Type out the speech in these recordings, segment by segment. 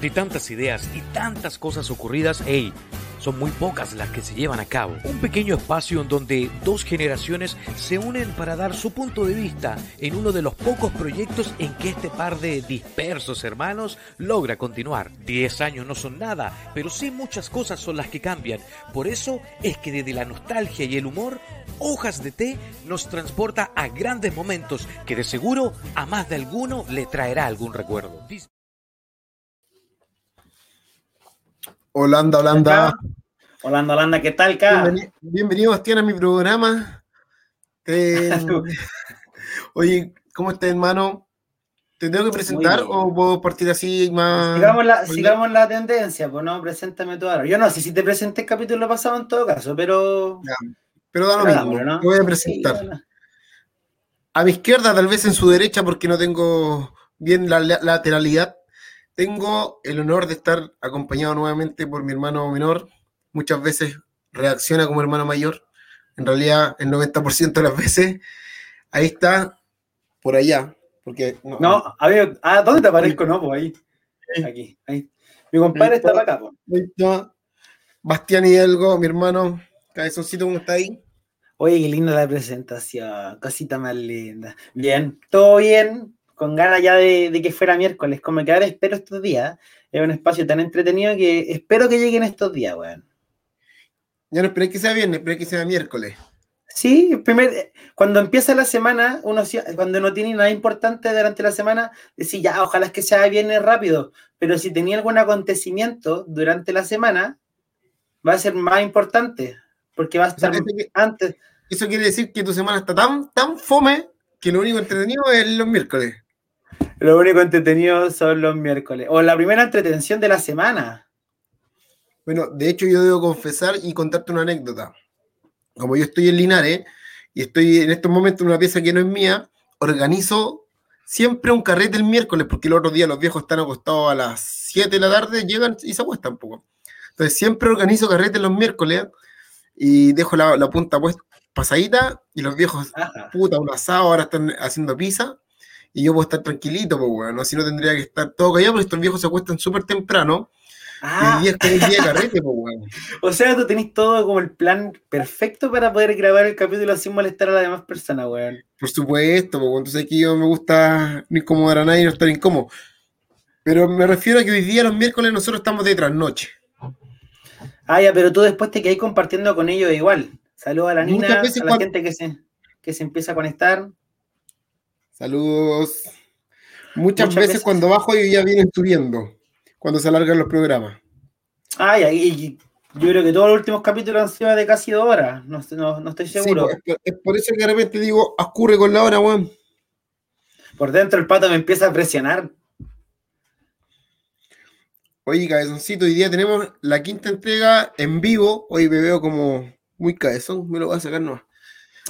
De tantas ideas y tantas cosas ocurridas, hey, son muy pocas las que se llevan a cabo. Un pequeño espacio en donde dos generaciones se unen para dar su punto de vista en uno de los pocos proyectos en que este par de dispersos hermanos logra continuar. Diez años no son nada, pero sí muchas cosas son las que cambian. Por eso es que desde la nostalgia y el humor, Hojas de Té nos transporta a grandes momentos que de seguro a más de alguno le traerá algún recuerdo. Holanda, Holanda. Holanda, Holanda, ¿qué tal, K? Bienvenido, bienvenido, Bastián, a mi programa. Eh, oye, ¿cómo estás, hermano? ¿Te tengo que presentar o puedo partir así más? Sigamos la, sigamos la tendencia, pues no, preséntame tú ahora. Yo no sé si te presenté el capítulo pasado en todo caso, pero. Ya, pero da lo mismo, ¿no? te voy a presentar. Sí, a mi izquierda, tal vez en su derecha, porque no tengo bien la lateralidad, tengo el honor de estar acompañado nuevamente por mi hermano menor. Muchas veces reacciona como hermano mayor. En realidad, el 90% de las veces. Ahí está, por allá. Porque, no, no a ver, ah, ¿dónde te aparezco? No, pues ahí. Aquí, ahí. Mi compadre está, para acá. Pues. Bastián Hidalgo, mi hermano. Cabezoncito, ¿cómo está ahí? Oye, qué linda la presentación. Cosita más linda. Bien, todo bien con ganas ya de, que fuera miércoles, como que ahora espero estos días. Es un espacio tan entretenido que espero que lleguen estos días, weón. Ya no esperé que sea viernes, esperé que sea miércoles. Sí, primer, cuando empieza la semana, uno cuando no tiene nada importante durante la semana, decir ya, ojalá es que sea viernes rápido, pero si tenía algún acontecimiento durante la semana, va a ser más importante, porque va a estar antes. Eso quiere decir que tu semana está tan, tan fome que lo único entretenido es los miércoles. Lo único entretenido son los miércoles. O la primera entretención de la semana. Bueno, de hecho yo debo confesar y contarte una anécdota. Como yo estoy en Linares y estoy en estos momentos en una pieza que no es mía, organizo siempre un carrete el miércoles, porque el otro día los viejos están acostados a las 7 de la tarde, llegan y se acuestan un poco. Entonces siempre organizo carrete los miércoles y dejo la, la punta puesta, pasadita y los viejos, puta, un asado, ahora están haciendo pizza y yo puedo estar tranquilito, pues, bueno, si no tendría que estar todo callado, porque estos viejos se acuestan súper temprano. Y es como el día de carrete, pues, bueno. O sea, tú tenés todo como el plan perfecto para poder grabar el capítulo sin molestar a las demás personas, weón. Por supuesto, pues, entonces aquí yo me gusta no incomodar a nadie y no estar incómodo. Pero me refiero a que hoy día, los miércoles, nosotros estamos de trasnoche. Ah, ya, pero tú después te quedás compartiendo con ellos igual. Saludos a la Nina, a la gente que se, que se empieza a conectar. Saludos. Muchas, veces, cuando bajo ellos ya vienen subiendo, cuando se alargan los programas. Ay, y yo creo que todos los últimos capítulos han sido de casi dos horas, no, estoy seguro. Pues, es, por, eso que de repente digo, ocurre con la hora, weón. Por dentro el pato me empieza a presionar. Oye, cabezoncito, hoy día tenemos la quinta entrega en vivo. Hoy me veo como muy cabezón, me lo voy a sacar nomás.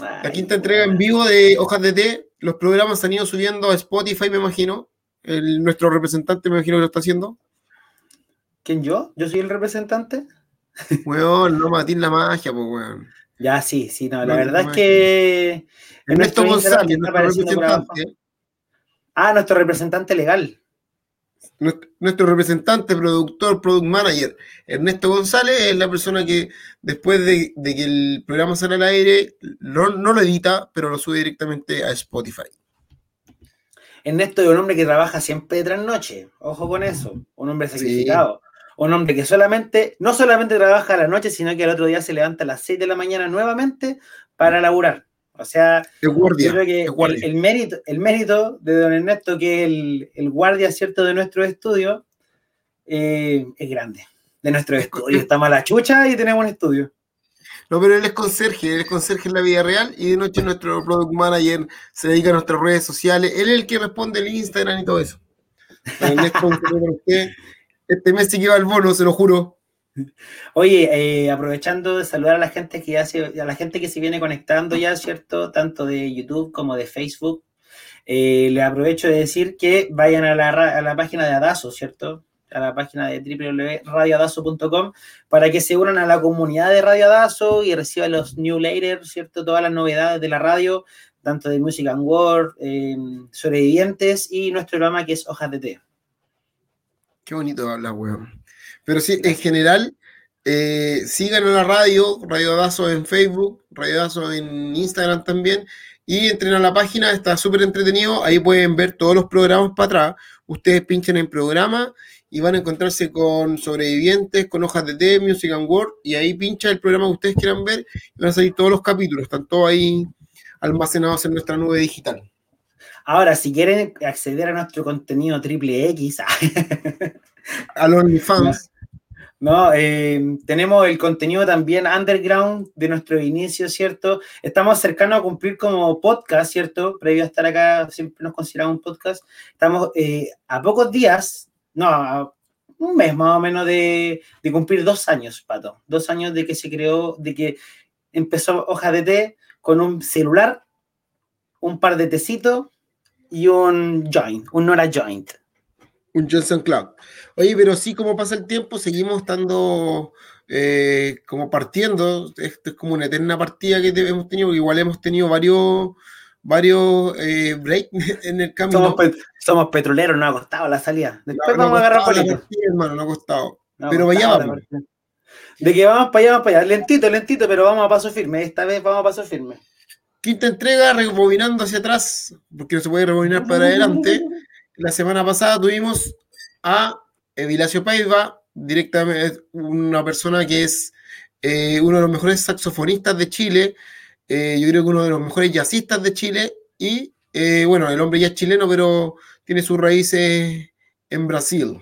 La quinta entrega en vivo de Hojas de Té. Los programas se han ido subiendo a Spotify, me imagino. El, nuestro representante me imagino que lo está haciendo. ¿Quién yo? ¿Yo soy el representante? Weón, no matín la magia, pues weón. Ya, sí, sí, no, la verdad es que. Ernesto González, nuestro representante. Ah, nuestro representante legal nuestro representante, productor, product manager, Ernesto González, es la persona que después de, que el programa sale al aire, no, lo edita, pero lo sube directamente a Spotify. Ernesto es un hombre que trabaja siempre de trasnoche, ojo con eso, un hombre sacrificado. Un hombre que solamente, no solamente trabaja a la noche, sino que al otro día se levanta a las 6 de la mañana nuevamente para laburar. O sea, yo creo que el, mérito, el mérito de don Ernesto, que es el, guardia, ¿cierto?, de nuestro estudio, eh, es grande. De nuestro estudio. Estamos a la chucha y tenemos un estudio. No, pero él es conserje, él es conserje en la vida real y de noche nuestro product manager se dedica a nuestras redes sociales. Él es el que responde el Instagram y todo eso. Ernesto, este mes se lleva el bono, se lo juro. Oye, eh, aprovechando de saludar a la gente que ya a la gente que se viene conectando ya, ¿cierto? Tanto de YouTube como de Facebook. Eh, le aprovecho de decir que vayan a la, página de Adaso, ¿cierto? A la página de www.radioadaso.com para que se unan a la comunidad de Radio Adaso y reciban los newsletters, ¿cierto? Todas las novedades de la radio, tanto de Music and World, eh, sobrevivientes y nuestro programa que es Hojas de Té. Qué bonito hablar, weón. Pero sí, en general, eh, sigan a la radio, Radio Dazo en Facebook, Radio Dazo en Instagram también, y entren a la página, está súper entretenido, ahí pueden ver todos los programas para atrás, ustedes pinchen en programa y van a encontrarse con sobrevivientes, con hojas de té, Music and Word, y ahí pincha el programa que ustedes quieran ver y van a salir todos los capítulos, están todos ahí almacenados en nuestra nube digital. Ahora, si quieren acceder a nuestro contenido triple X, a los OnlyFans. No, eh, tenemos el contenido también underground de nuestro inicio, ¿cierto? Estamos cercanos a cumplir como podcast, ¿cierto? Previo a estar acá, siempre nos consideramos un podcast. Estamos eh, a pocos días, no, a un mes más o menos de, de, cumplir dos años, Pato. Dos años de que se creó, de que empezó Hoja de Té con un celular, un par de tecitos y un joint, un Nora Joint. Un Johnson Cloud. Oye, pero sí, como pasa el tiempo, seguimos estando eh, como partiendo. Esto es como una eterna partida que hemos tenido, igual hemos tenido varios varios eh, breaks en el camino. Somos, pet somos, petroleros, no ha costado la salida. Después no, vamos a agarrar partida, hermano, no ha costado. No pero vaya vamos. De que vamos para allá, vamos para allá. Lentito, lentito, pero vamos a paso firme. Esta vez vamos a paso firme. Quinta entrega, rebobinando hacia atrás, porque no se puede rebobinar para adelante. La semana pasada tuvimos a Evilacio Paiva, directamente una persona que es eh, uno de los mejores saxofonistas de Chile, eh, yo creo que uno de los mejores jazzistas de Chile, y eh, bueno, el hombre ya es chileno, pero tiene sus raíces en Brasil.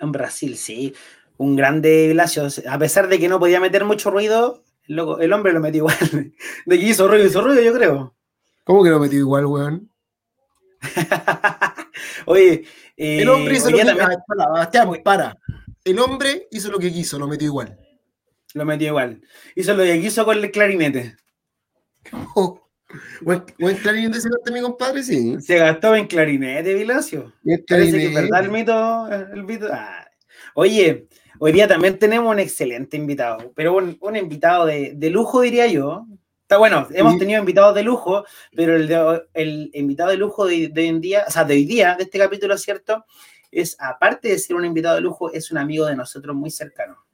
En Brasil, sí. Un grande Evilacio, a pesar de que no podía meter mucho ruido, el, el hombre lo metió igual. De que hizo ruido, hizo ruido, yo creo. ¿Cómo que lo metió igual, weón? Oye, el hombre hizo lo que también... para, para. El hombre hizo lo que quiso, lo metió igual. Lo metió igual. Hizo lo que quiso con el clarinete. Oh. ¿Buen, clarinete se gastó mi compadre? Sí. Se gastó en clarinete, Vilacio. Parece que es verdad el mito. El mito. Ah. Oye, hoy día también tenemos un excelente invitado, pero un, un invitado de, de, lujo, diría yo. Está bueno, hemos tenido invitados de lujo, pero el, de, el invitado de lujo de, de, hoy en día, o sea, de hoy día, de este capítulo, ¿cierto? Es, aparte de ser un invitado de lujo, es un amigo de nosotros muy cercano.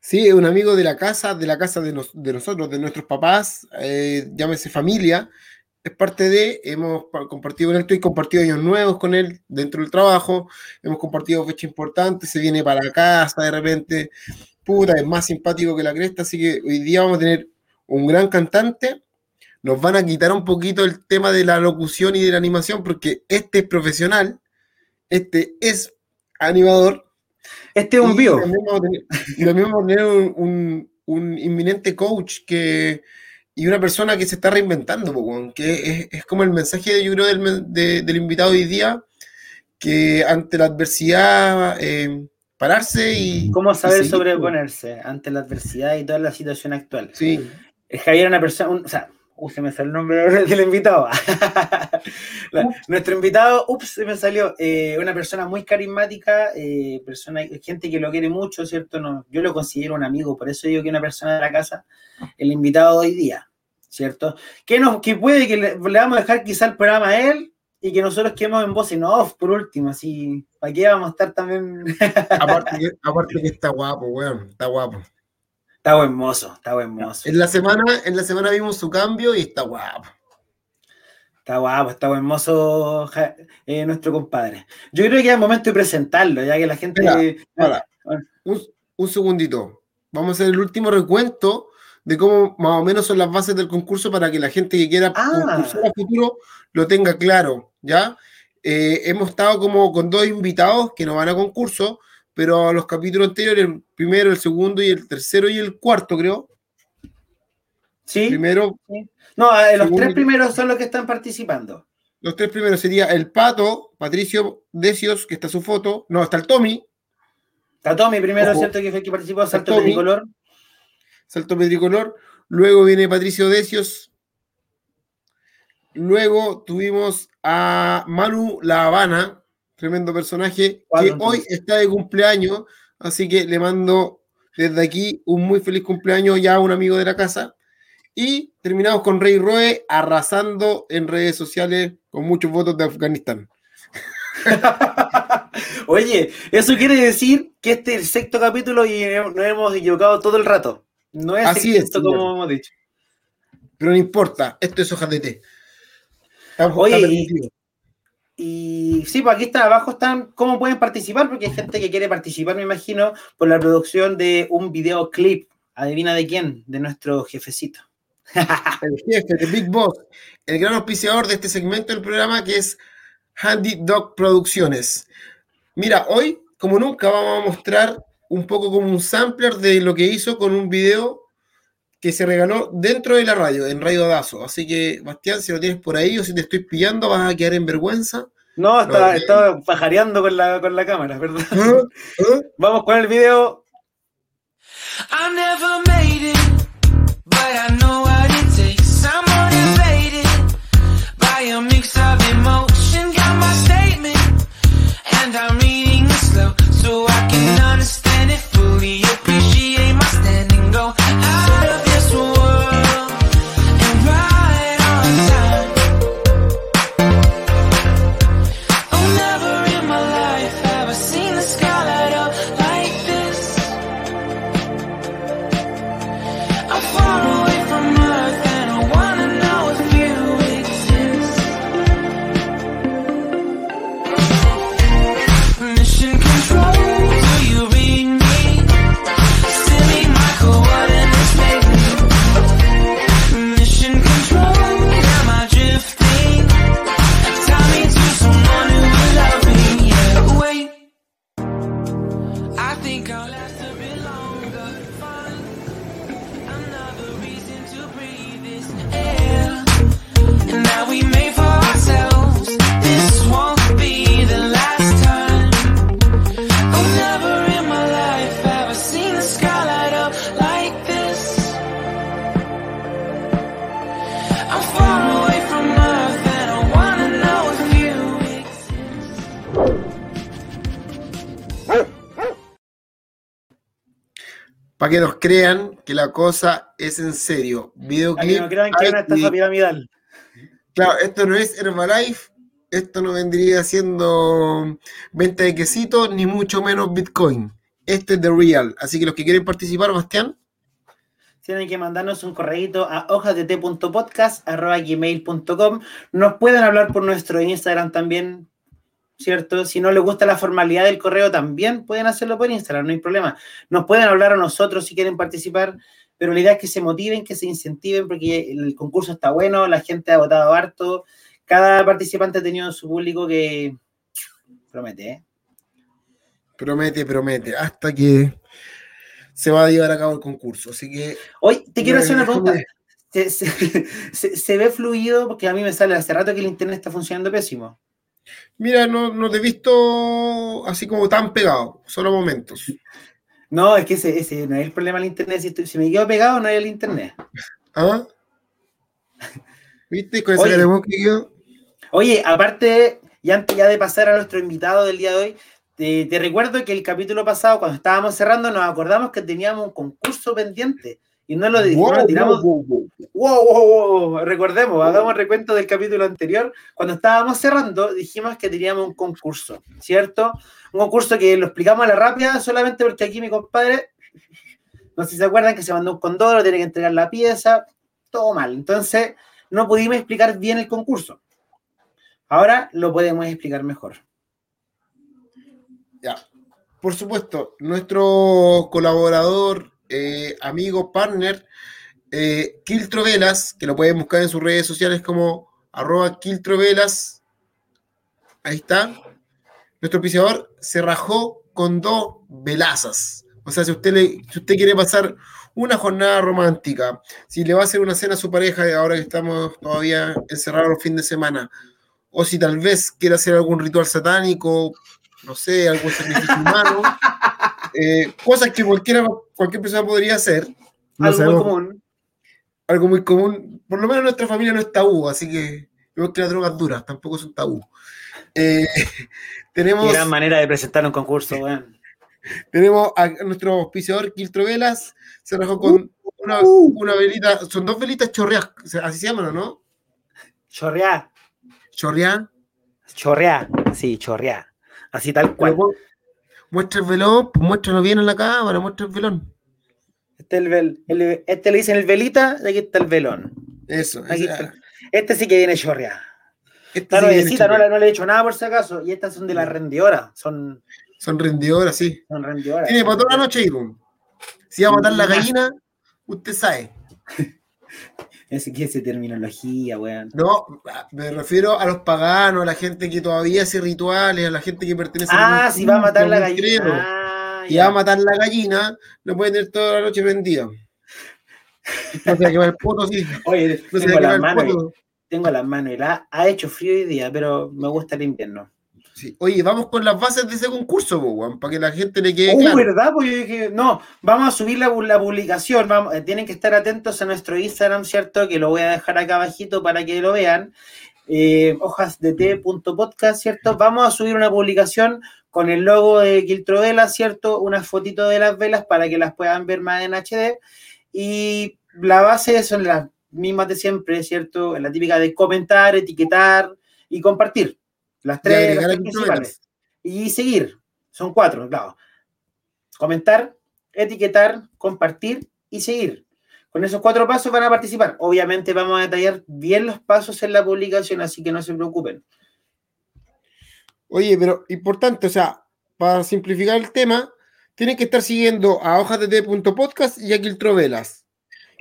Sí, es un amigo de la casa, de la casa de, nos, de nosotros, de nuestros papás, eh, llámese familia, es parte de, hemos compartido con él, estoy compartido años nuevos con él dentro del trabajo, hemos compartido fechas importantes, se viene para la casa de repente, puta, es más simpático que la cresta, así que hoy día vamos a tener un gran cantante. Nos van a quitar un poquito el tema de la locución y de la animación, porque este es profesional, este es animador. Este es un bio. Y también vamos a tener, un, un, un, inminente coach que, y una persona que se está reinventando, que es, es, como el mensaje, yo creo, del, de, del invitado hoy día, que ante la adversidad, eh, pararse y... ¿Cómo saber y sobreponerse ante la adversidad y toda la situación actual? Sí. Javier era una persona, un, o sea, uh, se me salió el nombre del invitado. la, nuestro invitado, ups, se me salió, eh, una persona muy carismática, eh, persona, gente que lo quiere mucho, ¿cierto? No, yo lo considero un amigo, por eso digo que una persona de la casa, el invitado de hoy día, ¿cierto? Que, nos, que puede que le, le vamos a dejar quizá el programa a él y que nosotros quedemos en voz en off, por último, así, ¿para qué vamos a estar también? aparte, que, aparte que está guapo, weón, está guapo. Está buen mozo, está buen mozo. En la semana, en la semana vimos su cambio y está guapo. Está guapo, está buen mozo eh, nuestro compadre. Yo creo que es el momento de presentarlo, ya que la gente. Espera, un, un, segundito. Vamos a hacer el último recuento de cómo más o menos son las bases del concurso para que la gente que quiera ah. concursar a futuro lo tenga claro, ¿ya? Eh, hemos estado como con dos invitados que no van a concurso, pero los capítulos anteriores, el primero, el segundo y el tercero y el cuarto, creo. Sí. Primero. Sí. No, eh, los tres primeros son los que están participando. Los tres primeros sería el Pato, Patricio Decios, que está su foto. No, está el Tommy. Está Tommy primero, Ojo. ¿cierto? Que fue el que participó, Salto Petricolor. Salto Petricolor. Luego viene Patricio Decios. Luego tuvimos a Manu La Habana, tremendo personaje, que hoy está de cumpleaños, así que le mando desde aquí un muy feliz cumpleaños ya a un amigo de la casa. Y terminamos con Rey Roe arrasando en redes sociales con muchos votos de Afganistán. Oye, eso quiere decir que este es el sexto capítulo y nos hemos equivocado todo el rato. No es Así el sexto como hemos dicho. Pero no importa, esto es hojas de té. Oye, y-. Y sí, pues aquí está, abajo están cómo pueden participar, porque hay gente que quiere participar, me imagino, por la producción de un videoclip. ¿Adivina de quién? De nuestro jefecito. el jefe de Big Boss, el gran auspiciador de este segmento del programa que es Handy Dog Producciones. Mira, hoy, como nunca, vamos a mostrar un poco como un sampler de lo que hizo con un video que se regaló dentro de la radio, en Radio Dazo. Así que, Bastián, si lo tienes por ahí o si te estoy pillando, vas a quedar en vergüenza. No, estaba, Ok. estaba pajareando con la, con la cámara, ¿verdad? ¿Ah? ¿Ah? Vamos con el video. I never made it, but I know what it crean que la cosa es en serio. Videoclip. que no crean que una estafa piramidal. Claro, esto no es Herbalife, esto no vendría siendo venta de quesitos, ni mucho menos Bitcoin. Esto es The Real. Así que los que quieren participar, Bastián, Tienen que mandarnos un correíto a hojasdt.podcast.gmail.com. Nos pueden hablar por nuestro Instagram también, ¿cierto? Si no les gusta la formalidad del correo, también pueden hacerlo por Instagram, no hay problema. Nos pueden hablar a nosotros si quieren participar, pero la idea es que se motiven, que se incentiven, porque el concurso está bueno, la gente ha votado harto. Cada participante ha tenido su público que promete, ¿eh? promete, promete, hasta que se va a llevar a cabo el concurso. Así que Hoy te quiero hacer una pregunta. ¿Se, se- se- se ve fluido? Porque a mí me sale hace rato que el internet está funcionando pésimo. Mira, no, no te he visto así como tan pegado, solo momentos. No, es que ese, ese no es el problema del internet. Si, estoy- si me quedo pegado, no es el internet. ¿Ah? ¿Viste? Con Oye. boca que quedó. Oye, aparte, y antes ya de pasar a nuestro invitado del día de hoy, te, te recuerdo que el capítulo pasado, cuando estábamos cerrando, nos acordamos que teníamos un concurso pendiente. Y no lo, Wow, lo tiramos. wow, wow, wow. Wow, wow, wow. Recordemos, hagamos recuento del capítulo anterior. Cuando estábamos cerrando, dijimos que teníamos un concurso, ¿cierto? Un concurso que lo explicamos a la rápida solamente porque aquí mi compadre, no sé si se acuerdan que se mandó un condoro, tiene que entregar la pieza, todo mal. Entonces, no pudimos explicar bien el concurso. Ahora lo podemos explicar mejor. Ya. Por supuesto, nuestro colaborador, eh, amigo, partner, eh, Kiltrovelas, que lo pueden buscar en sus redes sociales como arroba Kiltrovelas. Ahí está. Nuestro auspiciador se rajó con dos velazas. O sea, si usted, le, si usted quiere pasar una jornada romántica, si le va a hacer una cena a su pareja ahora que estamos todavía encerrados los fines de semana, o si tal vez quiere hacer algún ritual satánico, no sé, algún sacrificio humano, eh, cosas que cualquiera, cualquier persona podría hacer. No Algo muy común. algo muy común, por lo menos en nuestra familia no es tabú, así que vemos que las drogas duras tampoco son tabú. Eh, tenemos, gran manera de presentar un concurso, weón. tenemos a nuestro auspiciador Kiltrovelas, se rajó con una, Uh. una velita, son dos velitas chorreadas, así se llaman, ¿o ¿no? Chorreá, Chorreadas. chorreá. Sí, chorreada. Así tal cual. Muestra el velón, pues muéstralo bien en la cámara, muestra el velón. Este, el vel- el- este le dicen el velita, y aquí está el velón. Eso. Aquí está. Este sí que viene chorreada. este Está sí nuevecita, no, chorreado. le- no le he hecho nada por si acaso. Y estas son de las rendidoras. Son, Son rendidoras, sí. son rendidoras. Tiene para toda la noche, Iron. Si va a matar la gallina, usted sabe. Ese que ese terminología, weón. No, me refiero a los paganos, a la gente que todavía hace rituales, a la gente que pertenece Ah, algún si va a matar la gallina. Ah, y ya. va a matar la gallina, no puede tener toda la noche prendida. No se va a quemar el poto, sí. Oye, No tengo va a las manos, tengo las manos heladas. Ha hecho frío hoy día, pero me gusta el invierno. Sí. Oye, vamos con las bases de ese concurso, para que la gente le quede Oh, claro. ¿verdad? Pues yo dije, no, vamos a subir la, la publicación, vamos, eh, tienen que estar atentos a nuestro Instagram, ¿cierto? Que lo voy a dejar acá abajito para que lo vean. Eh, hojas de té.podcast, ¿cierto? Vamos a subir una publicación con el logo de Quiltrovela, ¿cierto? Unas fotitos de las velas para que las puedan ver más en HD. Y la base son las mismas de siempre, ¿cierto? La típica de comentar, etiquetar y compartir. Las tres, las principales. Y seguir. Son cuatro, claro. Comentar, etiquetar, compartir y seguir. Con esos cuatro pasos van a participar. Obviamente vamos a detallar bien los pasos en la publicación, así que no se preocupen. Oye, pero importante, o sea, para simplificar el tema, tienen que estar siguiendo a hojasdt.podcast y a Quiltrovelas.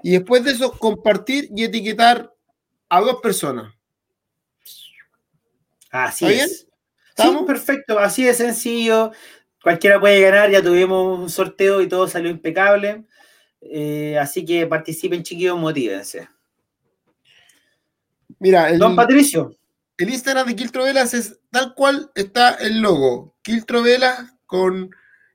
Y después de eso, compartir y etiquetar a dos personas. Así ¿Está es. Sí, ¿Estamos? perfecto, así de sencillo. Cualquiera puede ganar, ya tuvimos un sorteo y todo salió impecable. Eh, así que participen, chiquillos, motívense. Mira, el, Don Patricio, el Instagram de Quiltrovelas es tal cual está el logo. Quiltrovelas con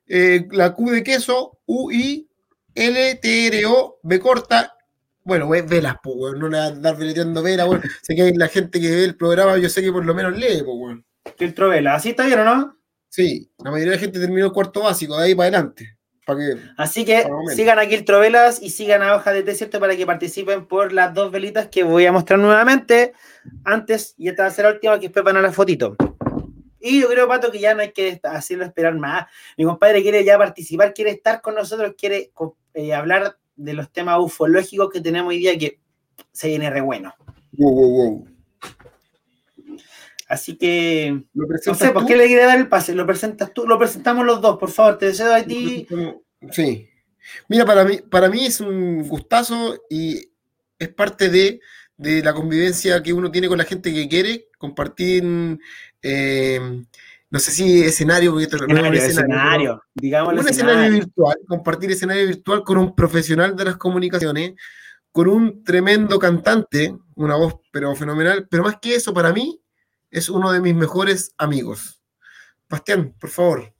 eh, la Q de queso, U, I, L, T, R, O, B corta. Bueno, we- velas, pues, weón. No le va a andar veleteando velas, weón. Sé que hay la gente que ve el programa, yo sé que por lo menos lee, pues, weón. Filtrovela, ¿así está bien o no? Sí, la mayoría de la gente terminó el cuarto básico, de ahí para adelante. Para que, Así que sigan a Quiltrovelas y sigan a Hoja de Té, ¿cierto? Para que participen por las dos velitas que voy a mostrar nuevamente antes y esta va a ser la última que después van a la fotito. Y yo creo, Pato, que ya no hay que hacerlo esperar más. Mi compadre quiere ya participar, quiere estar con nosotros, quiere eh, hablar de los temas ufológicos que tenemos hoy día que se viene re bueno. wow, wow, wow. Así que, ¿Lo no sé, ¿por qué le quiere dar el pase? Lo presentas tú, lo presentamos los dos, por favor, te deseo a ti. Sí. Mira, para mí, para mí es un gustazo y es parte de, de la convivencia que uno tiene con la gente que quiere, compartir, eh, no sé si escenario, porque esto no es un Escenario, un escenario virtual, compartir escenario virtual con un profesional de las comunicaciones, con un tremendo cantante, una voz pero fenomenal, pero más que eso, para mí, es uno de mis mejores amigos. Bastián, por favor.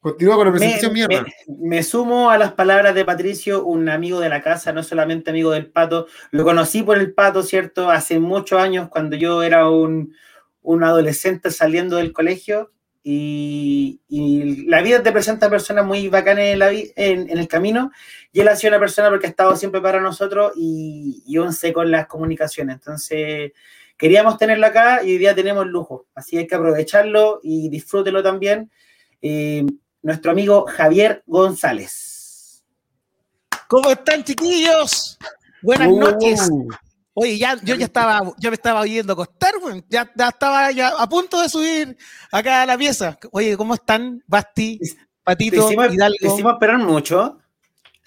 Continúa con la presentación, me, mierda. me- me sumo a las palabras de Patricio, un amigo de la casa, no solamente amigo del pato. Lo conocí por el pato, ¿cierto? Hace muchos años, cuando yo era un, un adolescente saliendo del colegio. Y, y la vida te presenta personas muy bacanas en, la vi- en, en el camino. Y él ha sido una persona porque ha estado siempre para nosotros y, y once con las comunicaciones. Entonces, queríamos tenerlo acá y hoy día tenemos lujo. Así hay que aprovecharlo y disfrútelo también. Eh, nuestro amigo Javier González. ¿Cómo están, chiquillos? Buenas wow, noches. Oye, ya, yo ya estaba, ya me estaba oyendo acostar. Ya, ya estaba ya a punto de subir acá a la pieza. Oye, ¿cómo están, Basti, Te Patito, hicimos, te Hidalgo? hicimos esperar mucho.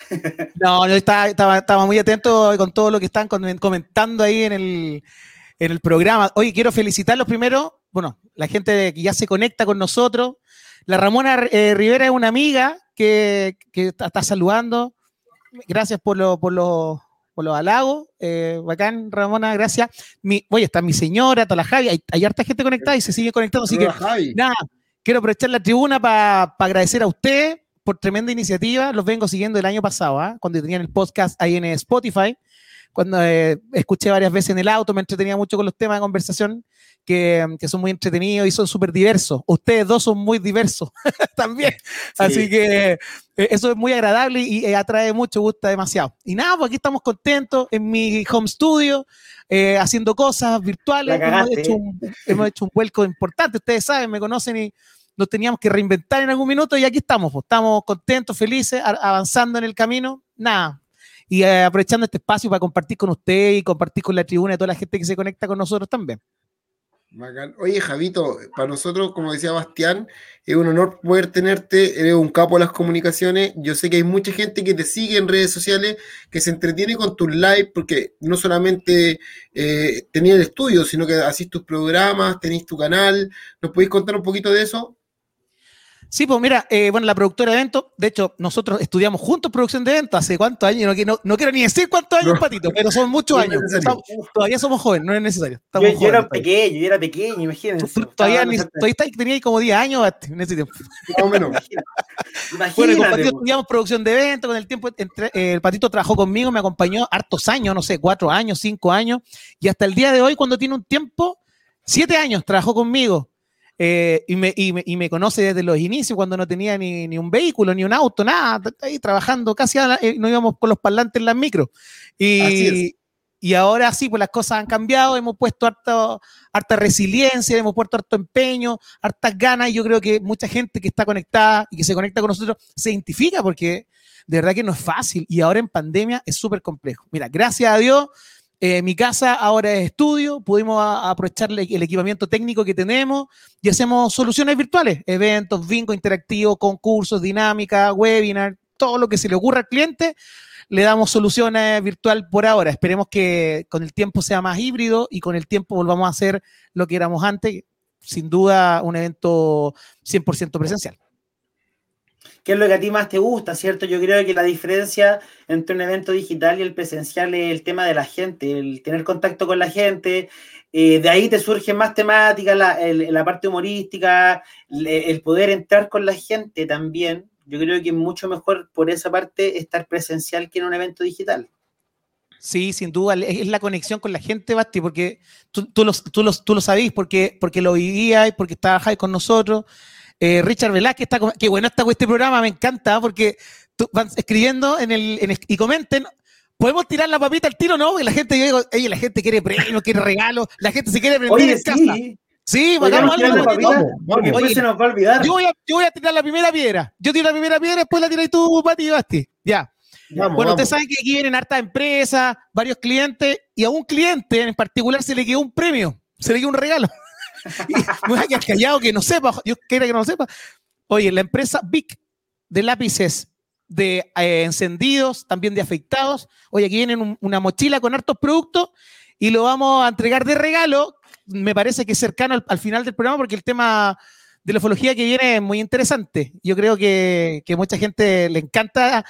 No, yo estaba, estaba, estaba muy atento con todo lo que están comen- comentando ahí en el, en el programa. Oye, quiero felicitarlos primero, bueno, la gente que ya se conecta con nosotros. La Ramona eh, Rivera es una amiga que, que está, está saludando. Gracias por, lo, por, los, por los halagos. Eh, bacán, Ramona, gracias. Mi, oye, está mi señora, toda la Javi. Hay, hay harta gente conectada y se sigue conectando, así que Javi. Nada, quiero aprovechar la tribuna para agradecer a usted por tremenda iniciativa. Los vengo siguiendo el año pasado, ¿ah? cuando tenían el podcast ahí en Spotify. Cuando eh, escuché varias veces en el auto, me entretenía mucho con los temas de conversación que, que son muy entretenidos y son súper diversos. Ustedes dos son muy diversos también. Así que eh, eso es muy agradable y, eh, atrae mucho, gusta demasiado. Y nada, pues aquí estamos contentos en mi home studio, eh, haciendo cosas virtuales. Hemos hecho, un, hemos hecho un vuelco importante. Ustedes saben, me conocen y nos teníamos que reinventar en algún minuto y aquí estamos. pues, estamos contentos, felices, avanzando en el camino. Nada. Y eh, aprovechando este espacio para compartir con usted y compartir con la tribuna y toda la gente que se conecta con nosotros también. Oye, Javito, para nosotros, como decía Bastián, es un honor poder tenerte, eres un capo de las comunicaciones. Yo sé que hay mucha gente que te sigue en redes sociales, que se entretiene con tus lives, porque no solamente eh, tenías el estudio, sino que hacís tus programas, tenés tu canal. ¿Nos podéis contar un poquito de eso? Sí, pues mira, eh, bueno, la productora de eventos, de hecho, nosotros estudiamos juntos producción de eventos hace cuántos años, no, qui- no- no quiero ni decir cuántos años, No. Patito, pero son muchos No años. Estamos- todavía somos jóvenes, no es necesario. Yo, era pequeño, yo era pequeño, imagínense. Tú- Todavía, ni, todavía está- tenía ahí como 10 años en ese tiempo. Más o menos. Bueno, con. Patito po. estudiamos producción de eventos, con el tiempo, entre- eh, el Patito trabajó conmigo, me acompañó hartos años, no sé, cuatro años, cinco años, y hasta el día de hoy, cuando tiene un tiempo, siete años trabajó conmigo. Eh, y, me, y, me, y me conoce desde los inicios, cuando no tenía ni, ni un vehículo, ni un auto, nada, ahí trabajando casi, la- eh, no íbamos con los parlantes en las es. Y, y ahora sí, pues las cosas han cambiado, hemos puesto harto, harta resiliencia, hemos puesto harto empeño, hartas ganas, y yo creo que mucha gente que está conectada y que se conecta con nosotros se identifica porque de verdad que no es fácil y ahora en pandemia es súper complejo. Mira, gracias a Dios, eh, mi casa ahora es estudio, pudimos aprovechar el el equipamiento técnico que tenemos y hacemos soluciones virtuales, eventos, bingo interactivo, concursos, dinámica, webinar, todo lo que se le ocurra al cliente, le damos soluciones virtual por ahora. Esperemos que con el tiempo sea más híbrido y con el tiempo volvamos a hacer lo que éramos antes, sin duda un evento 100% presencial. ¿Qué es lo que a ti más te gusta, cierto? Yo creo que la diferencia entre un evento digital y el presencial es el tema de la gente, el tener contacto con la gente. eh, de ahí te surgen más temáticas, la, parte humorística, el, poder entrar con la gente también. Yo creo que es mucho mejor por esa parte estar presencial que en un evento digital. Sí, sin duda, es la conexión con la gente, Basti, porque tú, tú, lo, tú, lo, tú lo sabís, porque, porque lo vivías, porque trabajáis con nosotros. Eh, Richard Velázquez, está, qué bueno está este programa, me encanta, porque tú van escribiendo en el, en y comenten. ¿Podemos tirar la papita al tiro? No, porque la gente, yo digo, oye, la gente quiere premios, quiere regalos, la gente se quiere prender Oye, en casa. sí, Sí, podríamos hagamos algo porque después se nos va a olvidar. Yo voy, a, yo voy a tirar la primera piedra. Yo tiro la primera piedra, después la tiras tú, Pati y Basti. Ya. Vamos, Bueno, ustedes saben que aquí vienen hartas empresas, varios clientes, y a un cliente en particular se le quedó un premio, se le quedó un regalo. me voy a callado que no sepa, yo quiera que no lo sepa. Oye, la empresa Vic de lápices de eh, encendidos, también de afeitados. Oye, aquí vienen un- una mochila con hartos productos y lo vamos a entregar de regalo. Me parece que es cercano al, al final del programa porque el tema de la ufología que viene es muy interesante. Yo creo que, que mucha gente le encanta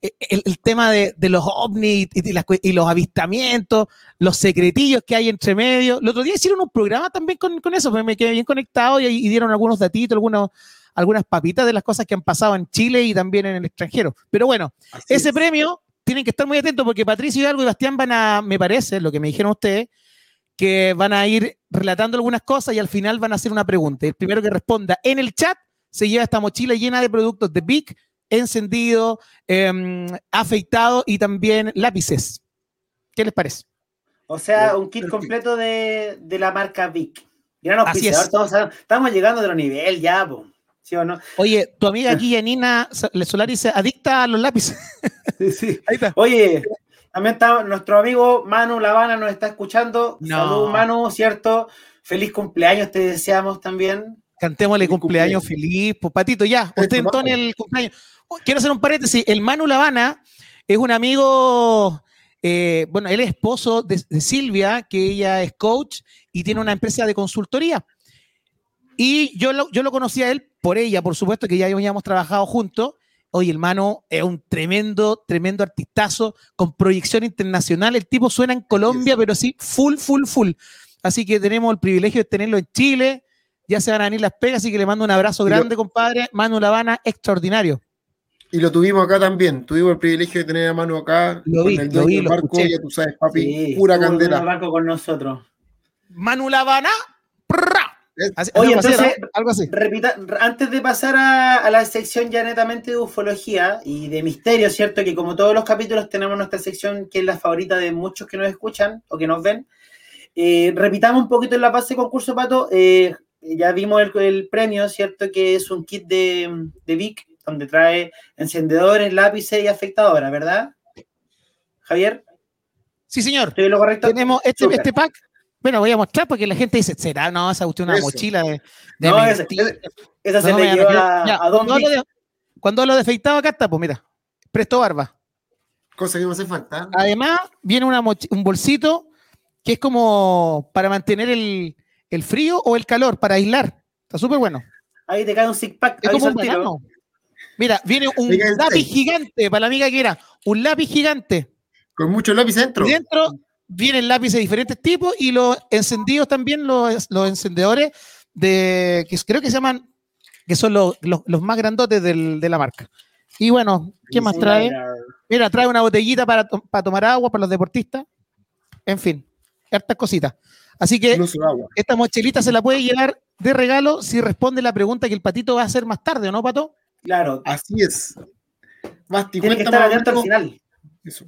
el, el tema de, de los ovnis y, las los avistamientos, los secretillos que hay entre medio. El otro día hicieron un programa también con, con eso, pues me quedé bien conectado y, y dieron algunos datitos, algunos, algunas papitas de las cosas que han pasado en Chile y también en el extranjero. Pero bueno, Así ese es. premio tienen que estar muy atentos porque Patricio Hidalgo y Bastián van a, me parece, lo que me dijeron ustedes, que van a ir relatando algunas cosas y al final van a hacer una pregunta. El primero que responda en el chat se lleva esta mochila llena de productos de Big, encendido, em, afeitado y también lápices. ¿Qué les parece? O sea, un kit completo de, de la marca Vic. Gran Así auspiciador, es. estamos, llegando a otro nivel ya, po. ¿sí o no? Oye, tu amiga aquí, Janina Solari, se adicta a los lápices. Ahí está. Oye, también está nuestro amigo Manu Lavana, nos está escuchando. No. Salud, Manu, ¿cierto? Feliz cumpleaños, te deseamos también. Cantémosle Feliz cumpleaños feliz, pues Patito, ya, usted entone el cumpleaños. Quiero hacer un paréntesis, el Manu Lavana es un amigo, eh, bueno, él es esposo de, de Silvia, que ella es coach y tiene una empresa de consultoría. Y yo lo, yo lo conocí a él por ella, por supuesto, que ya habíamos trabajado juntos. Oye, el Manu es un tremendo, tremendo artistazo con proyección internacional. El tipo suena en Colombia, pero sí, full, full, full. Así que tenemos el privilegio de tenerlo en Chile. Ya se van a venir las pegas, así que le mando un abrazo grande, compadre. Manu Lavana, extraordinario. Y lo tuvimos acá también. Tuvimos el privilegio de tener a mano acá Lo vi, con el lo vi, lo barco. escuché. Ya tú sabes, papi, Sí, pura estuvo en el candela. barco con nosotros. Manu Lavana. Es- Así- Oye, algo así, entonces- ¿no? algo así. Repita, antes de pasar a, a la sección ya netamente de ufología y de misterio, ¿cierto? Que como todos los capítulos tenemos nuestra sección que es la favorita de muchos que nos escuchan o que nos ven. Eh, repitamos un poquito en la base de concurso, Pato. Eh, ya vimos el, el premio, ¿cierto? Que es un kit de, de Vic, donde trae encendedores, lápices y afectadoras, ¿verdad? Javier, Sí, señor. ¿estoy lo correcto? Tenemos este, este pack. Bueno, voy a mostrar porque la gente dice, ¿será? No, esa es una Eso. mochila de, de No, ese- mentira. ese- esa se No, le ya, a, ya, a Don cuando, hablo de, cuando hablo de afeitado acá está, pues mira, presto barba. Cosa que me hace falta. Además, viene una un bolsito que es como para mantener el, el frío o el calor, para aislar. Está súper bueno. Ahí te cae un six pack. Es como un. Mira, viene un lápiz seis. gigante para la amiga que era. Un lápiz gigante. Con mucho lápiz dentro. Y dentro vienen lápices de diferentes tipos y los encendidos también, los, los encendedores de que creo que se llaman, que son los, los- los más grandotes del- de la marca. Y bueno, ¿qué más trae? Mira, trae una botellita para, to- para tomar agua para los deportistas. En fin, hartas cositas. Así que No esta mochilita se la puede llevar de regalo si responde la pregunta que el patito va a hacer más tarde, ¿o no, pato? Claro, Así es. Basti, tiene que estar atento al final. eso.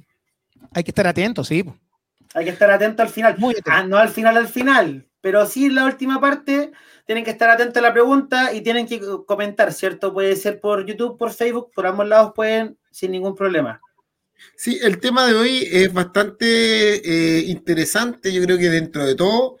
Hay que estar atento, sí. Hay que estar atento al final. Muy atento. Ah, no al final, al final. Pero sí en la última parte tienen que estar atentos a la pregunta y tienen que comentar, ¿cierto? Puede ser por YouTube, por Facebook, por ambos lados pueden sin ningún problema. Sí, el tema de hoy es bastante eh, interesante, yo creo que dentro de todo,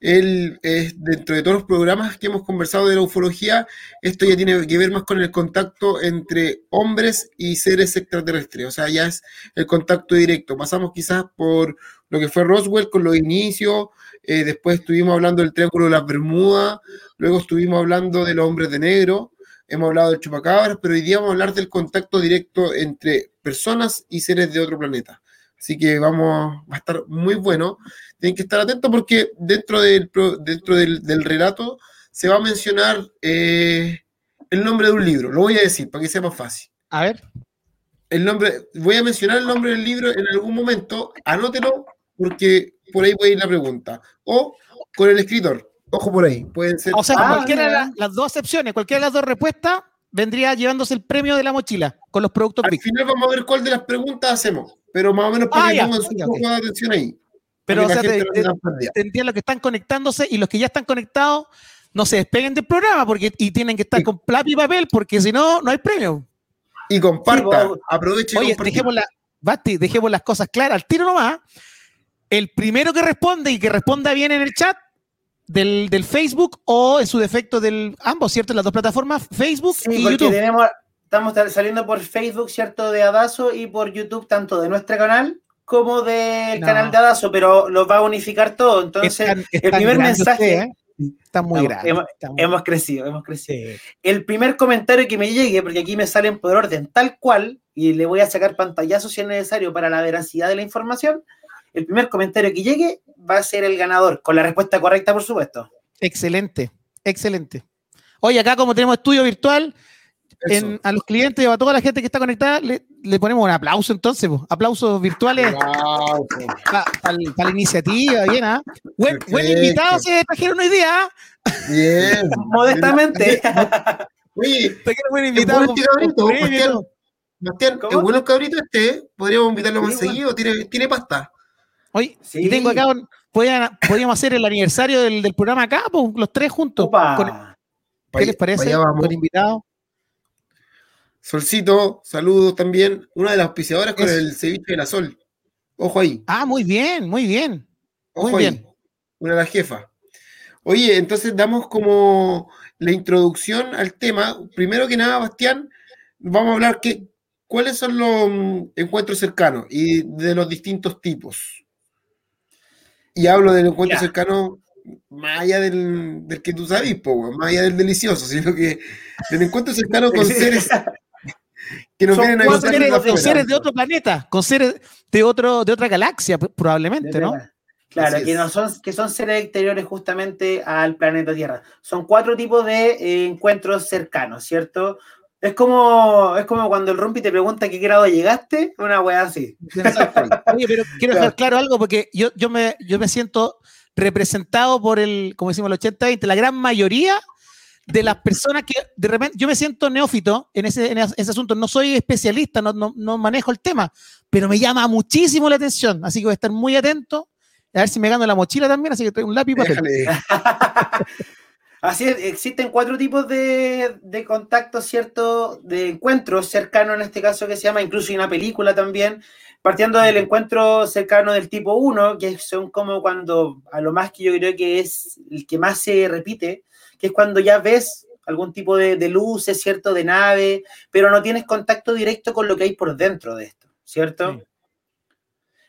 el, dentro de todos los programas que hemos conversado de la ufología, esto ya tiene que ver más con el contacto entre hombres y seres extraterrestres, o sea, ya es el contacto directo. Pasamos quizás por lo que fue Roswell con los inicios, eh, después estuvimos hablando del Triángulo de las Bermudas, luego estuvimos hablando de los hombres de negro, hemos hablado del chupacabras, pero hoy día vamos a hablar del contacto directo entre personas y seres de otro planeta. Así que vamos, va a estar muy bueno. Tienen que estar atentos porque dentro del, dentro del, del relato se va a mencionar eh, el nombre de un libro. Lo voy a decir para que sea más fácil. A ver. El nombre, voy a mencionar el nombre del libro en algún momento. Anótelo porque por ahí puede ir la pregunta. O con el escritor. Ojo por ahí. Pueden ser. O sea, Ah, cualquiera de las, dos excepciones, cualquiera de las dos respuestas, vendría llevándose el premio de la mochila con los productos Al Vic. final vamos a ver cuál de las preguntas hacemos. Pero más o menos para Ah, que ya. pongan su Ok, poco ok. de atención ahí. Pero, o sea, te, entiendo los que están conectándose y los que ya están conectados no se despeguen del programa porque y tienen que estar Sí. con lápiz y papel porque si no, no hay premio. Y comparta, Sí, vos- aproveche y Oye, comparta. dejemos, la, Basti, dejemos las cosas claras. Al tiro nomás. El primero que responde y que responda bien en el chat del, del Facebook o en su defecto del ambos, ¿cierto? Las dos plataformas, Facebook Sí, y porque YouTube. tenemos, estamos saliendo por Facebook, ¿cierto? De Adazo y por YouTube, tanto de nuestro canal como del No. canal de Adazo, pero los va a unificar todo. Entonces, el primer mensaje. ustedes, ¿eh? Están muy grandes. hemos- crecido, hemos crecido. sí. El primer comentario que me llegue, porque aquí me salen por orden tal cual, y le voy a sacar pantallazo si es necesario para la veracidad de la información. El primer comentario que llegue va a ser el ganador, con la respuesta correcta, por supuesto. Excelente, excelente. Oye, acá como tenemos estudio virtual, en- a los clientes o a toda la gente que está conectada, le, le ponemos un aplauso entonces, po. aplausos virtuales Wow, para la iniciativa, bien, ¿ah? Buen, invitado se trajeron hoy día, ¿ah? bien. Modestamente. Oye, buen invitado. y Bastián. es bueno el cabrito este, podríamos invitarlo más Sí, bueno. seguido, tiene, tiene pasta. Oye, Sí. y tengo acá, podíamos hacer el aniversario del, del programa acá, los tres juntos. Con- ¿Qué les parece? Con invitados. Solcito, saludos también. Una de las auspiciadoras con el ceviche de la Sol. Ojo ahí, Ah, muy bien, muy bien. ojo Muy ahí. bien. Una de las jefas. Oye, entonces damos como la introducción al tema. Primero que nada, Bastián, vamos a hablar que, cuáles son los mm, encuentros cercanos y de los distintos tipos. Y hablo del encuentro Ya. cercano más allá del, del que tú sabes, po, más allá del delicioso, sino que del encuentro cercano con seres que nos Son vienen a seres, con afuera. seres de otro planeta, con seres de otro, de otra galaxia, probablemente, ¿no? Claro, que, no son, que son seres exteriores justamente al planeta Tierra. Son cuatro tipos de eh, encuentros cercanos, ¿cierto? Es como, es como cuando el Rumpi te pregunta a qué grado llegaste, una weá así. Oye, pero quiero dejar claro algo porque yo, yo, me, yo me siento representado por el, como decimos, el 80-20, la gran mayoría de las personas que de repente yo me siento neófito en ese, en ese asunto, no soy especialista, no, no, no manejo el tema, pero me llama muchísimo la atención, así que voy a estar muy atento, a ver si me gano la mochila también, así que traigo un lápiz. Déjale. Así es, existen cuatro tipos de, de contactos, ¿cierto? De encuentros cercanos en este caso que se llama, incluso hay una película también, partiendo del encuentro cercano del tipo 1, que son como cuando, a lo más que yo creo que es el que más se repite, que es cuando ya ves algún tipo de, de luces, ¿cierto? De nave, pero no tienes contacto directo con lo que hay por dentro de esto, ¿cierto? Sí.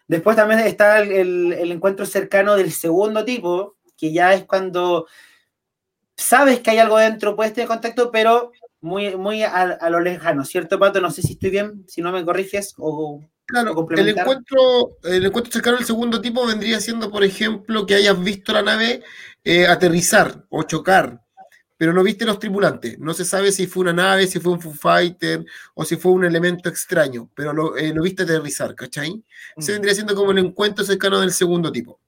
Después también está el, el- el encuentro cercano del segundo tipo, que ya es cuando sabes que hay algo dentro, puedes tener contacto, pero muy, muy a, a lo lejano, ¿cierto, Pato? No sé si estoy bien, si no me corriges, o Claro, el encuentro, el encuentro cercano al segundo tipo vendría siendo, por ejemplo, que hayas visto la nave eh, aterrizar o chocar, pero no viste los tripulantes. No se sabe si fue una nave, si fue un Foo Fighter o si fue un elemento extraño, pero lo, eh, lo viste aterrizar, ¿cachai? Mm. vendría siendo como el encuentro cercano del segundo tipo.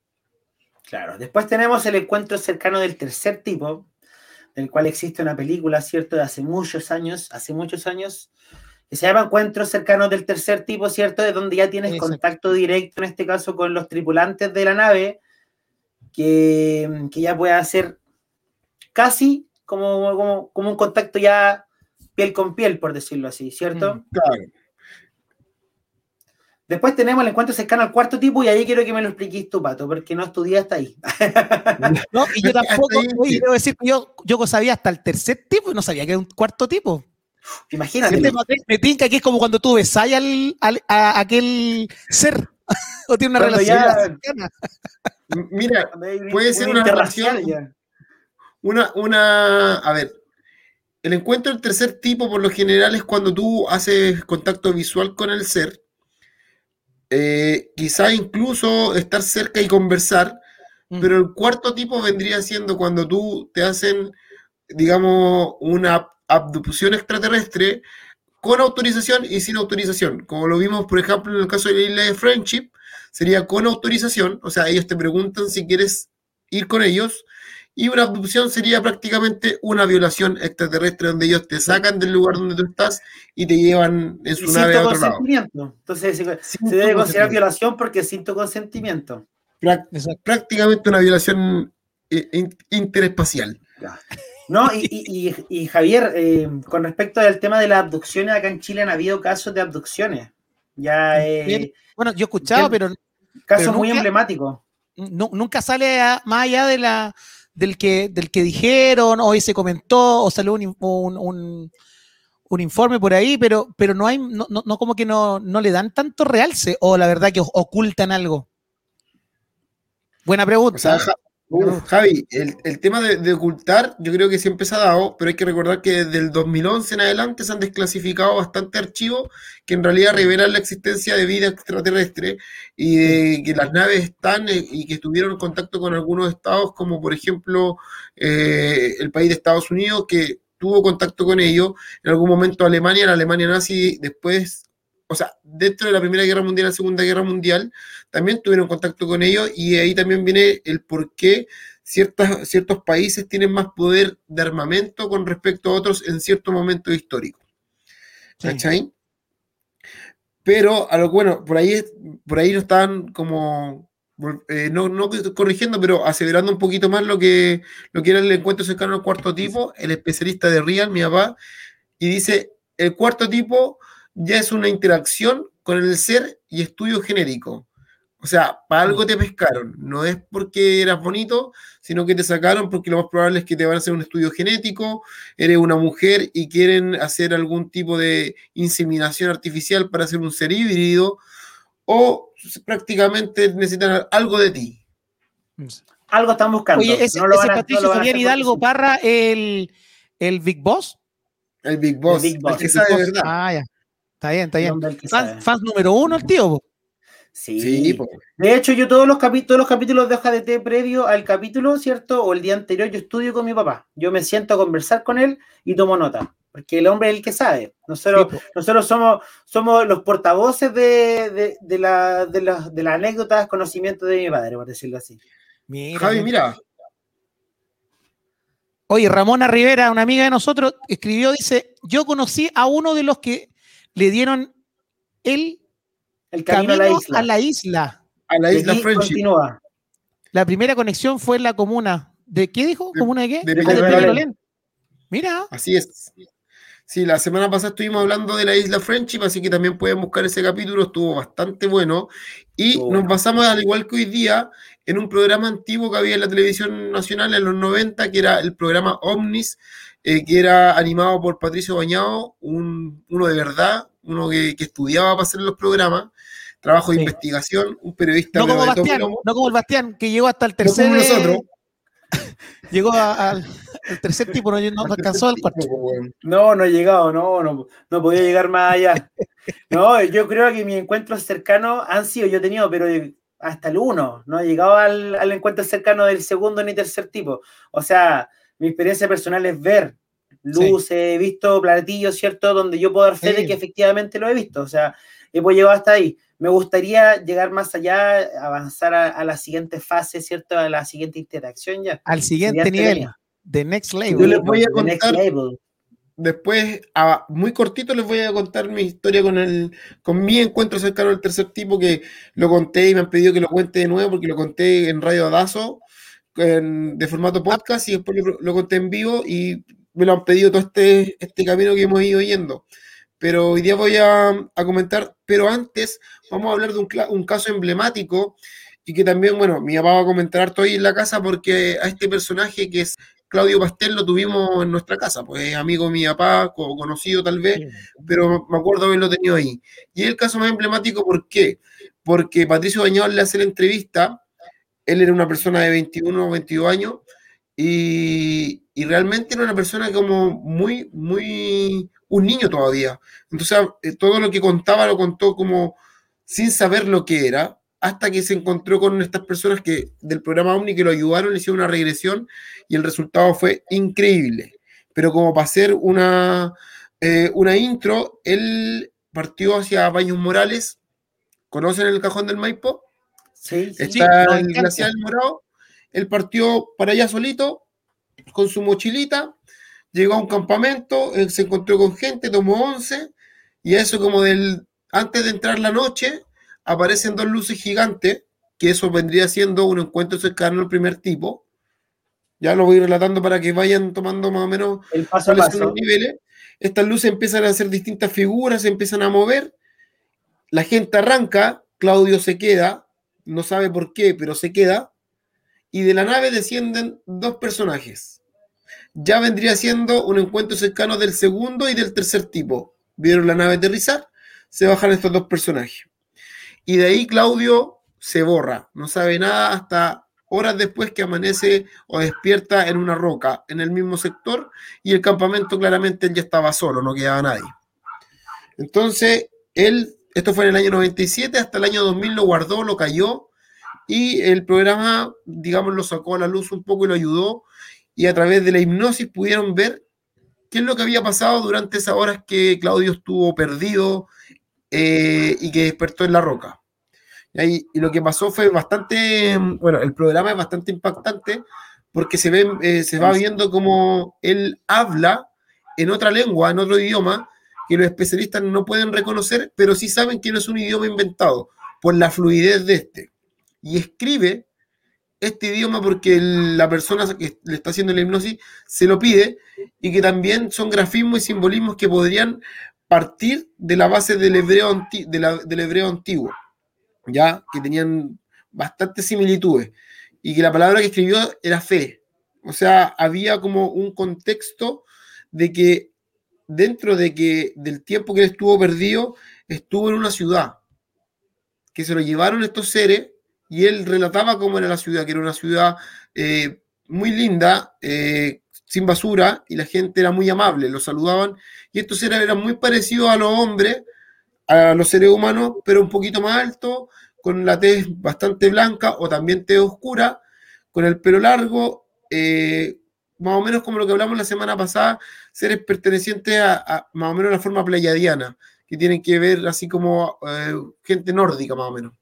Claro, después tenemos el encuentro cercano del tercer tipo, del cual existe una película, ¿cierto? De hace muchos años, hace muchos años, que se llama Encuentros cercanos del tercer tipo, ¿cierto? De donde ya tienes Exacto. contacto directo, en este caso, con los tripulantes de la nave, que, que ya puede hacer casi como, como, como un contacto ya piel con piel, por decirlo así, ¿cierto? Mm. Claro. Después tenemos el encuentro cercano al cuarto tipo, y ahí quiero que me lo expliques tú, Pato, porque no estudiaste ahí. No, y yo Hasta tampoco, oye, debo decir que yo, yo sabía hasta el tercer tipo y no sabía que era un cuarto tipo. Imagínate. Este me- tinca que es como cuando tú besás al, al- a aquel ser o tiene una Cuando relación ya- cercana. Mira, Puede ser una relación- ya. Una, una, a ver, el encuentro del tercer tipo por lo general es cuando tú haces contacto visual con el ser, eh, quizá incluso estar cerca y conversar, Mm. pero el cuarto tipo vendría siendo cuando tú te hacen, digamos, una ab- abducción extraterrestre con autorización y sin autorización, como lo vimos, por ejemplo, en el caso de la isla de Friendship, sería con autorización, o sea, ellos te preguntan si quieres ir con ellos, y una abducción sería prácticamente una violación extraterrestre donde ellos te sacan del lugar donde tú estás y te llevan en Y su sin nave tu a otro lado. consentimiento. Entonces se, debe considerar violación porque sin tu consentimiento. Prácticamente una violación eh, in- interespacial. No, y, y- y- y Javier, eh, con respecto al tema de las abducciones, acá en Chile han habido casos de abducciones. Ya, eh. Bueno, yo he escuchado, pero casos pero muy nunca- emblemáticos. nu- nunca sale a- más allá de la, del, que, del que dijeron, hoy se comentó, o salió un, un, un- informe por ahí, pero, pero no hay, no, no, no como que no, no le dan tanto realce, o la verdad que ocultan algo. Buena pregunta. Uf, Javi, el, el tema de, de ocultar, yo creo que siempre se ha dado, pero hay que recordar que desde el 2011 en adelante se han desclasificado bastantes archivos que en realidad revelan la existencia de vida extraterrestre y de que las naves están eh, y que tuvieron contacto con algunos estados, como por ejemplo eh, el país de Estados Unidos, que tuvo contacto con ellos. En algún momento Alemania, la Alemania nazi, después, o sea, dentro de la Primera Guerra Mundial y la Segunda Guerra Mundial, también tuvieron contacto con ellos y ahí también viene el por qué ciertas, ciertos países tienen más poder de armamento con respecto a otros en cierto momento histórico. Sí. ¿Cachai? Pero, a lo bueno, por ahí, por ahí no estaban como, eh, no, no corrigiendo, pero aseverando un poquito más lo que, lo que era el encuentro cercano al cuarto tipo, el especialista de Real, mi papá, y dice, el cuarto tipo ya es una interacción con el ser y estudio genérico. O sea, para algo te pescaron. No es porque eras bonito, sino que te sacaron porque lo más probable es que te van a hacer un estudio genético, eres una mujer y quieren hacer algún tipo de inseminación artificial para hacer un ser híbrido, o prácticamente necesitan algo de ti. Algo están buscando. Oye, ese, No lo ese van a- no Patricio lo hacer Hidalgo. Parra, el, el Big Boss. El Big Boss, Big el, Boss, que el sabe Big de Boss. verdad. Ah, ya. Está bien, está bien. fans número uno, el tío. po. Sí. De hecho, yo todos los, capi- todos los capítulos de Hoja de Té previo al capítulo, ¿cierto? O el día anterior, yo estudio con mi papá. Yo me siento a conversar con él y tomo nota. porque el hombre es el que sabe. Nosotros, Sí, nosotros somos, somos los portavoces de, de, de la, de, las- de las anécdotas, conocimientos de mi padre, por decirlo así. Mira, Javi, mira, Oye, Ramona Rivera, una amiga de nosotros, escribió, dice, yo conocí a uno de los que le dieron el El camino, a la isla. a la isla. a la isla continúa. La primera conexión fue en la comuna. ¿De qué dijo? De- ¿Comuna de qué? de Ah, de Peñalolén. Mira, Así es. Sí, la semana pasada estuvimos hablando de la isla Friendship, así que también pueden buscar ese capítulo, estuvo bastante bueno. Y nos basamos, al igual que hoy día, en un programa antiguo que había en la televisión nacional en los 90, que era el programa Omnis, eh, que era animado por Patricio Bañado, un, uno de verdad, uno que, que estudiaba para hacer los programas, trabajo de Sí. investigación, un periodista no como Bastián, no como el Bastián, que llegó hasta el No tercer. como nosotros. Llegó a- al al tercer tipo, no, no alcanzó al cuarto. No, no he llegado, no, no, no podía llegar más allá. No, yo creo que mis encuentros cercanos han sido, yo he tenido, pero hasta el uno, no he llegado al, al encuentro cercano del segundo ni tercer tipo. O sea, mi experiencia personal es ver luces, he visto platillos, ¿cierto? Donde yo puedo dar fe de Sí. que efectivamente lo he visto. O sea, hemos llegado hasta ahí. Me gustaría llegar más allá, avanzar a, a la siguiente fase, ¿cierto? A la siguiente interacción ya. Al siguiente Sería nivel, de Next Yo Level. les voy a contar- level. Después, a- muy cortito, les voy a contar mi historia con el, con mi encuentro cercano al tercer tipo, que lo conté y me han pedido que lo cuente de nuevo porque lo conté en Radio Dazo en- de formato podcast y después lo, lo conté en vivo y me lo han pedido todo este, este camino que hemos ido yendo. Pero hoy día voy a, a comentar, pero antes vamos a hablar de un, un caso emblemático y que también, bueno, mi papá va a comentar ahí en la casa porque a este personaje que es Claudio Pastel lo tuvimos en nuestra casa, pues es amigo de mi papá, co- conocido tal vez, pero me acuerdo haberlo tenido ahí. Y es el caso más emblemático, ¿por qué? Porque Patricio Bañal le hace la entrevista, él era una persona de 21 o 22 años, y, y realmente era una persona como muy, muy, un niño todavía. Entonces, eh, todo lo que contaba lo contó como sin saber lo que era, hasta que se encontró con estas personas que del programa Omni que lo ayudaron, le hicieron una regresión y el resultado fue increíble. Pero como para hacer una, eh, una intro, él partió hacia Baños Morales. ¿Conocen el cajón del Maipo? Sí, sí. Está nos el glacial morado. Él partió para allá solito, con su mochilita, llegó a un campamento, él se encontró con gente, tomó once, y eso como del, antes de entrar la noche, aparecen dos luces gigantes, que eso vendría siendo un encuentro cercano al primer tipo. Ya lo voy relatando para que vayan tomando más o menos El paso a paso. los niveles. Estas luces empiezan a hacer distintas figuras, se empiezan a mover. La gente arranca, Claudio se queda, no sabe por qué, pero se queda. Y de la nave descienden dos personajes. Ya vendría siendo un encuentro cercano del segundo y del tercer tipo. Vieron la nave aterrizar, se bajan estos dos personajes. Y de ahí Claudio se borra, no sabe nada hasta horas después que amanece o despierta en una roca en el mismo sector y el campamento claramente él ya estaba solo, no quedaba nadie. Entonces, él, esto fue en el año 97, hasta el año 2000 lo guardó, lo cayó y el programa, digamos, lo sacó a la luz un poco y lo ayudó y a través de la hipnosis pudieron ver qué es lo que había pasado durante esas horas que Claudio estuvo perdido eh, y que despertó en la roca. Y, lo que pasó fue bastante, bueno, el programa es bastante impactante porque se, ve, eh, se va viendo como él habla en otra lengua, en otro idioma, que los especialistas no pueden reconocer, pero sí saben que no es un idioma inventado, por la fluidez de este. Y escribe este idioma porque la persona que le está haciendo la hipnosis se lo pide y que también son grafismos y simbolismos que podrían partir de la base del hebreo, anti- de la- del hebreo antiguo, ya que tenían bastantes similitudes y que la palabra que escribió era fe. O sea, había como un contexto de que dentro de que del tiempo que él estuvo perdido, estuvo en una ciudad, que se lo llevaron estos seres y él relataba cómo era la ciudad, que era una ciudad eh, muy linda, eh, sin basura, y la gente era muy amable, lo saludaban, y estos seres eran muy parecidos a los hombres, a los seres humanos, pero un poquito más altos, con la tez bastante blanca o también tez oscura, con el pelo largo, eh, más o menos como lo que hablamos la semana pasada, seres pertenecientes a, a más o menos la forma pleiadiana, que tienen que ver así como eh, gente nórdica más o menos.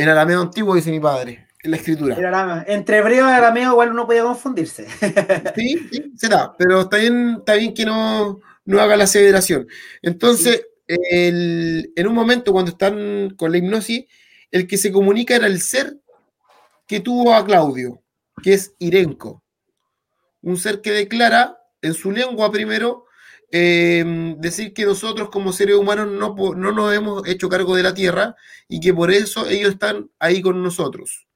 En arameo antiguo dice mi padre, en la escritura. Arameo. Entre hebreo y arameo igual uno puede confundirse. Sí, sí, será, pero está bien, está bien que no, no haga la aseveración. Entonces, el- en un momento cuando están con la hipnosis, el que se comunica era el ser que tuvo a Claudio, que es Irenco. Un ser que declara en su lengua primero eh, decir que nosotros como seres humanos no, no nos hemos hecho cargo de la tierra y que por eso ellos están ahí con nosotros.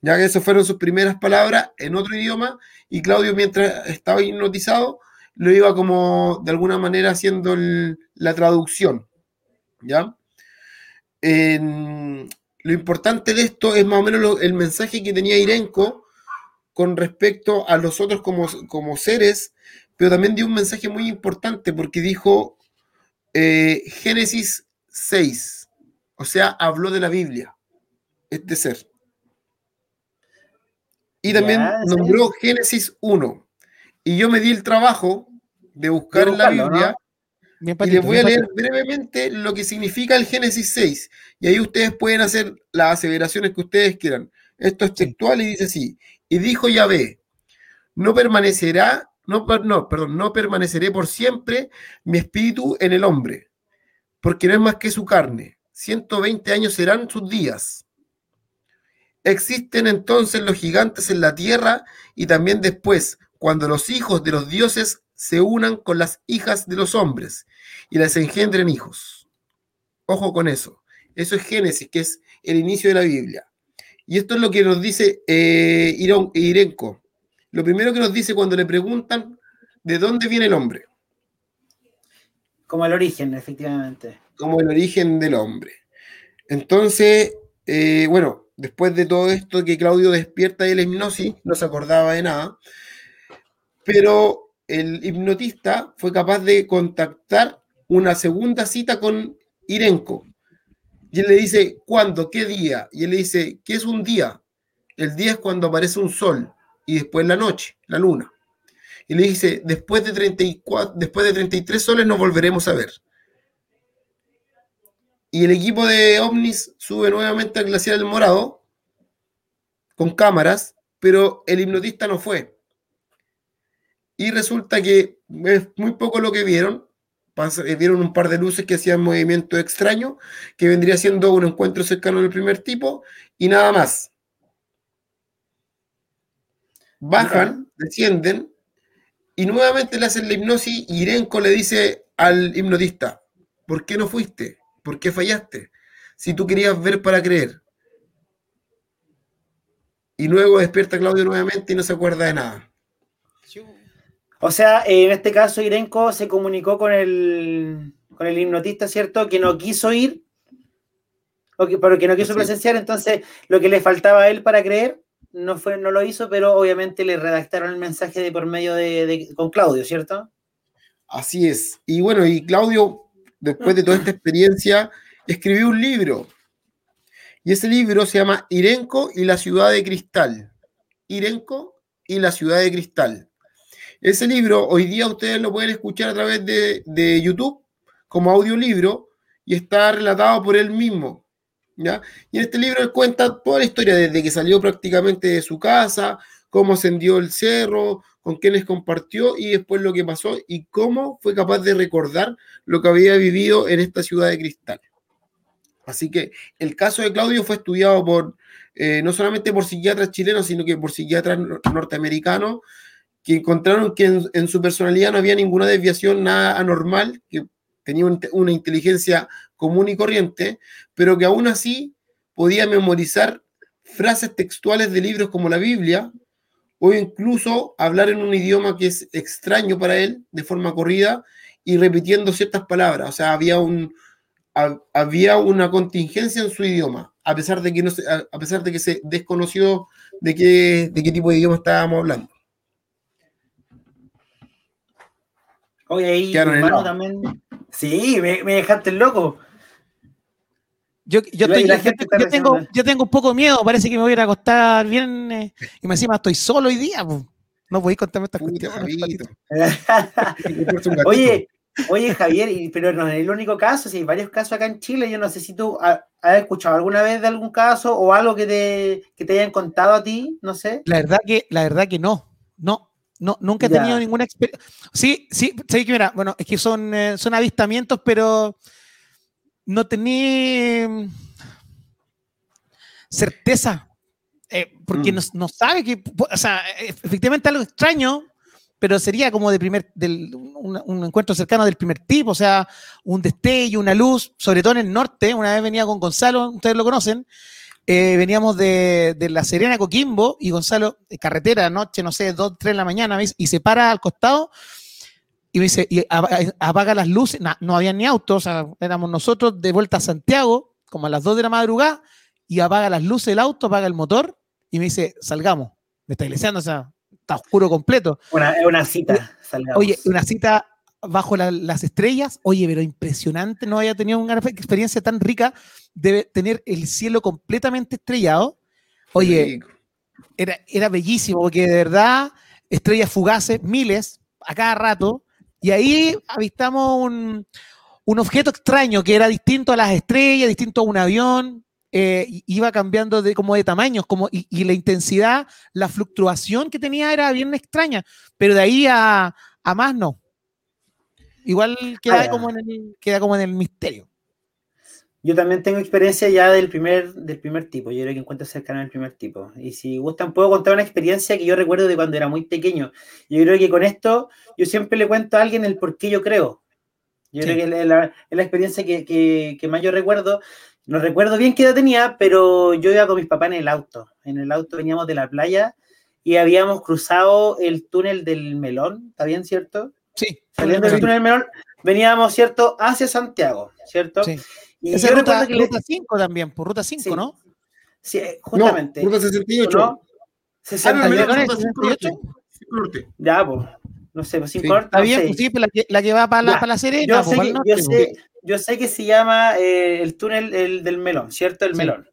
Ya que esas fueron sus primeras palabras en otro idioma y Claudio mientras estaba hipnotizado lo iba como de alguna manera haciendo la traducción. ¿Ya? Lo importante de esto es más o menos el mensaje que tenía Irenco con respecto a los otros como, como seres, pero también dio un mensaje muy importante porque dijo eh, Génesis 6, o sea, habló de la Biblia, este ser. Y también Ya, ¿en nombró Génesis 1. Y yo me di el trabajo de buscar en la Biblia y les voy a leer brevemente lo que significa el Génesis 6. Y ahí ustedes pueden hacer las aseveraciones que ustedes quieran. Esto es textual y dice así. Y dijo Yahvé, no permanecerá, no, no, perdón, no permaneceré por siempre mi espíritu en el hombre, porque no es más que su carne. 120 años serán sus días. Existen entonces los gigantes en la tierra y también después, cuando los hijos de los dioses se unan con las hijas de los hombres y les engendren hijos. Ojo con eso. Eso es Génesis, que es el inicio de la Biblia. Y esto es lo que nos dice eh, Irenco. Lo primero que nos dice cuando le preguntan de dónde viene el hombre, Como el origen, efectivamente. como el origen del hombre. Entonces, eh, bueno, después de todo esto que Claudio despierta de la hipnosis, no se acordaba de nada, pero el hipnotista fue capaz de contactar una segunda cita con Irenco. Y él le dice, ¿cuándo? ¿Qué día? Y él le dice, ¿qué es un día? El día es cuando aparece un sol y después la noche, la luna. Y le dice, después de, 34, después de 33 soles nos volveremos a ver. Y el equipo de ovnis sube nuevamente al glaciar del Morado con cámaras, pero el hipnotista no fue. Y resulta que es muy poco lo que vieron. Eh, Vieron un par de luces que hacían movimiento extraño, que vendría siendo un encuentro cercano del primer tipo, y nada más. Bajan, descienden, y nuevamente le hacen la hipnosis, y Irenco le dice al hipnotista, ¿por qué no fuiste? ¿Por qué fallaste? Si tú querías ver para creer. Y luego despierta Claudio nuevamente y no se acuerda de nada. O sea, en este caso Irenco se comunicó con el, con el hipnotista, ¿cierto? Que no quiso ir, o que, pero que no quiso presenciar, entonces lo que le faltaba a él para creer no fue, no lo hizo, pero obviamente le redactaron el mensaje de por medio de, con Claudio, ¿cierto? Así es. Y bueno, y Claudio, después de toda esta experiencia, escribió un libro. Y ese libro se llama Irenco y la ciudad de cristal. Irenco y la ciudad de cristal. Ese libro hoy día ustedes lo pueden escuchar a través de, de YouTube como audiolibro y está relatado por él mismo. Y en este libro él cuenta toda la historia desde que salió prácticamente de su casa, cómo ascendió el cerro, con quienes compartió y después lo que pasó y cómo fue capaz de recordar lo que había vivido en esta ciudad de cristal. Así que el caso de Claudio fue estudiado por eh, no solamente por psiquiatras chilenos, sino que por psiquiatras nor- norteamericanos que encontraron que en, su personalidad no había ninguna desviación, nada anormal, que tenía un- una inteligencia común y corriente, pero que aún así podía memorizar frases textuales de libros como la Biblia, o incluso hablar en un idioma que es extraño para él, de forma corrida, y repitiendo ciertas palabras. O sea, había, un, ha- había una contingencia en su idioma, a pesar de que, no se, a, a pesar de que se desconoció de qué, de qué tipo de idioma estábamos hablando. Oye, ahí hermano también. Sí, me, me dejaste loco. Yo, yo, estoy- tengo- yo tengo, reaccionando. yo tengo un poco de miedo, parece que me voy a ir a acostar bien. eh, y me encima estoy solo hoy día. po. No podéis contarme estas cuestiones. Oye, oye Javier, pero no es el único caso, si hay varios casos acá en Chile, yo no sé si tú ha- has escuchado alguna vez de algún caso o algo que te, que te hayan contado a ti, no sé. La verdad que, la verdad que no. No, no, nunca he Ya. tenido ninguna experiencia. Sí, sí, sé que mira, bueno, es que son, eh, son avistamientos, pero no tenía mm, certeza. eh, porque Mm. no, no sabe que, o sea, eh, efectivamente algo extraño, pero sería como de primer, del, un, un encuentro cercano del primer tipo, o sea, un destello, una luz, sobre todo en el norte. Una vez venía con Gonzalo, ustedes lo conocen, eh, veníamos de, de La Serena Coquimbo y Gonzalo, de carretera, noche, no sé, 2, 3 de la mañana, dice, y se para al costado y me dice, y apaga, las luces, Nah, no había ni autos, o sea, éramos nosotros de vuelta a Santiago, como a las 2 de la madrugada, y apaga las luces del auto, apaga el motor y me dice, salgamos. Me está iglesiando, o sea, está oscuro completo. Una, es una cita, salgamos. Oye, una cita bajo la- las estrellas, oye, pero impresionante, no había tenido una experiencia tan rica de tener el cielo completamente estrellado. Oye, era, era bellísimo, porque de verdad, estrellas fugaces, miles, a cada rato, y ahí avistamos un, un objeto extraño que era distinto a las estrellas, distinto a un avión, eh, iba cambiando de, como de tamaños, como, y, y la intensidad, la fluctuación que tenía era bien extraña, pero de ahí a, a más no. Igual queda, Ah, como en el, queda como en el misterio. Yo también tengo experiencia ya del primer, del primer tipo. Yo creo que encuentro cercano al primer tipo. Y si gustan, puedo contar una experiencia que yo recuerdo de cuando era muy pequeño. Yo creo que con esto yo siempre le cuento a alguien el por qué yo creo. Yo Sí. creo que es la, la experiencia que, que- que más yo recuerdo. No recuerdo bien qué edad tenía, pero yo iba con mis papás en el auto. En el auto veníamos de la playa y habíamos cruzado el túnel del Melón. ¿Está bien, cierto? Sí, Saliendo del túnel del Melón, veníamos, ¿cierto? Hacia Santiago, ¿cierto? Sí. Y Esa yo ruta, que le- ruta 5 también, por ruta 5, Sí. ¿no? Sí, eh, No, justamente. ruta 68. ¿no? Ah, no, 60 no, no, ¿Sesenta y ruta ocho? 5 norte. Cinco norte. Ya, pues. No sé, pues Sí. cinco Está no bien, pues sí, pues la que, la que va para la, para la Serena, Yo, pues, sé que, el norte, yo, pues. sé, yo sé que se llama eh, el túnel el del melón, ¿cierto? El Sí. melón.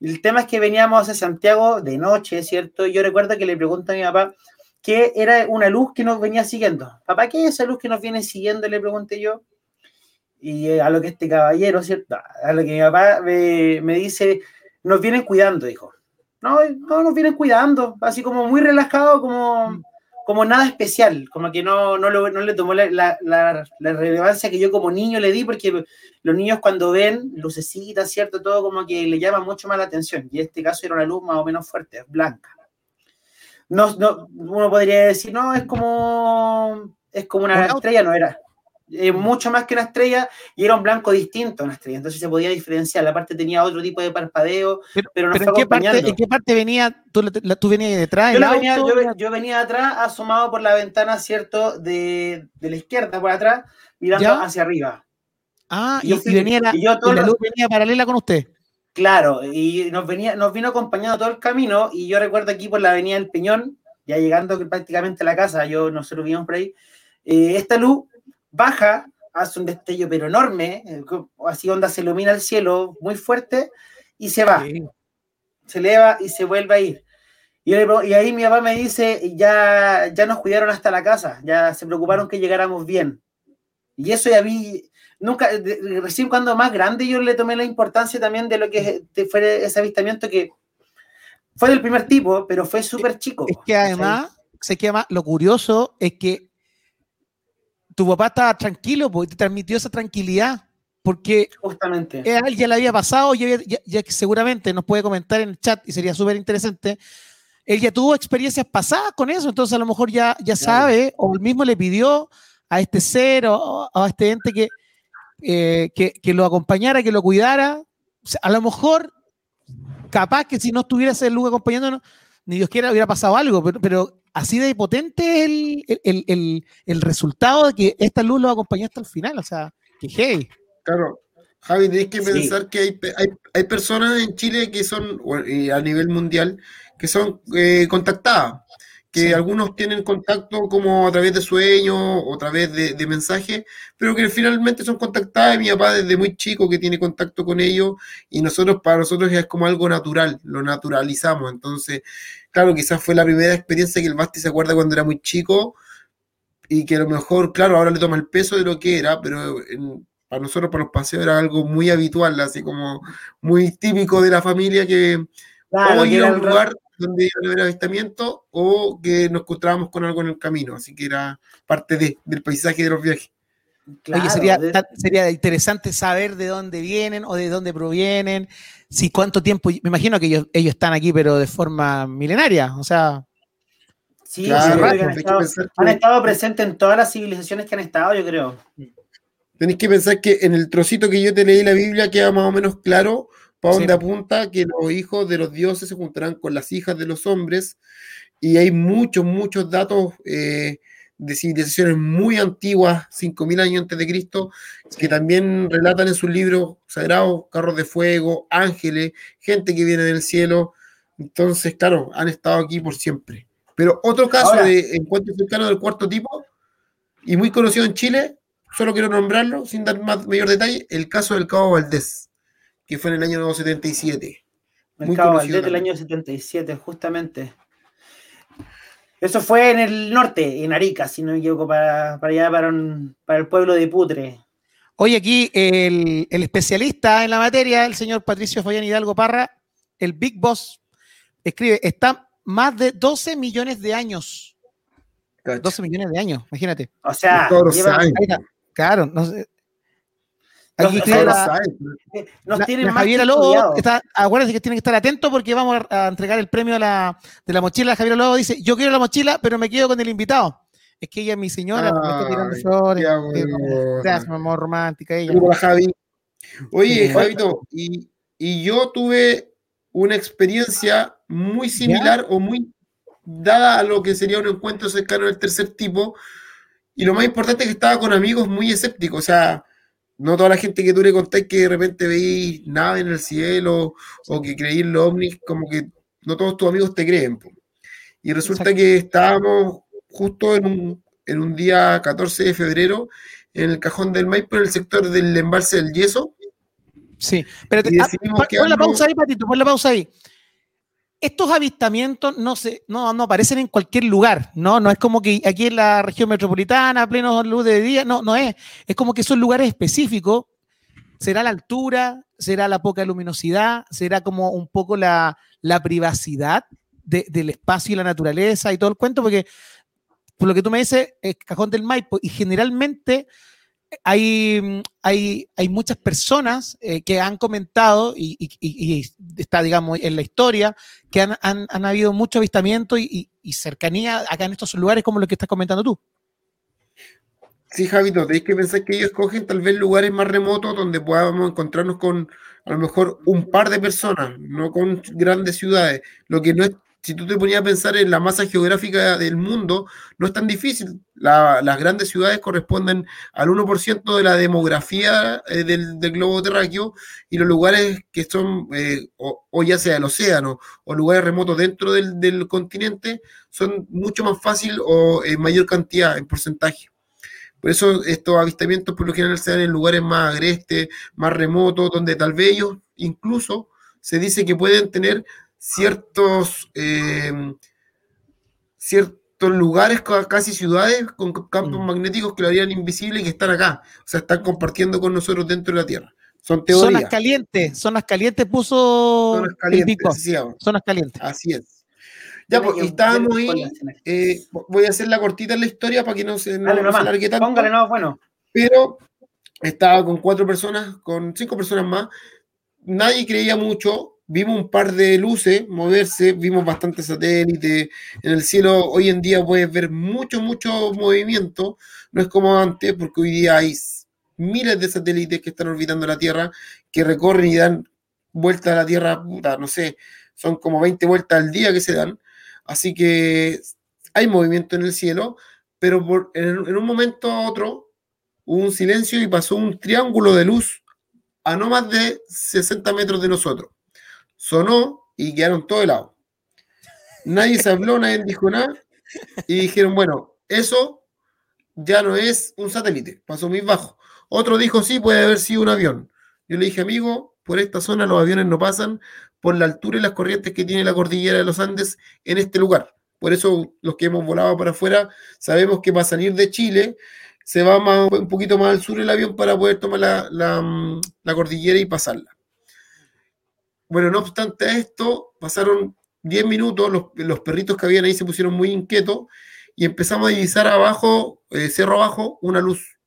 El tema es que veníamos hacia Santiago de noche, ¿cierto? Yo recuerdo que le pregunto a mi papá que era una luz que nos venía siguiendo. Papá, ¿qué es esa luz que nos viene siguiendo? Le pregunté yo. Y eh, a lo que este caballero, ¿cierto? A lo que mi papá me, me dice, nos vienen cuidando, dijo. No, no nos vienen cuidando, así como muy relajado, como, como nada especial, como que no, no, lo- no le tomó la, la- la- la relevancia que yo como niño le di, porque los niños cuando ven lucecitas, ¿cierto? Todo como que le llama mucho más la atención. Y en este caso era una luz más o menos fuerte, blanca. No, no, uno podría decir, no, es como, es como una Un estrella, no era. Es mucho más que una estrella y era un blanco distinto a una estrella. Entonces se podía diferenciar. La parte tenía otro tipo de parpadeo, Pero, pero pero ¿en, qué parte. ¿en qué parte venía? ¿Tú, la- tú venías detrás? Yo, venía, yo, ve- yo venía atrás, asomado por la ventana, ¿cierto? De, de la izquierda por atrás, mirando ¿Ya? hacia arriba. Ah, y venía la, y yo todo la luz venía paralela con usted. Claro, y nos, venía, nos vino acompañando todo el camino. Y yo recuerdo aquí por la avenida del Peñón, ya llegando prácticamente a la casa, yo nosotros vivimos por ahí. eh, esta luz baja, hace un destello, pero enorme, eh, así onda se ilumina el cielo muy fuerte y se va. Sí. se eleva y se vuelve a ir. Y, y ahí mi papá me dice, ya, ya nos cuidaron hasta la casa, ya se preocuparon que llegáramos bien. Y eso ya vi, nunca, de- recién cuando más grande yo le tomé la importancia también de lo que de- fue ese avistamiento que fue del primer tipo, pero fue súper chico. Es que además, sé que además lo curioso es que tu papá estaba tranquilo porque te transmitió esa tranquilidad. Porque Justamente. a él ya le había pasado, ya, ya- ya que seguramente nos puede comentar en el chat y sería súper interesante. Él ya tuvo experiencias pasadas con eso, entonces a lo mejor ya, ya sabe, o él mismo le pidió a este ser o, o a este ente que, eh, que, que lo acompañara, que lo cuidara. O sea, a lo mejor, capaz que si no estuviera ese luz acompañándonos, ni Dios quiera hubiera pasado algo, pero, pero así de potente es el, el, el- el- el resultado de que esta luz lo acompañó hasta el final. O sea, que hey. Claro. Javi, tenés que Sí. pensar que hay, hay, hay personas en Chile que son, y a nivel mundial, que son eh, contactadas, que Sí. algunos tienen contacto como a través de sueños o a través de, de mensajes, pero que finalmente son contactadas. Mi papá desde muy chico que tiene contacto con ellos y nosotros, para nosotros es como algo natural, lo naturalizamos. Entonces, claro, quizás fue la primera experiencia que el Basti se acuerda cuando era muy chico y que a lo mejor, claro, ahora le toma el peso de lo que era, pero en- para nosotros, para los paseos, era algo muy habitual, así como muy típico de la familia que Claro, o que ir a un lugar donde iba a haber avistamiento o que nos encontrábamos con algo en el camino, así que era parte de- del paisaje de los viajes. claro, Oye, sería, de- sería interesante saber de dónde vienen o de dónde provienen, si cuánto tiempo, me imagino que ellos, ellos están aquí, pero de forma milenaria, o sea, sí, Claro, han, que estado, pensar que- han estado presentes en todas las civilizaciones que han estado, yo creo. Tenéis que pensar que en el trocito que yo te leí la Biblia queda más o menos claro para Sí. dónde apunta que los hijos de los dioses se juntarán con las hijas de los hombres y hay muchos, muchos datos eh, de civilizaciones muy antiguas, 5.000 años antes de Cristo, que también relatan en sus libros sagrados carros de fuego, ángeles, gente que viene del cielo. Entonces, claro, han estado aquí por siempre. Pero otro caso Ahora- de encuentro cercano del cuarto tipo, y muy conocido en Chile, solo quiero nombrarlo sin dar más mayor detalle, el caso del Cabo Valdés, que fue en el año 77. Muy Mercado conocido Valdés del año 77, justamente. Eso fue en el norte, en Arica, si no me equivoco, para, para allá, para, un- para el pueblo de Putre. Hoy aquí el, el especialista en la materia, el señor Patricio Fabián Hidalgo Parra, el Big Boss, escribe, está más de 12 millones de años. 12 millones de años, imagínate. O sea. Claro, no sé. Aquí la, nos la- tienen la más que Javiera Lobo, está, acuérdense que tienen que estar atentos porque vamos a, a entregar el premio a la, de la mochila. La Javiera Lobo dice, yo quiero la mochila, pero me quedo con el invitado. Es que ella es mi señora, me está tirando Ay, flores. eh. Gracias, mi amor romántica ella. Javi. Oye, Sí. Javito, y, y yo tuve una experiencia muy similar o muy dada a lo que sería un encuentro cercano del tercer tipo. Y lo más importante es que estaba con amigos muy escépticos. O sea, no toda la gente que tú le contáis que de repente veis nave en el cielo o que creí en los ovnis, como que no todos tus amigos te creen. po. Y resulta Exacto. que estábamos justo en un, en un día 14 de febrero en el cajón del Maipo, en el sector del embalse del yeso. Sí, pero te- ah, pon- la pausa ahí, Patito, pon la pausa ahí. Estos avistamientos no, se, no, no aparecen en cualquier lugar, ¿no? No es como que aquí en la región metropolitana, a pleno luz de día, no, no es. Es como que son lugares específicos. ¿Será la altura? ¿Será la poca luminosidad? ¿Será como un poco la, la privacidad de- del espacio y la naturaleza y todo el cuento? Porque por lo que tú me dices, es Cajón del Maipo y generalmente hay, hay, hay muchas personas eh, que han comentado y, está, digamos, en la historia, que han, han- han habido mucho avistamiento y, cercanía acá en estos lugares como lo que estás comentando tú. Sí, Javito, tenéis que pensar que ellos escogen tal vez lugares más remotos donde podamos encontrarnos con a lo mejor un par de personas, no con grandes ciudades. Lo que no es, si tú te ponías a pensar en la masa geográfica del mundo, no es tan difícil. La- las grandes ciudades corresponden al 1% de la demografía eh, del, globo terráqueo y los lugares que son, eh, o, ya sea el océano o lugares remotos dentro del, continente, son mucho más fácil o en mayor cantidad, en porcentaje. Por eso estos avistamientos por lo general se dan en lugares más agrestes, más remotos, donde tal vez ellos incluso se dice que pueden tener ciertos, eh, ciertos lugares, ca- casi ciudades, con campos Mm. magnéticos que lo harían invisible y que están acá. O sea, están compartiendo con nosotros dentro de la Tierra. Son Zonas teorías. calientes, zonas calientes puso Zonas calientes. Zonas calientes. Así es. Ya, pues, y estábamos ahí. eh, voy a hacer la cortita en la historia para que no se, no- Dale no se alargue tanto. póngale no, bueno. pero estaba con cuatro personas, con cinco personas más. Nadie creía mucho. Vimos un par de luces moverse, vimos bastantes satélites. En el cielo hoy en día puedes ver mucho, mucho movimiento. No es como antes, porque hoy día hay miles de satélites que están orbitando la Tierra, que recorren y dan vuelta a la Tierra, puta, no sé, son como 20 vueltas al día que se dan. Así que hay movimiento en el cielo, pero por- en, en un momento a otro hubo un silencio y pasó un triángulo de luz a no más de 60 metros de nosotros. Sonó y quedaron todos helados. Nadie se habló, nadie dijo nada. y dijeron, bueno, eso ya no es un satélite, pasó muy bajo. Otro dijo, sí, puede haber sido un avión. Yo le dije, amigo, por esta zona los aviones no pasan por la altura y las corrientes que tiene la cordillera de los Andes en este lugar. Por eso los que hemos volado para afuera sabemos que para salir de Chile se va un poquito más al sur el avión para poder tomar la, la, mm, la cordillera y pasarla. Bueno, no obstante esto, pasaron 10 minutos, los, perritos que habían ahí se pusieron muy inquietos y empezamos a divisar abajo, eh, cerro abajo, una luz.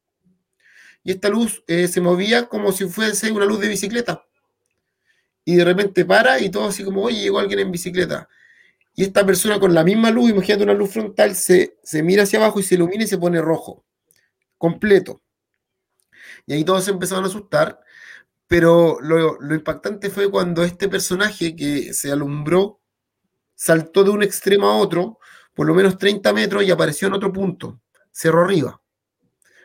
Y esta luz eh, se movía como si fuese una luz de bicicleta. Y de repente para y todo así como, oye, llegó alguien en bicicleta. Y esta persona con la misma luz, imagínate una luz frontal, se, se mira hacia abajo y se ilumina y se pone rojo, completo. Y ahí todos se empezaron a asustar, pero lo, lo impactante fue cuando este personaje que se alumbró saltó de un extremo a otro, por lo menos 30 metros, y apareció en otro punto, cerro arriba.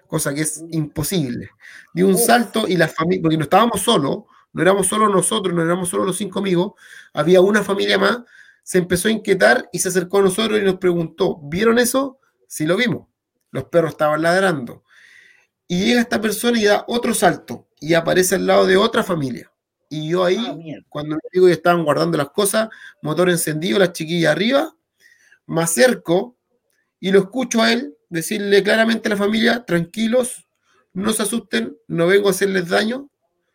Cosa que es imposible. Dio un salto y la familia, porque no estábamos solos, no éramos solo nosotros, no éramos solo los cinco amigos, había una familia más, se empezó a inquietar y se acercó a nosotros y nos preguntó, ¿vieron eso? Sí lo vimos. Los perros estaban ladrando. Y llega esta persona y da otro salto y aparece al lado de otra familia. Y yo ahí, Ah, cuando me digo que estaban guardando las cosas, motor encendido, las chiquillas arriba, me acerco y lo escucho a él decirle claramente a la familia, tranquilos, no se asusten, no vengo a hacerles daño,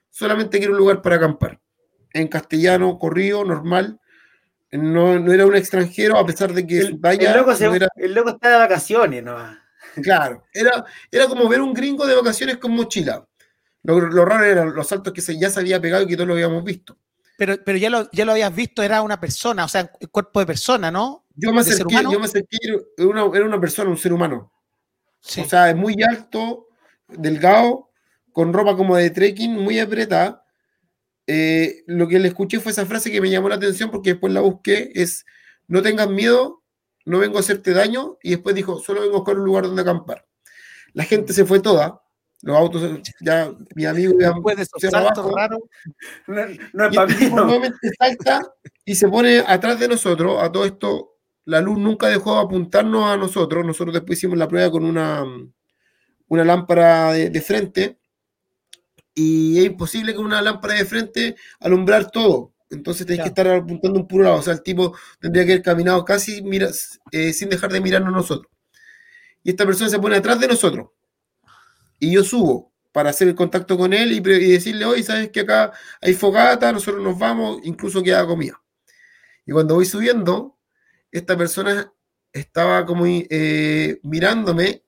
solamente quiero un lugar para acampar. En castellano, corrido, normal. No, no era un extranjero, a pesar de que su El, talla el loco se- no era el loco está de vacaciones, ¿no? Claro, era, era como ver un gringo de vacaciones con mochila. Lo, lo raro eran los saltos que se, ya se había pegado y que todos lo habíamos visto. Pero, pero ya, lo, ya lo habías visto, era una persona, o sea, el cuerpo de persona, ¿no? Yo me ¿De ser acerqué, yo me acerqué, era una, era una persona, un ser humano. Sí. O sea, es muy alto, delgado, con ropa como de trekking, muy apretada. Eh, lo que le escuché fue esa frase que me llamó la atención porque después la busqué, es no tengas miedo, no vengo a hacerte daño, y después dijo, solo vengo a buscar un lugar donde acampar. La gente se fue toda, los autos, ya mi amigo ya Después de esos saltos raros. No, no es para mí, nuevamente salta y se pone atrás de nosotros. A todo esto, la luz nunca dejó de apuntarnos a nosotros. Nosotros después hicimos la prueba con una, una lámpara de, de frente. Y es imposible con una lámpara de frente alumbrar todo. Entonces tenés que estar apuntando un puro lado. O sea, el tipo tendría que haber caminado casi mira, eh, sin dejar de mirarnos a nosotros. Y esta persona se pone atrás de nosotros. Y yo subo para hacer el contacto con él y, decirle, oye, ¿sabes que acá hay fogata? Nosotros nos vamos, incluso queda comida. Y cuando voy subiendo, esta persona estaba como eh, mirándome,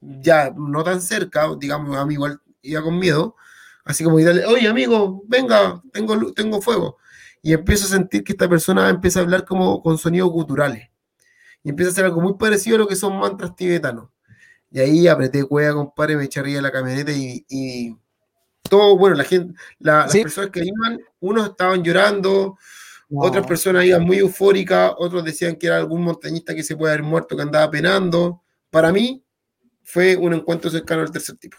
ya no tan cerca, digamos, a mí igual iba con miedo, así como gritarle, oye amigo, venga, tengo, tengo fuego. Y empiezo a sentir que esta persona empieza a hablar como con sonidos guturales. Y empieza a hacer algo muy parecido a lo que son mantras tibetanos. Y ahí apreté cueva, compadre, me eché arriba de la camioneta y, y todo, bueno, la gente, la- Sí. las personas que iban, unos estaban llorando, No. otras personas iban muy eufóricas, otros decían que era algún montañista que se puede haber muerto, que andaba penando. Para mí fue un encuentro cercano al tercer tipo.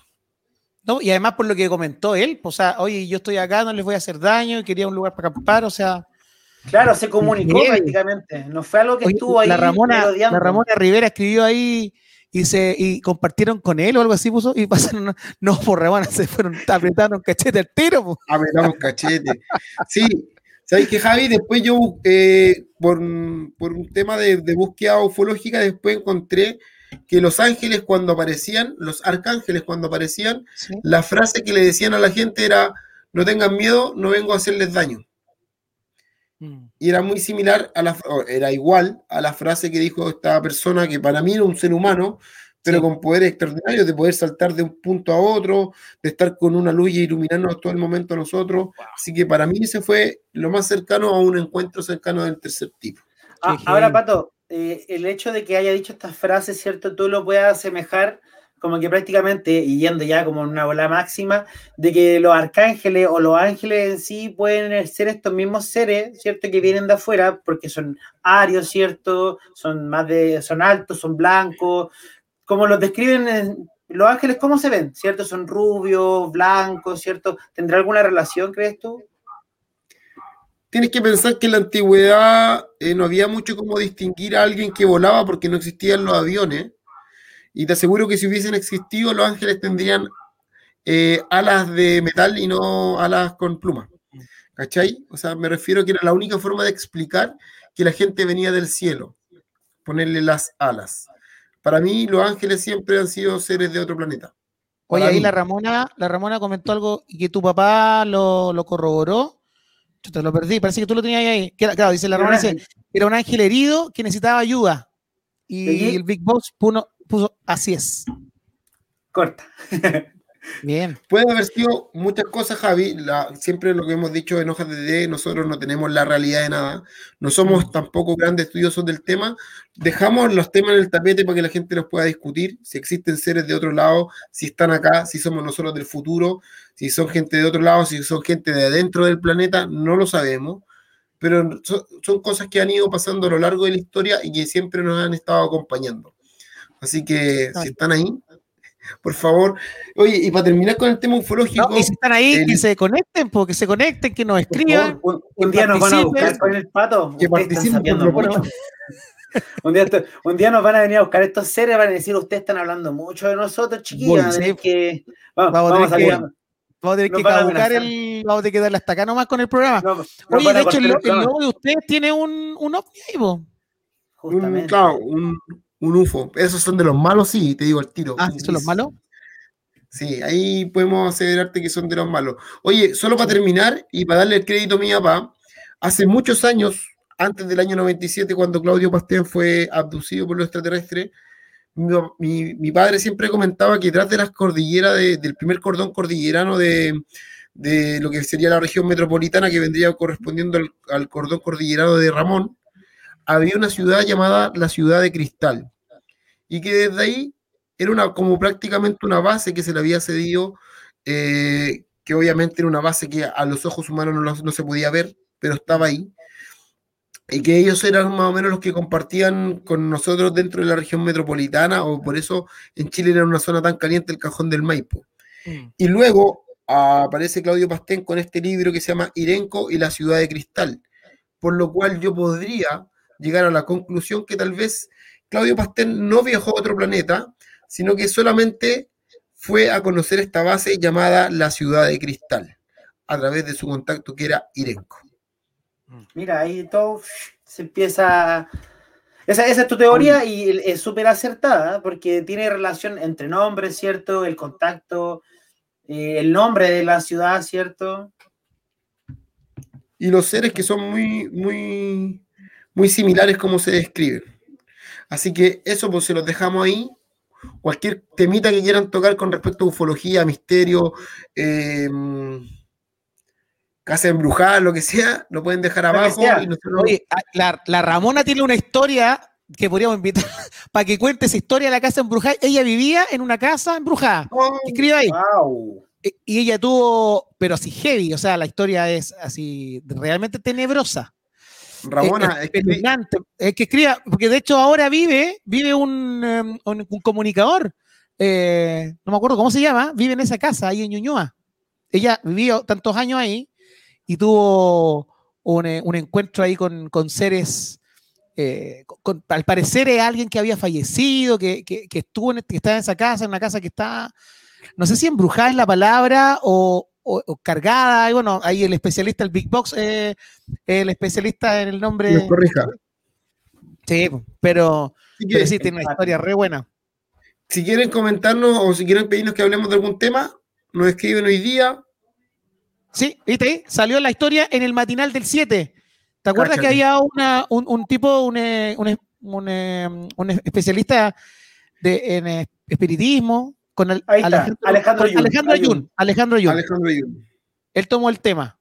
No, y además por lo que comentó él, o sea, oye, yo estoy acá, no les voy a hacer daño, quería un lugar para acampar, o sea, Claro, se comunicó Bien. prácticamente. No fue algo que oye, estuvo ahí la Ramona, la Ramona Rivera escribió ahí y se y compartieron con él o algo así puso y pasaron, no, por Ramona se fueron apretaron cachete al tiro, po. Apretamos cachete. Sí, ¿sabes qué, Javi? Después yo, eh, por, por un tema de, de búsqueda ufológica, después encontré que los ángeles cuando aparecían, los arcángeles cuando aparecían, Sí. la frase que le decían a la gente era, no tengan miedo, no vengo a hacerles daño. Mm. Y era muy similar a la, era igual a la frase que dijo esta persona, que para mí era un ser humano, pero Sí. con poderes extraordinarios, de poder saltar de un punto a otro, de estar con una luz y iluminarnos todo el momento a nosotros. Así que para mí ese fue lo más cercano a un encuentro cercano del tercer tipo. Ah, ahora. Pato, eh, el hecho de que haya dicho estas frases, ¿cierto? Tú lo puedes asemejar como que prácticamente, yendo ya como en una bola máxima, de que los arcángeles o los ángeles en sí pueden ser estos mismos seres, ¿cierto? Que vienen de afuera porque son arios, ¿cierto? Son más de, son altos, son blancos, como los describen en- los ángeles, ¿cómo se ven? ¿Cierto? Son rubios, blancos, ¿cierto? ¿Tendrá alguna relación, crees tú? tienes que pensar que en la antigüedad eh, no había mucho como distinguir a alguien que volaba porque no existían los aviones. Y te aseguro que si hubiesen existido, los ángeles tendrían eh, alas de metal y no alas con plumas. ¿Cachai? O sea, me refiero que era la única forma de explicar que la gente venía del cielo, ponerle las alas. Para mí, los ángeles siempre han sido seres de otro planeta. Oye, ahí la Ramona, la Ramona comentó algo y que tu papá lo, lo corroboró. Yo te lo perdí, parece que tú lo tenías ahí. Claro, dice la Ramona, dice, era un ángel herido que necesitaba ayuda. Y el Big Boss puso, puso así es. Corta. Bien. Puede haber sido muchas cosas, Javi. La- siempre lo que hemos dicho en Hojas de D, nosotros no tenemos la realidad de nada. No somos tampoco grandes estudiosos del tema. Dejamos los temas en el tapete para que la gente los pueda discutir. Si existen seres de otro lado, si están acá, si somos nosotros del futuro, si son gente de otro lado, si son gente de adentro del planeta, no lo sabemos. Pero son, son cosas que han ido pasando a lo largo de la historia y que siempre nos han estado acompañando. Así que si están ahí, por favor. Oye, y para terminar con el tema ufológico. No, y si están ahí, el- que se conecten, porque se conecten, que nos escriban. favor, Un, un día nos van a buscar con el pato. Que participen. Un día, un día nos van a venir a buscar estos seres, van a decir, ustedes están hablando mucho de nosotros, chiquillos. Bueno, sí. que, vamos, Vamos a vamos a tener salir. que- Vamos a tener que caducar el. Vamos a tener que darle hasta acá nomás con el programa. no, Oye, de hecho, el, el logo de ustedes tiene un, un ovni ahí. Un, claro, un, un UFO. Esos son de los malos, sí, te digo al tiro. Ah, Un ¿sí son los malos? Sí, ahí podemos aseverarte que son de los malos. Oye, solo para terminar y para darle el crédito a mi papá, hace muchos años, antes del año 97, cuando Claudio Pastén fue abducido por los extraterrestres, mi, padre siempre comentaba que detrás de las cordilleras, de- del primer cordón cordillerano de, lo que sería la región metropolitana, que vendría correspondiendo al, cordón cordillerano de Ramón, había una ciudad llamada la ciudad de Cristal. Y que desde ahí era una, como prácticamente una base que se le había cedido, eh, que obviamente era una base que a los ojos humanos no, no se podía ver, pero estaba ahí. Y que ellos eran más o menos los que compartían con nosotros dentro de la región metropolitana, o por eso en Chile era una zona tan caliente el cajón del Maipo. Y luego aparece Claudio Pastén con este libro que se llama Irenco y la ciudad de cristal, por lo cual yo podría llegar a la conclusión que tal vez Claudio Pastén no viajó a otro planeta, sino que solamente fue a conocer esta base llamada la ciudad de cristal, a través de su contacto que era Irenco. Mira, ahí todo se empieza. Esa, esa es tu teoría y es súper acertada, ¿eh? porque tiene relación entre nombres, ¿cierto? El contacto, eh, el nombre de la ciudad, ¿cierto? y los seres que son muy, muy, muy similares como se describen. Así que eso pues se los dejamos ahí. Cualquier temita que quieran tocar con respecto a ufología, misterio, eh, casa embrujada, lo que sea, lo pueden dejar abajo. y nosotros- Oye, a- la, la Ramona tiene una historia que podríamos invitar para que cuente esa historia de la casa embrujada. Ella vivía en una casa embrujada. Oh, Escribe ahí. ¡Wow! Y ella tuvo, pero así heavy, o sea, la historia es así realmente tenebrosa. Ramona, es, es que-. Es que escriba, porque de hecho ahora vive, vive un, em, un- un comunicador, eh, no me acuerdo cómo se llama, vive en esa casa ahí en Ñuñoa. Ella vivió tantos años ahí y tuvo un, eh, un encuentro ahí con, con seres, eh, con- al parecer es alguien que había fallecido, que, que, que estuvo en, que estaba en esa casa, en una casa que está, no sé si embrujada es la palabra o, o- o cargada, y bueno, ahí el especialista, el Big Box, eh, el especialista en el nombre. corrija. Sí, pero, que, pero sí, tiene una historia re buena. si quieren comentarnos o si quieren pedirnos que hablemos de algún tema, nos escriben hoy día. Sí, viste ahí, salió la historia en el matinal del 7. ¿Te acuerdas que había una, un, un tipo, un, eh, un, un, eh, un especialista de, en espiritismo? Con el, Ahí está, Alejandro Ayun. Alejandro. Ayun. Alejandro Ayun. Alejandro Ayun. Él tomó el tema.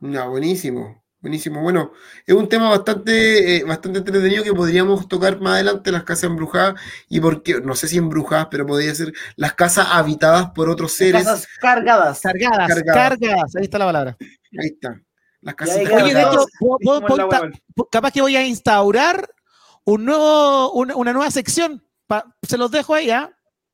No, buenísimo, buenísimo. Bueno, es un tema bastante, eh, bastante entretenido que podríamos tocar más adelante, las casas embrujadas, y porque, no sé si embrujadas, pero podría ser las casas habitadas por otros seres. Casas cargadas. Cargadas, Cargadas. cargadas. Ahí está la palabra. Ahí está. Las casas ahí Oye, de hecho. P- capaz que voy a instaurar un nuevo, una, una nueva sección. Pa- se los dejo ahí, ¿ah?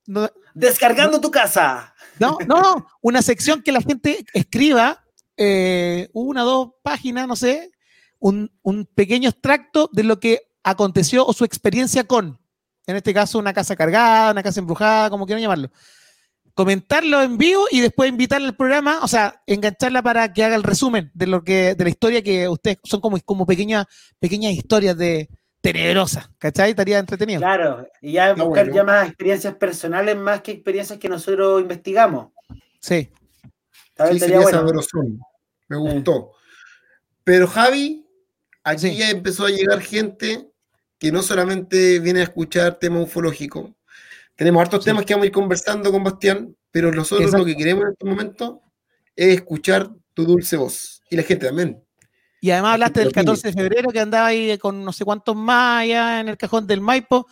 No, Descargando tu casa. no, no, no, una sección que la gente escriba eh, una o dos páginas, no sé, un, un pequeño extracto de lo que aconteció o su experiencia con, en este caso, una casa cargada, una casa embrujada, como quieran llamarlo. Comentarlo en vivo y después invitarle al programa, o sea, engancharla para que haga el resumen de lo que, de la historia que ustedes son como, como pequeñas, pequeñas historias de tenebrosas, ¿cachai? Estaría entretenido. Claro, y ya Está buscar bueno. ya más experiencias personales más que experiencias que nosotros investigamos. Sí. Tal vez Sí, sería bueno. sabrosón. Me gustó. Pero Javi, aquí Sí. ya empezó a llegar gente que no solamente viene a escuchar temas ufológicos. Tenemos hartos Sí. temas que vamos a ir conversando con Bastián, pero nosotros Exacto. lo que queremos en este momento es escuchar tu dulce voz. Y la gente también. Y además La hablaste del opine. 14 de febrero que andaba ahí con no sé cuántos más allá en el cajón del Maipo.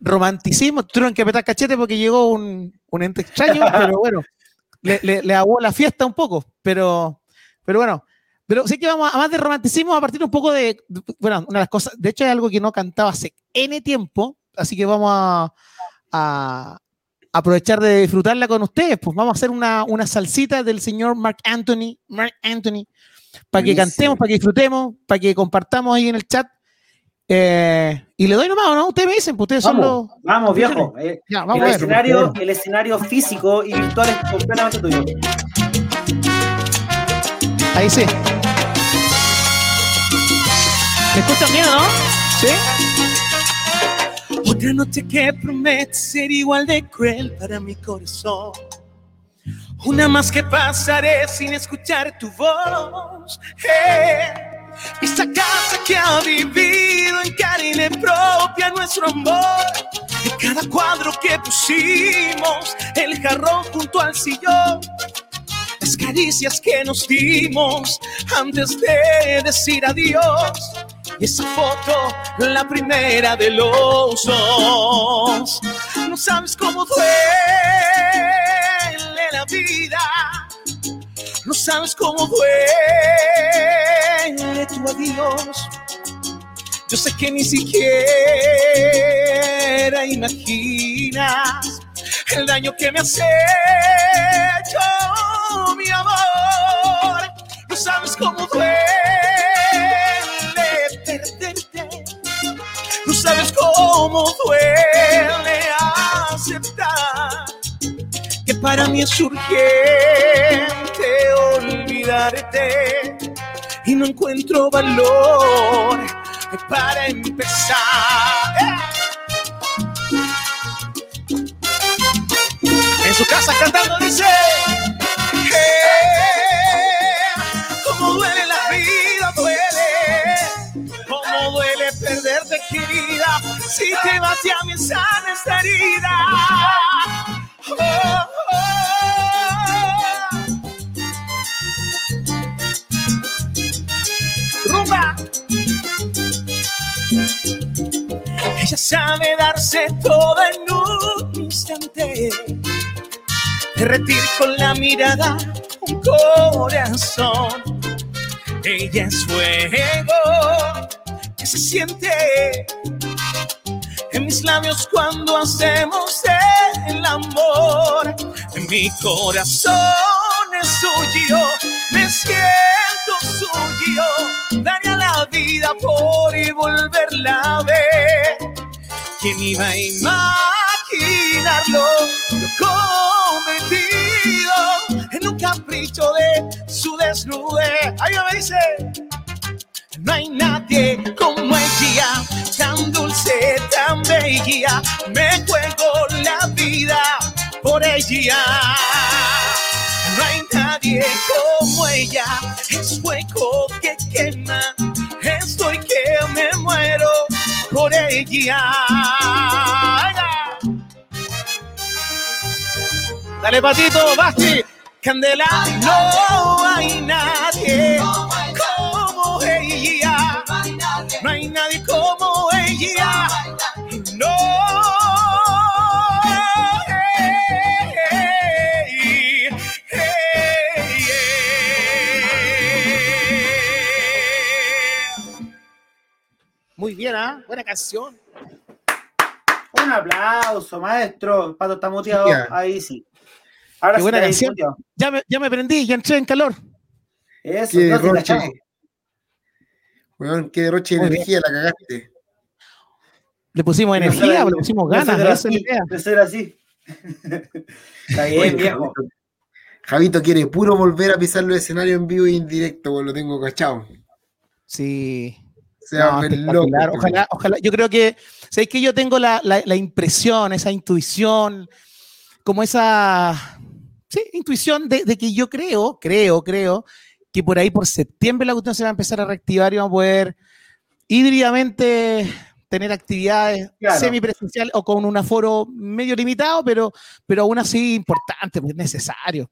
Romanticismo, tuvieron que apretar cachete porque llegó un, un ente extraño, pero bueno, le, le, le aguó la fiesta un poco, pero, pero bueno. Pero sí que vamos, a más de romanticismo, a partir un poco de, de- bueno, una de las cosas, de hecho es algo que no cantaba hace N tiempo, así que vamos a, a aprovechar de disfrutarla con ustedes, pues vamos a hacer una, una salsita del señor Mark Anthony, Mark Anthony, para que cantemos, para que disfrutemos, para que compartamos ahí en el chat. Eh, y le doy nomás, ¿o ¿no? Ustedes me dicen, pues ustedes son Vamos, los. vamos, viejo. Eh, Ya, vamos el, a ver. escenario, el escenario físico y virtual es completamente tuyo. Ahí sí. ¿Me escuchan bien, no? Sí. Otra noche que promete ser igual de cruel para mi corazón. Una más que pasaré sin escuchar tu voz. Esa casa que ha vivido en carne propia nuestro amor. En cada cuadro que pusimos, el jarrón junto al sillón. Caricias que nos dimos antes de decir adiós. Esa foto, la primera de los dos. No sabes cómo duele la vida. No sabes cómo duele tu adiós. Yo sé que ni siquiera imaginas el daño que me has mi amor. No sabes cómo duele perderte. No sabes cómo duele aceptar que para mí es urgente olvidarte y no encuentro valor para empezar. En su casa cantando dice te vas ya me sana esta herida oh. Rumba Ella sabe darse todo en un instante derretir con la mirada un corazón. Ella es fuego que se siente en mis labios cuando hacemos el amor. En mi corazón es suyo, me siento suyo. Daría la vida por y volverla a ver. ¿Quién iba a imaginarlo? Lo cometido en un capricho de su desnudez. Ahí me dice. No hay nadie como ella, tan dulce, tan bella. Me juego la vida por ella. No hay nadie como ella, es fuego que quema. Estoy que me muero por ella. Dale, patito, Basti. Candela, no hay nadie Muy bien, ¿ah? Buena canción. Un aplauso, maestro. Pato está muteado. Ahí sí. Ahora Qué sí buena canción. Ya me, ya me prendí, ya entré en calor. Eso, Qué no, derroche. Weón, qué derroche de energía la cagaste. Le pusimos No energía, le pusimos ganas, de esa así, es la idea. no soy de así. Está bien, viejo. Javito, Javito quiere puro volver a pisar los escenarios en vivo y en directo, pues lo tengo cachado. Sí. Se No, loco. Ojalá, ojalá. Yo creo que, ¿sabéis que yo tengo la, la- la impresión, esa intuición, como esa, sí, intuición de, de que yo creo, creo, creo, que por ahí por septiembre la cuestión se va a empezar a reactivar y vamos a poder híbridamente tener actividades Claro. semipresenciales o con un aforo medio limitado, pero, pero aún así importante, pues necesario.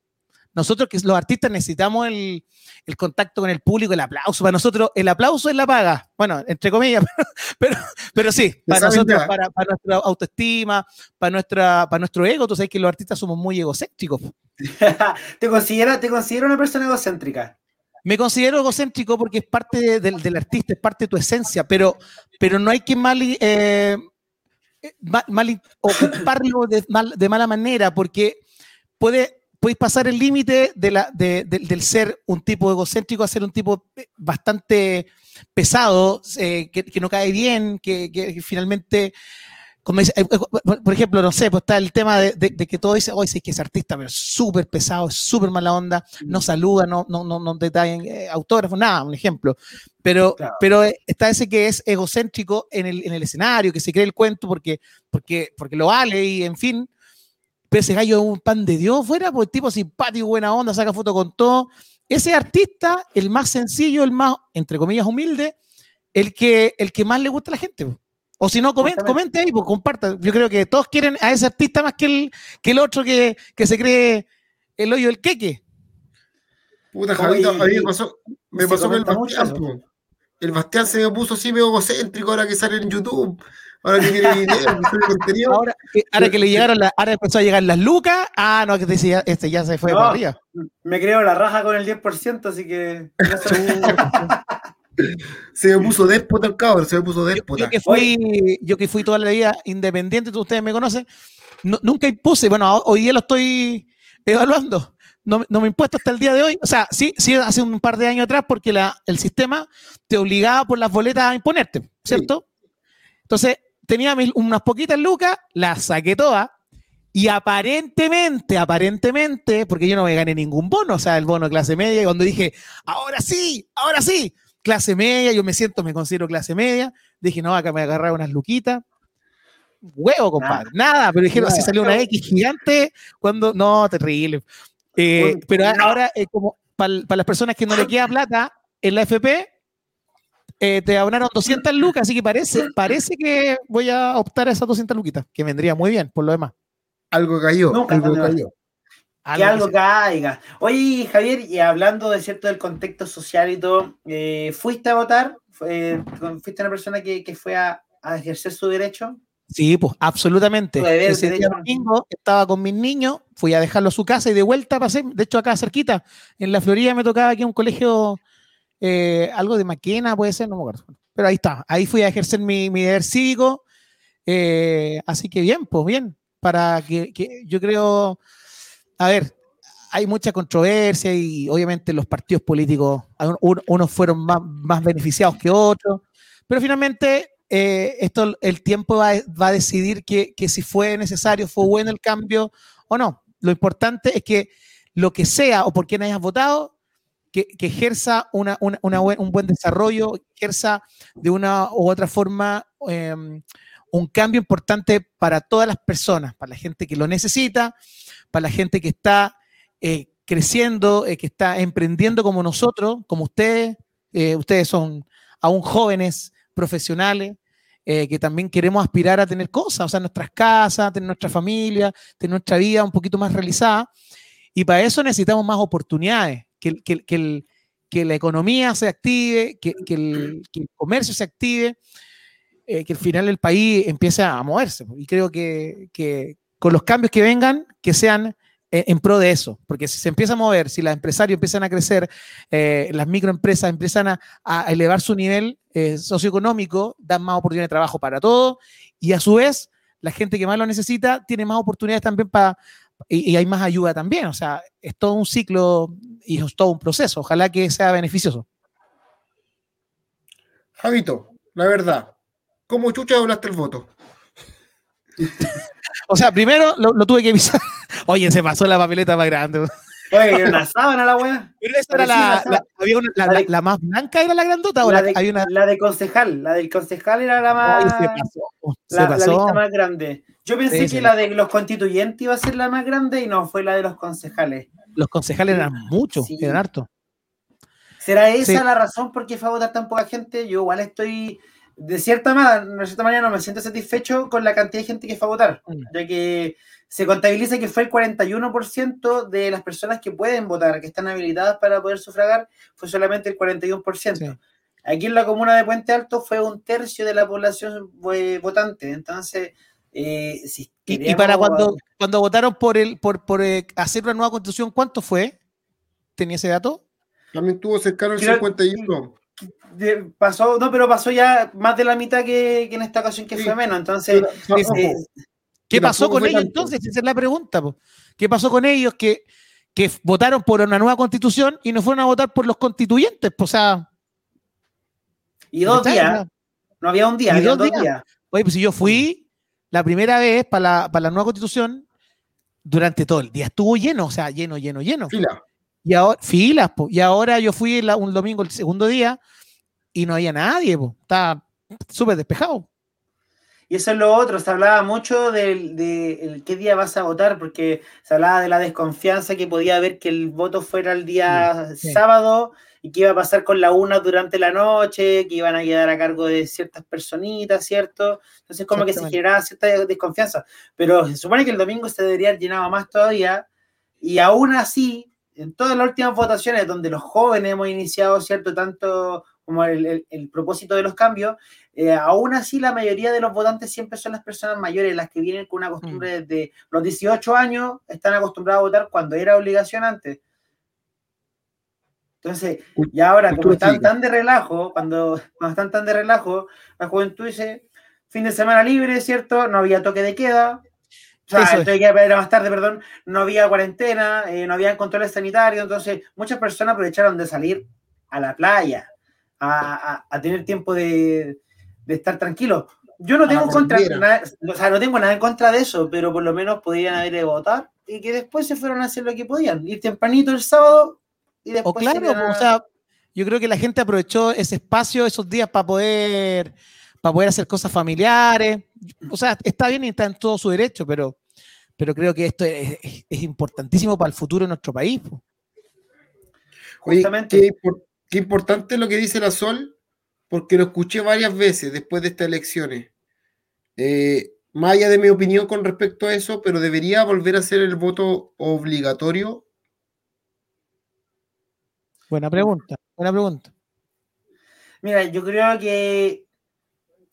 Nosotros que los artistas necesitamos el, el contacto con el público, el aplauso. Para nosotros, el aplauso es la paga. Bueno, entre comillas, pero, pero sí, para nosotros, para, para nuestra autoestima, para, nuestra, para nuestro ego, tú sabes que los artistas somos muy egocéntricos. ¿Te considera, te considero una persona egocéntrica? Me considero egocéntrico porque es parte de- del, del artista, es parte de tu esencia, pero, pero no hay que mal, eh, ma- mal- ocuparlo de, mal- de mala manera porque puede, puedes pasar el límite de de- de- del ser un tipo egocéntrico a ser un tipo eh, bastante pesado, eh, que, que no cae bien, que, que- que finalmente... Como dice, eh, eh, por ejemplo, no sé, pues está el tema de, de- que todo dice, hoy sí que es artista, pero es súper pesado, es súper mala onda, no saluda, no, no, no, no detallan eh, autógrafos, nada, un ejemplo. Pero, Claro. pero está ese que es egocéntrico en el, en el escenario, que se cree el cuento porque, porque, porque lo vale y en fin. Pero ese gallo es un pan de Dios fuera, pues tipo simpático, buena onda, saca foto con todo. Ese artista, el más sencillo, el más, entre comillas, humilde, el que, el que más le gusta a la gente. pues. O si no, comente, comente ahí, pues comparta. Yo creo que todos quieren a ese artista más que el, que el otro que, que se cree el hoyo del queque. Puta, Oye, Javito, a mí me pasó, me pasó con el Bastián. El Bastián se me puso así medio egocéntrico ahora que sale en YouTube. Ahora que video, contenido. Ahora, que, ahora que le llegaron, la- ahora empezó a llegar las lucas. Ah, no, que te decía, este ya se fue No. para arriba. Me creo la raja con el 10%, así que. Se me puso déspota el cabrón, se me puso déspota. yo que fui, yo que fui toda la vida independiente, tú- ustedes me conocen, no- nunca impuse, bueno, ho- hoy día lo estoy evaluando, no, no me he impuesto hasta el día de hoy, o sea, sí, sí hace un par de años atrás porque la, el sistema te obligaba por las boletas a imponerte, ¿cierto? Entonces, tenía mis- unas poquitas lucas, las saqué todas y aparentemente, aparentemente, porque yo no me gané ningún bono, o sea, el bono de clase media, y cuando dije, ahora sí, ahora sí, clase media, yo me siento, me considero clase media, dije, no, acá me agarraba unas luquitas. Huevo, compadre. Nada, pero dijeron, así salió una X gigante cuando. No, terrible. Eh, pero ahora, eh, como para las personas que no le queda plata, en la FP eh, te abonaron 200 lucas, así que parece, parece que voy a optar a esas 200 luquitas, que vendría muy bien, por lo demás. Algo cayó, Nunca algo cayó. que algo caiga. Oye, Javier, y hablando de cierto del contexto social y todo, eh, ¿fuiste a votar? Fue- ¿Fuiste una persona que, que fue a, a ejercer su derecho? Sí, pues, absolutamente. Deber, Ese día domingo estaba con mis niños, fui a dejarlo a su casa y de vuelta pasé, de hecho acá cerquita, en la Florida me tocaba aquí un colegio, eh, algo de Maquena puede ser, no me acuerdo. Pero ahí está, ahí fui a ejercer mi, mi deber cívico, eh, así que bien, pues bien, para que, yo creo, a ver, hay mucha controversia y obviamente los partidos políticos, un- un- unos fueron más, más beneficiados que otros, pero finalmente eh, esto el tiempo va, va a decidir que, que si fue necesario, fue bueno el cambio o no. Lo importante es que lo que sea o por quien hayas votado, que, ejerza una, una- una buen- un buen desarrollo, ejerza de una u otra forma eh, un cambio importante para todas las personas, para la gente que lo necesita, para la gente que está eh, creciendo, eh, que está emprendiendo como nosotros, como ustedes. Eh, ustedes son aún jóvenes, profesionales, que también queremos aspirar a tener cosas, o sea, nuestras casas, tener nuestra familia, tener nuestra vida un poquito más realizada. Y para eso necesitamos más oportunidades, que, la economía se active, que, el, comercio se active, eh, que al final el país empiece a moverse. Y creo que, con los cambios que vengan, que sean eh, en pro de eso, porque si se empieza a mover, si los empresarios empiezan a crecer, eh, las microempresas empiezan a, elevar su nivel socioeconómico, dan más oportunidades de trabajo para todos y a su vez la gente que más lo necesita tiene más oportunidades también para y, y hay más ayuda también. O sea, es todo un ciclo y es todo un proceso. Ojalá que sea beneficioso. Javito, la verdad, ¿cómo chucha hablaste el voto? O sea, primero lo, lo tuve que avisar. Oye, se pasó la papeleta más grande. Oye, era una sábana la weá. Pero esa era la, había una- la, de- más blanca era la grandota. o La de, hay una. la de concejal, la del concejal era la más. se pasó. Se la, lista más grande. Yo pensé Sí, que sí. la de los constituyentes iba a ser la más grande y no, fue la de los concejales. Los concejales eran muchos, Sí. eran hartos. ¿Será esa la razón por qué fue a votar tan poca gente? Yo igual estoy, de cierta, manera, de cierta manera, no me siento satisfecho con la cantidad de gente que fue a votar, Mm. ya que se contabiliza que fue el 41% de las personas que pueden votar, que están habilitadas para poder sufragar, fue solamente el 41%. Sí. Aquí en la comuna de Puente Alto fue un tercio de la población eh, votante, entonces, eh, si Y, para cuando, cuando votaron por el por, por eh, hacer una nueva constitución, ¿cuánto fue? ¿Tenía ese dato? También tuvo cercano el Creo- 51. de- pasó, no, pero pasó ya más de la mitad que, que en esta ocasión que Sí. fue menos, entonces... Pero, eh, ¿Qué pasó con ellos tanto. entonces? Esa es la pregunta. po. ¿Qué pasó con ellos que, que votaron por una nueva constitución y no fueron a votar por los constituyentes? Po, o sea, y dos días, no había un día, ¿Y había dos dos días? días. Oye, pues si yo fui la primera vez para la, para la nueva constitución, durante todo el día estuvo lleno, o sea, lleno, lleno, lleno. fila. Y ahora, filas, po. y ahora yo fui la- un domingo, el segundo día, y no había nadie, po. estaba súper despejado. Y eso es lo otro, se hablaba mucho del de, qué día vas a votar, porque se hablaba de la desconfianza que podía haber que el voto fuera el día Sí, sí. sábado y que iba a pasar con la una durante la noche, que iban a quedar a cargo de ciertas personitas, ¿cierto? Entonces como que se generaba cierta desconfianza. Pero se supone que el domingo se debería haber llenado más todavía, y aún así, en todas las últimas votaciones donde los jóvenes hemos iniciado, ¿cierto? Tanto como el, el- el propósito de los cambios, eh, aún así la mayoría de los votantes siempre son las personas mayores, las que vienen con una costumbre Mm. desde los 18 años, están acostumbrados a votar cuando era obligación antes. Entonces, y ahora, como están tan de relajo, cuando, cuando están tan de relajo, la juventud dice, fin de semana libre, ¿cierto? No había toque de queda. O sea, era más tarde, perdón. No había cuarentena, eh, no había controles sanitarios. Entonces, muchas personas aprovecharon de salir a la playa, a, a- a tener tiempo de, de estar tranquilos. Yo no tengo contra, nada, o sea, no tengo nada en contra de eso, pero por lo menos podían haber ido a votar y que después se fueron a hacer lo que podían. Ir tempranito el sábado y después. O claro, se a- o sea, yo creo que la gente aprovechó ese espacio, esos días para poder, para poder hacer cosas familiares. O sea, está bien y está en todo su derecho, pero, pero creo que esto es, es- importantísimo para el futuro de nuestro país. po. Oye, Justamente. qué, qué importante lo que dice la Sol, porque lo escuché varias veces después de estas elecciones. Eh, más allá de mi opinión con respecto a eso, pero debería volver a ser el voto obligatorio. Buena pregunta, buena pregunta. Mira, yo creo que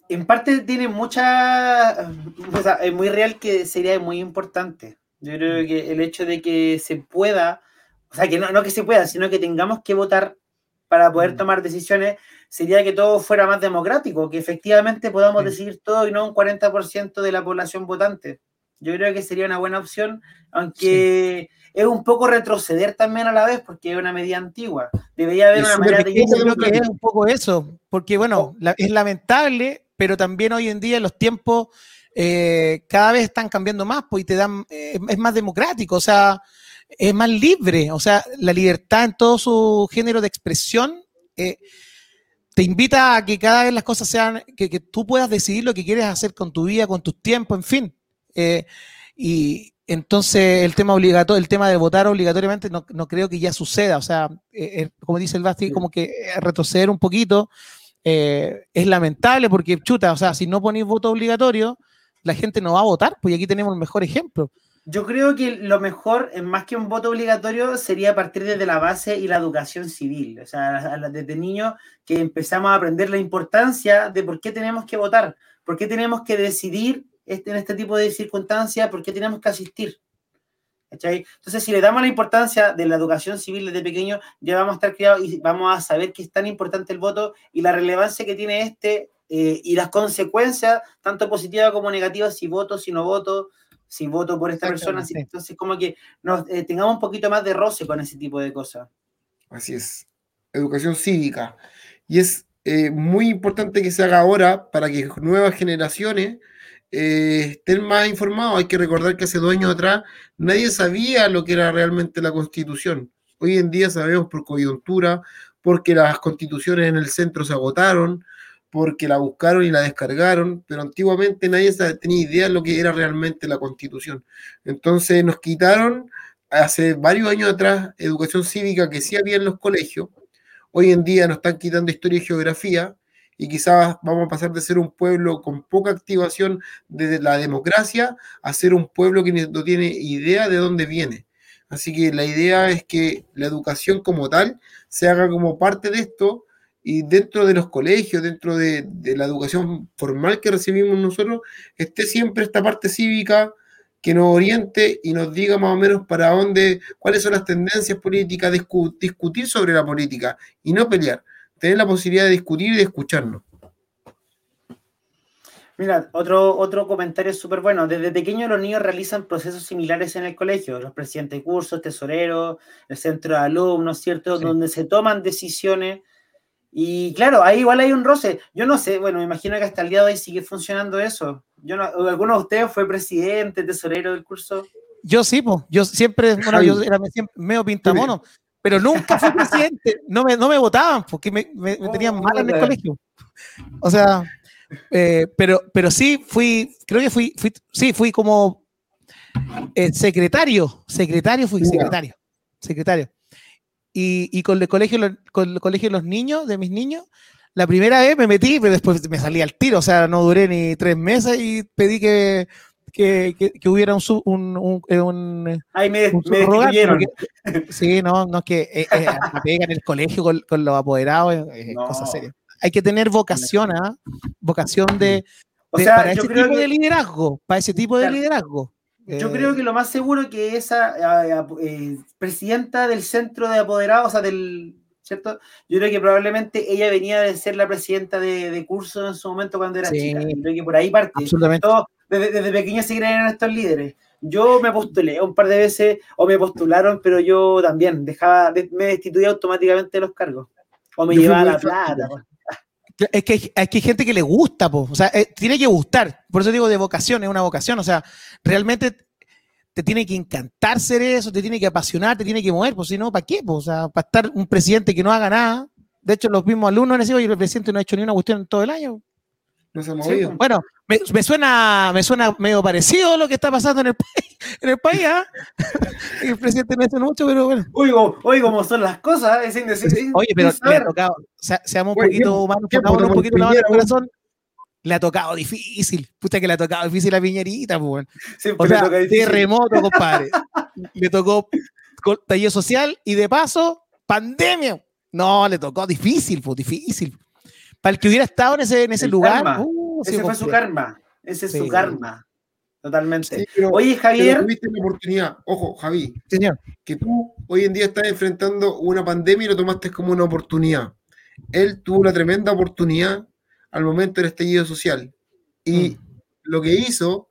en parte tiene mucha. O sea, es muy real que sería muy importante. Yo creo que el hecho de que se pueda, o sea, que no, no que se pueda, sino que tengamos que votar para poder Mm. tomar decisiones, sería que todo fuera más democrático, que efectivamente podamos Sí. decidir todo y no un 40% de la población votante. Yo creo que sería una buena opción, aunque es un poco retroceder también a la vez, porque es una medida antigua. Debería haber Es una manera de Yo creo que es un poco eso, porque bueno, la- es lamentable, pero también hoy en día los tiempos eh, cada vez están cambiando más, pues y te dan, eh, es más democrático, o sea, es más libre, o sea, la libertad en todo su género de expresión eh, te invita a que cada vez las cosas sean, que, que tú puedas decidir lo que quieres hacer con tu vida, con tus tiempos, en fin. Eh, y entonces el tema obligatorio, el tema de votar obligatoriamente no, no creo que ya suceda. O sea, eh, como dice el Basti, como que retroceder un poquito es lamentable porque, chuta, o sea, si no ponéis voto obligatorio, la gente no va a votar, pues aquí tenemos el mejor ejemplo. Yo creo que lo mejor, eh, más que un voto obligatorio, sería partir desde la base y la educación civil. O sea, desde niños que empezamos a aprender la importancia de por qué tenemos que votar, por qué tenemos que decidir en este tipo de circunstancias, por qué tenemos que asistir. ¿Cachai? Entonces, si le damos la importancia de la educación civil desde pequeño, ya vamos a estar criados y vamos a saber que es tan importante el voto y la relevancia que tiene este eh, y las consecuencias, tanto positivas como negativas, si voto, si no voto, si voto por esta persona, si- entonces como que nos eh, tengamos un poquito más de roce con ese tipo de cosas. Así es. Educación cívica. Y es eh, muy importante que se haga ahora para que nuevas generaciones eh, estén más informados. Hay que recordar que hace dos años atrás nadie sabía lo que era realmente la constitución. Hoy en día sabemos por coyuntura, porque las constituciones en el centro se agotaron, porque la buscaron y la descargaron, pero antiguamente nadie tenía idea de lo que era realmente la constitución. Entonces nos quitaron hace varios años atrás educación cívica que sí había en los colegios. Hoy en día nos están quitando historia y geografía y quizás vamos a pasar de ser un pueblo con poca activación de la democracia a ser un pueblo que no tiene idea de dónde viene. Así que la idea es que la educación como tal se haga como parte de esto y dentro de los colegios, dentro de, de la educación formal que recibimos nosotros, esté siempre esta parte cívica que nos oriente y nos diga más o menos para dónde, cuáles son las tendencias políticas, discu- discutir sobre la política y no pelear, tener la posibilidad de discutir y de escucharnos. Mira, otro, otro comentario súper bueno. Desde pequeños los niños realizan procesos similares en el colegio. Los presidentes de cursos, tesoreros, el centro de alumnos, ¿cierto? Sí. Donde se toman decisiones. Y claro, ahí igual hay un roce. Yo no sé, bueno, me imagino que hasta el día de hoy sigue funcionando eso. Yo no, ¿Alguno de ustedes fue presidente, tesorero del curso? Yo sí, pues. Yo siempre, bueno, yo era siempre medio pintamono, pero nunca fui presidente. No me, no me votaban porque me, me- me tenían mal en el colegio. O sea, eh, pero, pero sí fui, creo que fui, fui sí, fui como eh, secretario, secretario fui, secretario, secretario. Y, y con el colegio, con el colegio de los niños, de mis niños, la primera vez me metí, pero después me salí al tiro, o sea, no duré ni tres meses y pedí que, que, que- que hubiera un, sub- un, un- eh, un, Ahí me, un me porque- sí, no, no es que eh, eh, me pegan en el colegio con, con los apoderados, es No. cosa seria. Hay que tener vocación, ¿ah? Vocación de, O de- sea, para ese tipo que- de liderazgo, para ese tipo de Claro. liderazgo. Yo Eh, creo que lo más seguro que esa eh, presidenta del centro de apoderados, o sea, del, ¿cierto? Yo creo que probablemente ella venía de ser la presidenta de, de curso en su momento cuando era Sí. chica. Yo creo que por ahí parte. absolutamente. Todos desde, desde pequeños se creen en estos líderes. Yo me postulé un par de veces, o me postularon, pero yo también dejaba, de- me destituía automáticamente de los cargos. O me Yo llevaba la plata. pues. Es que, hay- es que hay gente que le gusta, po. o sea, eh, tiene que gustar. Por eso digo de vocación, es una vocación. O sea, realmente te tiene que encantar ser eso, te tiene que apasionar, te tiene que mover, pues si no, ¿para qué? Pues, o sea, para estar un presidente que no haga nada. De hecho, los mismos alumnos han decidido, y el presidente no ha hecho ni una cuestión en todo el año. No se ha Sí, movido. Bueno, me, me suena, me suena medio parecido a lo que está pasando en el país, en el país, ¿ah? El presidente no hace mucho, pero bueno. Oigo, oigo cómo son las cosas, es indecible. sin- Oye, pero le ha tocado, se- seamos un poquito humanos, un poquito la mano corazón. Le ha tocado difícil, puta que le ha tocado difícil a Piñerita, pues. O sea, toca terremoto, compadre. le tocó tallido social y de paso, pandemia. No, le tocó difícil, pues difícil. Para el que hubiera estado en ese, en ese El lugar, uh, sí, Ese fue su karma. Ese es Sí. su karma. Totalmente. Sí, pero- Oye, pero Javier, tuviste la oportunidad, ojo, Javi, Señor. que tú hoy en día estás enfrentando una pandemia y lo tomaste como una oportunidad. Él tuvo una tremenda oportunidad al momento del estallido social. Y lo que hizo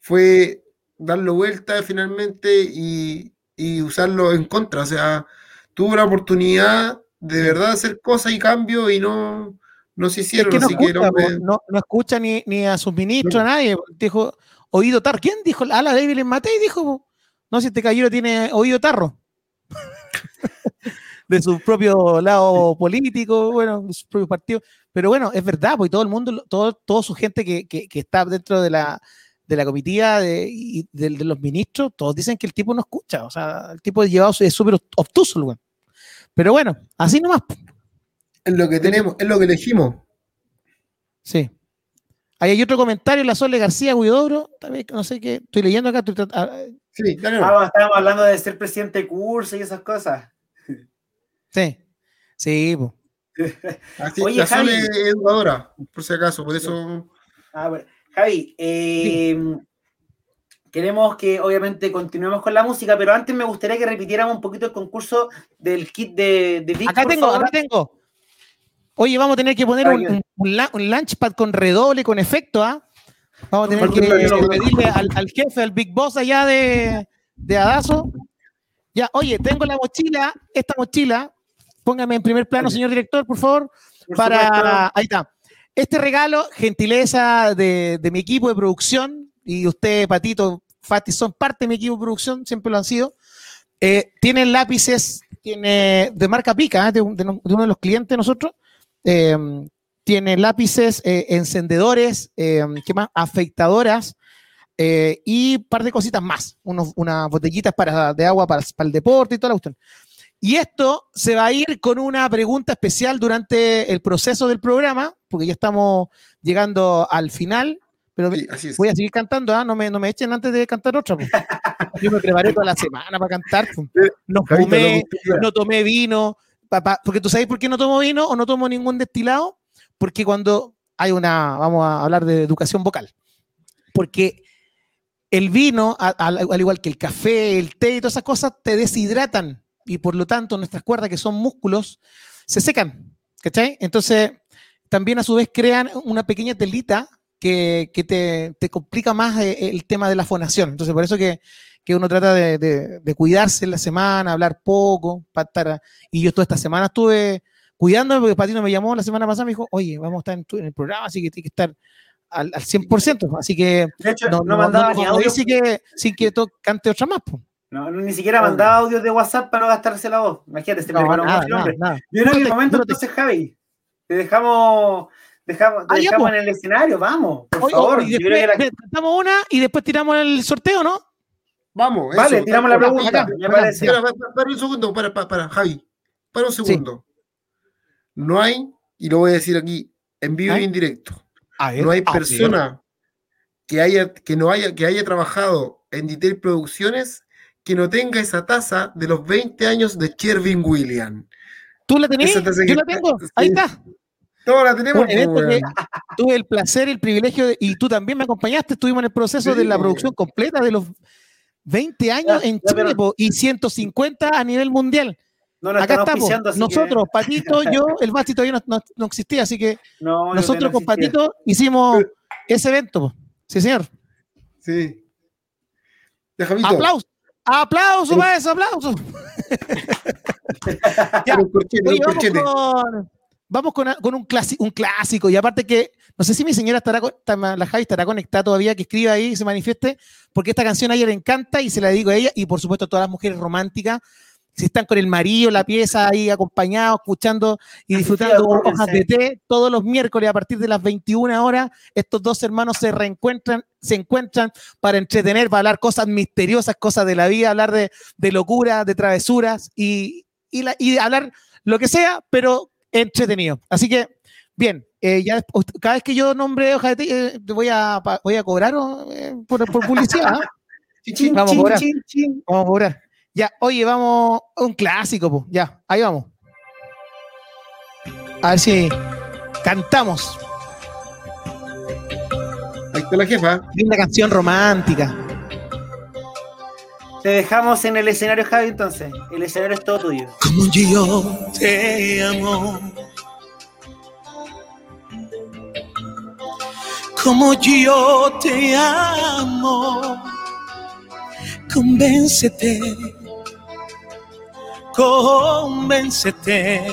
fue darlo vuelta finalmente y, y usarlo en contra. O sea, tuvo la oportunidad de verdad hacer cosas y cambios y no, no se Es hicieron. que no así que el escucha, hombre- po, no, no escucha ni, ni a sus ministros, a nadie. po. Dijo, oído tarro. ¿Quién dijo? Ah, la David Matei dijo, po. no sé si este caballero tiene oído tarro. de su propio lado político, bueno, de su propio partido. Pero bueno, es verdad, pues y todo el mundo, todo, toda su gente que, que- que está dentro de la, de la comitiva de, y de, de los ministros, todos dicen que el tipo no escucha. O sea, el tipo es llevado, es súper obtuso, el weón. Pero bueno, así nomás. es lo que tenemos, es lo que elegimos. Sí. Ahí hay otro comentario, la Sole García Huidobro, también, no sé qué, estoy leyendo acá. estoy ah, Sí, dale. ah, estábamos hablando de ser presidente de curso y esas cosas. sí, sí, po. Así, Oye, la Sole Javi. es educadora, por si acaso, por eso. Ah, bueno. Javi, eh, queremos que obviamente continuemos con la música, pero antes me gustaría que repitiéramos un poquito el concurso del kit de, de Vic, Acá tengo, favor. acá tengo. Oye, vamos a tener que poner Ah, un, un, un la- un launchpad con redoble, con efecto, ¿ah? Vamos a tener que pedirle al, al jefe, al Big Boss allá de, de Adazo. Ya, oye, tengo la mochila, esta mochila, póngame en primer plano, señor director, por favor, Por para... supuesto. Ahí está. Este regalo, gentileza de, de mi equipo de producción, y usted, Patito, Fati, son parte de mi equipo de producción, siempre lo han sido. Eh, tienen lápices, tiene de marca Pica, ¿eh? de, de no- de uno de los clientes de nosotros. Eh, tiene lápices, eh, encendedores, eh, ¿qué más? Afeitadoras y un par de cositas más. Unos, unas botellitas para, de agua para, para el deporte y toda la cuestión. Y esto se va a ir con una pregunta especial durante el proceso del programa, porque ya estamos llegando al final. Pero Sí, así es. voy a seguir cantando, ¿ah? no, me, no me echen antes de cantar otra. Yo me preparé toda la semana para cantar. po. No fumé, no tomé vino, papá, porque tú sabes por qué no tomo vino o no tomo ningún destilado, porque cuando hay una, vamos a hablar de educación vocal, porque el vino, al igual que el café, el té y todas esas cosas, te deshidratan y por lo tanto nuestras cuerdas, que son músculos, se secan, ¿cachai? Entonces, también a su vez crean una pequeña telita que, que te, te complica más eh, el tema de la fonación. Entonces, por eso que, que uno trata de, de- de cuidarse en la semana, hablar poco, para estar- y yo toda esta semana estuve cuidándome porque Patino me llamó la semana pasada, me dijo, oye, vamos a estar en, tu- en el programa, así que tiene que estar al, al 100%, así que De hecho, no, no, no, mandaba no, ni audio. dice que sin que to- cante otra más. po. No, no, ni siquiera mandaba audios de WhatsApp para no gastarse la voz. Imagínate, se me No, reconoce nada, nada, nada. Yo que el momento texto, entonces, Javi, te dejamos, dejamos, te Ah, ya, dejamos en el escenario, vamos, por Oye, favor. y Yo creo que la- cantamos una y después tiramos el sorteo, ¿no? Vamos, Vale, eso, tiramos la pregunta, acá, me acá, parece. Para, para- para un segundo, para, para, para, Javi. Para un segundo. No hay, y lo voy a decir aquí, en vivo y ¿Hay? en directo, ver, no hay ver. persona que haya, que no haya, que haya trabajado en Detail Producciones que no tenga esa taza de los 20 años de Shervin Williams. ¿Tú la tenés? Yo la tengo. Ahí está. Todos la tenemos. Weón. tuve el placer, el privilegio, de- y tú también me acompañaste, estuvimos en el proceso Sí, de la producción completa de los 20 años Ya, en ya, Chile pero- y 150 a nivel mundial. no Acá estamos, nosotros, Patito, yo, el Basti todavía no, no- no existía, así que no, nosotros no con existía. Patito hicimos ese evento. Sí, señor. Sí. Aplausos. Para eso, aplausos. Ya, corchete, Oye, vamos con, vamos con, con un, clasi- un clásico. Y aparte que, no sé si mi señora estará, la Javi estará conectada todavía, que escriba ahí, se manifieste, porque esta canción a ella le encanta y se la dedico a ella. Y por supuesto a todas las mujeres románticas, si están con el marido, la pieza ahí acompañados, escuchando y disfrutando hojas de té todos los miércoles a partir de las 21 horas. Estos dos hermanos se reencuentran, se encuentran para entretener, para hablar cosas misteriosas, cosas de la vida, hablar de, de locura, de travesuras y, y, la- y hablar lo que sea, pero entretenido. Así que, bien, eh, ya cada vez que yo nombre hoja de té, eh, te voy a, voy a cobrar eh, por, por publicidad. ¿ah? Chin, Vamos a chin, cobrar. chin, chin. Vamos a cobrar. Ya, oye, vamos a un clásico, po. ya, ahí vamos. A ver si cantamos. Ahí está la jefa. Linda canción romántica. Te dejamos en el escenario, Javi, entonces. El escenario es todo tuyo. Como yo te amo. Como yo te amo. Convéncete. Convéncete.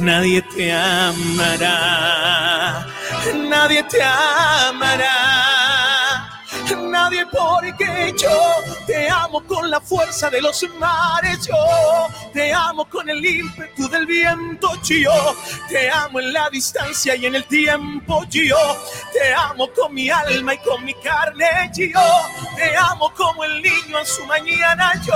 Nadie te amará, nadie te amará. Nadie porque yo te amo con la fuerza de los mares, yo te amo con el ímpetu del viento, yo te amo en la distancia y en el tiempo, yo te amo con mi alma y con mi carne, yo te amo como el niño en su mañana, yo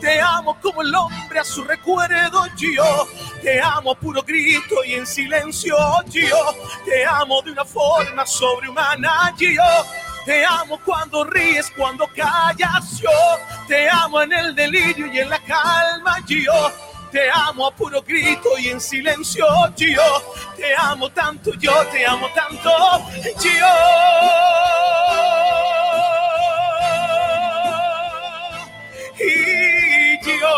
te amo como el hombre a su recuerdo, yo te amo puro grito y en silencio, yo te amo de una forma sobrehumana, yo te amo cuando ríes, cuando callas, yo te amo en el delirio y en la calma, yo te amo a puro grito y en silencio, yo te amo tanto, yo te amo tanto, yo. Y yo,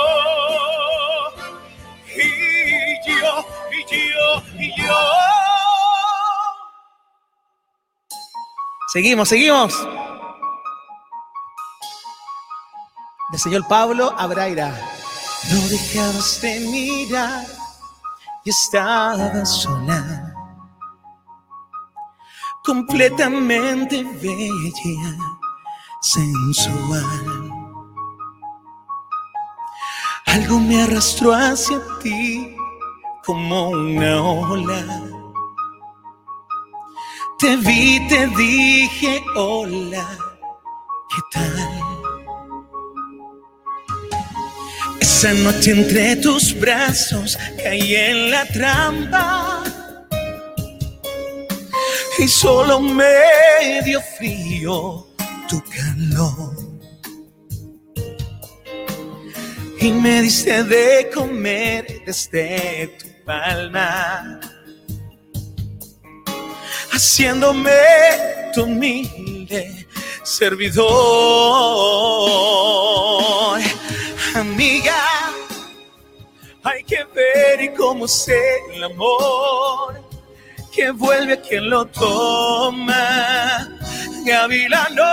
y yo, y yo, y yo. Seguimos, seguimos. Del señor Pablo Abraira. No dejabas de mirar y estaba sola. Completamente bella, sensual. Algo me arrastró hacia ti como una ola. Te vi, te dije hola, ¿qué tal? Esa noche entre tus brazos caí en la trampa y solo me dio frío tu calor. Y me diste de comer desde tu palma haciéndome tu humilde servidor. Amiga, hay que ver y cómo sé el amor que vuelve a quien lo toma. Gavilano,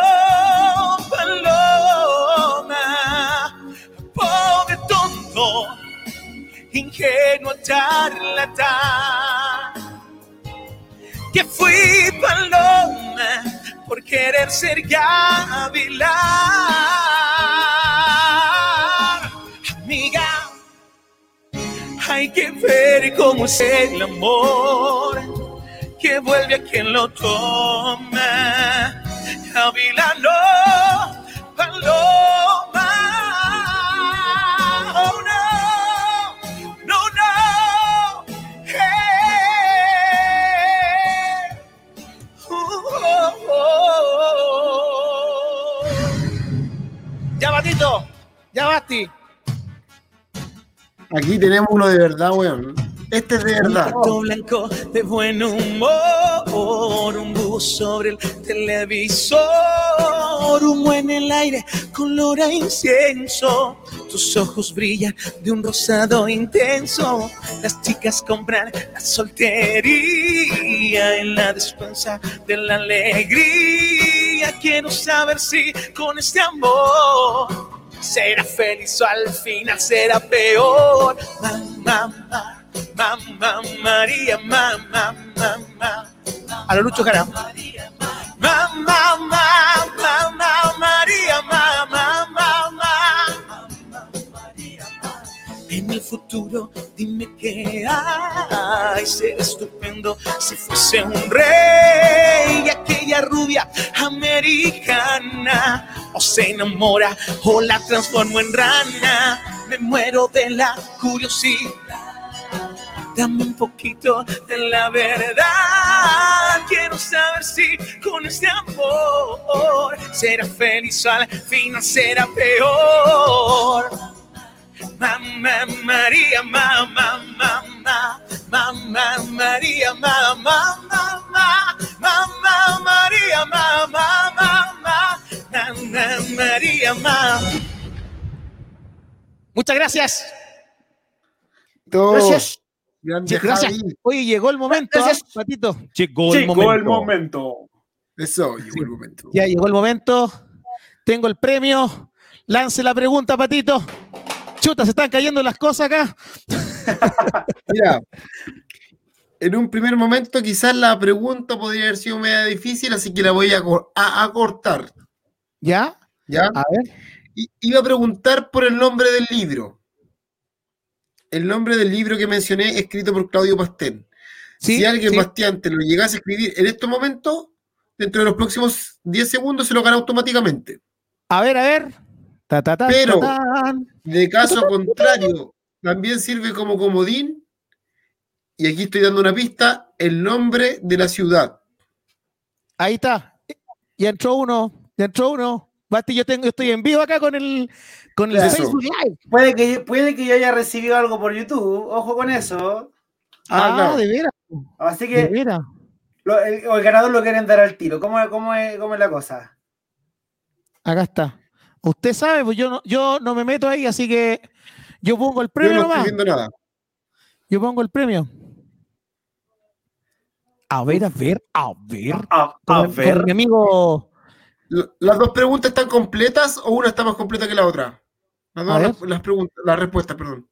paloma, pobre tonto, ingenuo charlatán que fui paloma por querer ser gavilán. Amiga, hay que ver cómo es el amor que vuelve a quien lo toma. Gavilano, paloma. Ya, Basti. Aquí tenemos uno de verdad, weón. Este es de verdad. Gato blanco de buen humor, un bus sobre el televisor, humo en el aire, color a incienso. Tus ojos brillan de un rosado intenso. Las chicas compran la soltería en la despensa de la alegría. Quiero saber si con este amor será feliz o al final será peor. Mamá, mamá, María, mamá, mamá. A lo Lucho Jara. Mamá, mamá, mamá, María, mamá, mamá. En el futuro, dime qué hay. Será estupendo si fuese un rey. Aquella rubia americana. O se enamora o la transformo en rana. Me muero de la curiosidad. Dame un poquito de la verdad. Quiero saber si con este amor será feliz o al final será peor. Mamá María, mamá, mamá, mamá María, mamá, mamá, mamá María, mamá, mamá, mamá María, mamá. Muchas gracias. Todo. Gracias. Grande Gracias. Oye, llegó el momento, Gracias. ¿ah, Patito. Llegó el Llegó momento. el momento. Eso, llegó el momento. Ya llegó el momento. Tengo el premio. Lance la pregunta, Patito. Chuta, se están cayendo las cosas acá. Mira, en un primer momento quizás la pregunta podría haber sido media difícil, así que la voy a, cor- a- a cortar. ¿Ya? ¿Ya? A ver. I- Iba a preguntar por el nombre del libro. El nombre del libro que mencioné, escrito por Claudio Pastén. Sí, si alguien, sí. Bastián, te lo llegase a escribir en estos momentos, dentro de los próximos 10 segundos se lo gana automáticamente. A ver, a ver. Ta, ta, ta, Pero-. De caso contrario, también sirve como comodín. Y aquí estoy dando una pista, el nombre de la ciudad. Ahí está. Ya entró uno. Ya entró uno. Basti, yo tengo, yo estoy en vivo acá con el, con el. Facebook Live. Puede que, puede que yo haya recibido algo por YouTube, ojo con eso. Ah, Ah, claro. de veras. Así De que veras. lo- el, o el ganador lo quieren dar al tiro. ¿Cómo, cómo, es, cómo es la cosa? Acá está. Usted sabe, pues yo no, yo no me meto ahí, así que yo pongo el Yo premio no estoy nomás. viendo nada. Yo pongo el premio. A ver, a ver, a ver. A, Con, con mi amigo. ¿Las dos preguntas están completas o una está más completa que la otra? Las, dos las, preguntas, las respuestas, perdón.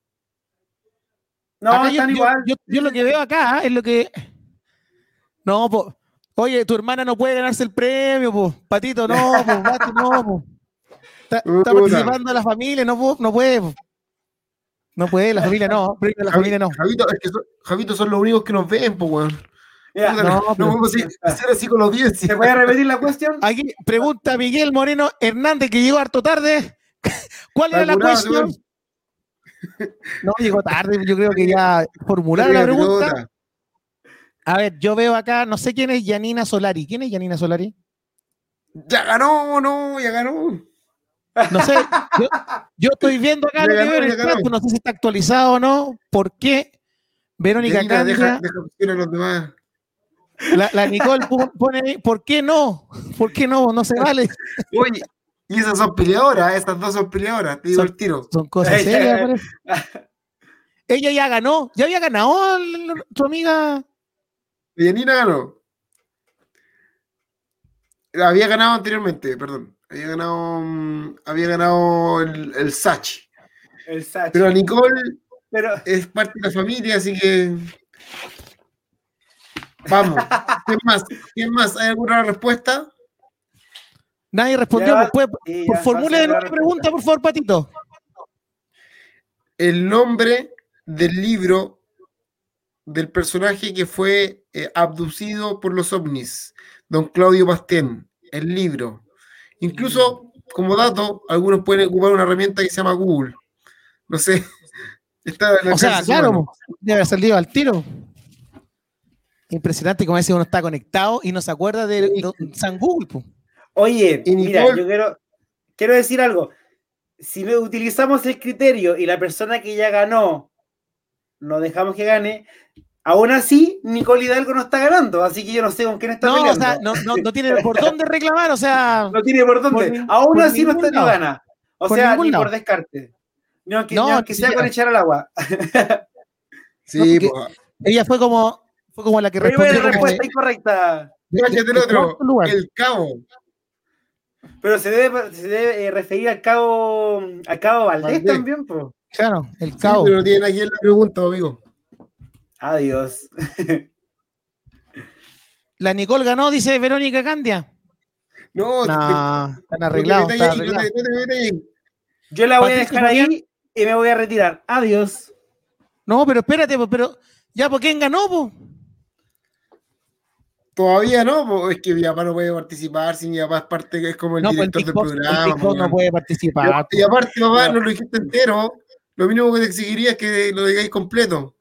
No, Acá están yo- igual. yo- yo lo que veo acá es lo que. No, pues. Oye, tu hermana no puede ganarse el premio, pues. Patito, no, pues. Basti, no, pues. Está, está participando la familia, no, pu- no puede. po. No puede, la familia no. La familia no. Javito, es que son, Javito son los únicos que nos ven, pues, weón. No, no, pero- podemos así- hacer así con la audiencia. ¿Se puede repetir la cuestión? Aquí pregunta Miguel Moreno Hernández, que llegó harto tarde. ¿Cuál era la cuestión? No, llegó tarde, yo creo que ya formularon la pregunta. A ver, yo veo acá, no sé quién es Yanina Solari. ¿Quién es Yanina Solari? Ya ganó, no, ya ganó. No sé, yo, yo estoy viendo acá ganó, en el chat, no sé si está actualizado o no. ¿Por qué Verónica Yanina, deja, Candia, deja opción a los demás. La, la Nicole pone ahí, ¿por qué no? ¿Por qué no? No se vale. Oye, y esas son peleadoras, esas dos son peleadoras, te digo Son- el tiro. Son cosas serias. Ella ya ganó, ya había ganado el- tu amiga. Yanina ganó. Había ganado anteriormente, perdón. Había ganado, mm, había ganado el, el Sachi. El Sachi. Pero Nicole Pero, es parte de la familia, así que. Vamos. ¿Quién más? ¿Quién más? ¿Hay alguna respuesta? Nadie respondió. Ya, pues, pues, sí, por ya, formule pasa de la nuevo la pregunta, por favor, Patito. El nombre del libro del personaje que fue eh, abducido por los ovnis, don Claudio Pastén, el libro. Incluso, como dato, algunos pueden ocupar una herramienta que se llama Google. No sé. Está en la O sea, claro, debe haber salido al tiro. Impresionante como a veces uno está conectado y no se acuerda de, de San Google. po. oye, Y mira, Nicole- yo quiero, quiero decir algo. Si utilizamos el criterio y la persona que ya ganó no dejamos que gane, aún así Nicole Hidalgo no está ganando, así que yo no sé con quién está No, o peleando. sea, no, no, no tiene por dónde reclamar, o sea, No tiene por dónde. Por Aún por así no, está, no gana. O Por sea, ni lado. por descarte. Ni aunque, No, ni sea con echar al agua. Sí, ella fue como, fue como la que Primera respondió. como respuesta de- incorrecta. cállate el de otro. El cabo. Pero se debe, se debe eh, referir al cabo, al cabo Valdés, Valdés. también, po. Claro, el Sí, cabo. pero no tiene aquí en la pregunta, amigo. Adiós. La Nicole ganó, dice Verónica Candia. No, están arreglados. no no. Yo la voy a dejar ahí y me voy a retirar. Adiós. No, pero espérate, pero ya, ¿por quién ganó? po? Todavía no, pues, es que mi papá no puede participar, si mi papá es parte, es como el No, el director del el programa. Boss no puede participar. Y aparte, papá, No. no lo dijiste entero. Lo mínimo que te exigiría es que lo digáis completo.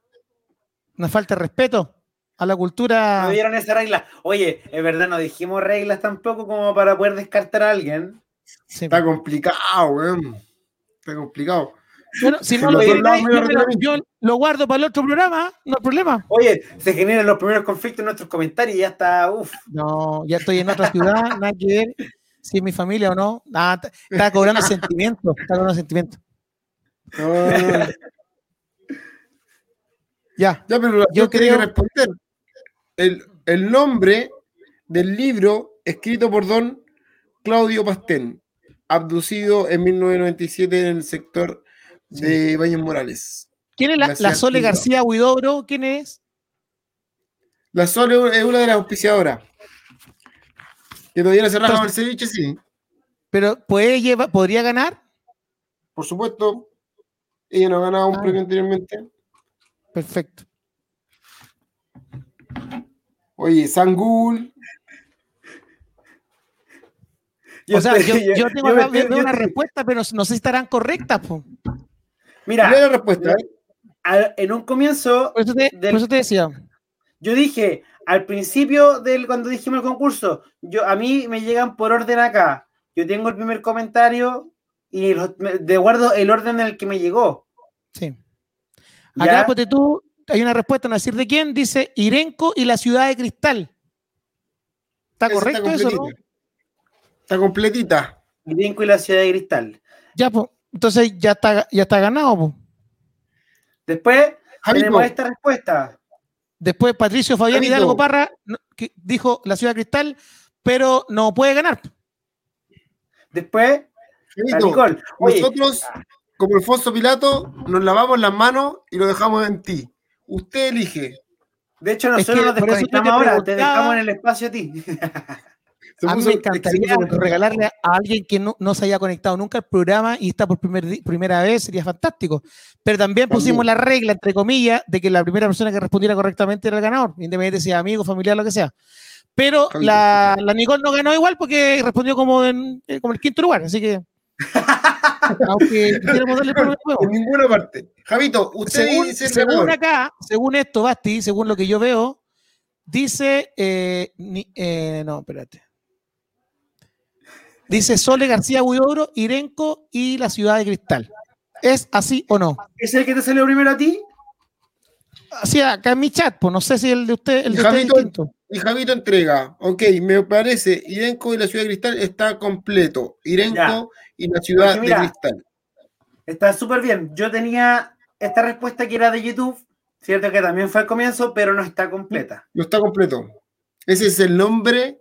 Nos falta respeto a la cultura. No dieron esa regla. Oye, es verdad, no dijimos reglas tampoco como para poder descartar a alguien. Sí. Está complicado, weón. Está complicado. Bueno, si no lo yo, guardo para el otro programa, no hay problema. Oye, se generan los primeros conflictos en nuestros comentarios y ya está, uff. No, ya estoy en otra ciudad, nada que ver si es mi familia o no. Nada, t- está cobrando sentimientos, está cobrando sentimientos. No, Ya, ya, pero Yo yo quería creo- responder. El, el nombre del libro escrito por don Claudio Pastén, abducido en 1997 en el sector de Baños Morales. ¿quién es la, la Sole. García Huidobro? ¿Quién es? La Sol es una de las auspiciadoras. Que todavía raja Entonces- el ceviche, sí. Pero puede llevar, podría ganar. Por supuesto. Ella no ha ganado un Ah. premio anteriormente. Perfecto. Oye, Sangul. o sea, yo, tengo yo yo una respuesta, pero no sé si estarán correctas. po. Mira, la respuesta. ¿eh? al- en un comienzo, Por eso, te, Del- por eso te decía. yo dije, al principio del cuando dijimos el concurso, yo a mí me llegan por orden acá. Yo tengo el primer comentario y de acuerdo el orden en el que me llegó. Sí. ¿Ya? Acá, ponte tú, hay una respuesta, no decir de quién, dice Irenco y la ciudad de cristal. ¿Está correcto eso, no? Está completita. Grinco y la ciudad de cristal. Ya, pues, entonces ya está, ya está ganado, pues. Después tenemos esta respuesta. Después Patricio Fabián Javito. Hidalgo Parra que dijo la ciudad cristal, pero no puede ganar. Después. Oye, nosotros, como Alfonso Pilato, nos lavamos las manos y lo dejamos en ti. Usted elige. de hecho, Es nosotros que nos te desconectamos ahora, te dejamos en el espacio a ti. A mí me encantaría regalarle a alguien que no, no se haya conectado nunca al programa y está por primer primera vez, sería fantástico. Pero también pusimos la regla, entre comillas, de que la primera persona que respondiera correctamente era el ganador, independientemente si amigo, familiar, lo que sea. Pero la, la Nicole no ganó igual porque respondió como en eh, como el quinto lugar, así que. aunque quisiéramos darle. En ninguna parte. Javito, usted según, dice según acá, según esto, Basti, según lo que yo veo, dice. eh, ni- eh, no, espérate. Dice Sole García Huidobro, Irenco y la ciudad de Cristal. ¿Es así o no? ¿Es el que te salió primero a ti? Así acá en mi chat, pues no sé si el de usted, el de usted es Javito, distinto. Y Javito entrega. Ok, me parece. Irenco y la ciudad de cristal está completo. Irenco Ya. y la ciudad mira, de cristal. Está súper bien. Yo tenía esta respuesta que era de YouTube, cierto que también fue al comienzo, pero no está completa. No está completo. Ese es el nombre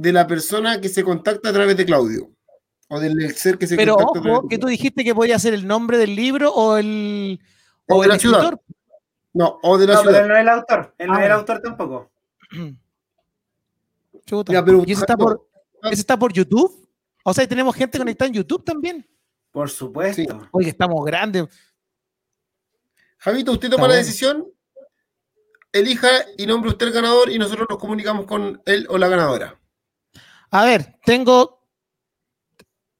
de la persona que se contacta a través de Claudio. O del ser que se Pero contacta a través ojo, que tú dijiste que podía ser el nombre del libro o el, O o de el la ciudad. escritor. No, o de la No, pero él no es el autor. Él no Ah, es el bueno. autor tampoco. Chuta. Ya, pero, ¿Y ese está, por, ese está por YouTube? O sea, tenemos gente conectada en YouTube también. Por supuesto. Sí. Oye, estamos grandes. Javito, usted Está toma la decisión. Elija y nombre usted el ganador y nosotros nos comunicamos con él o la ganadora. A ver, tengo.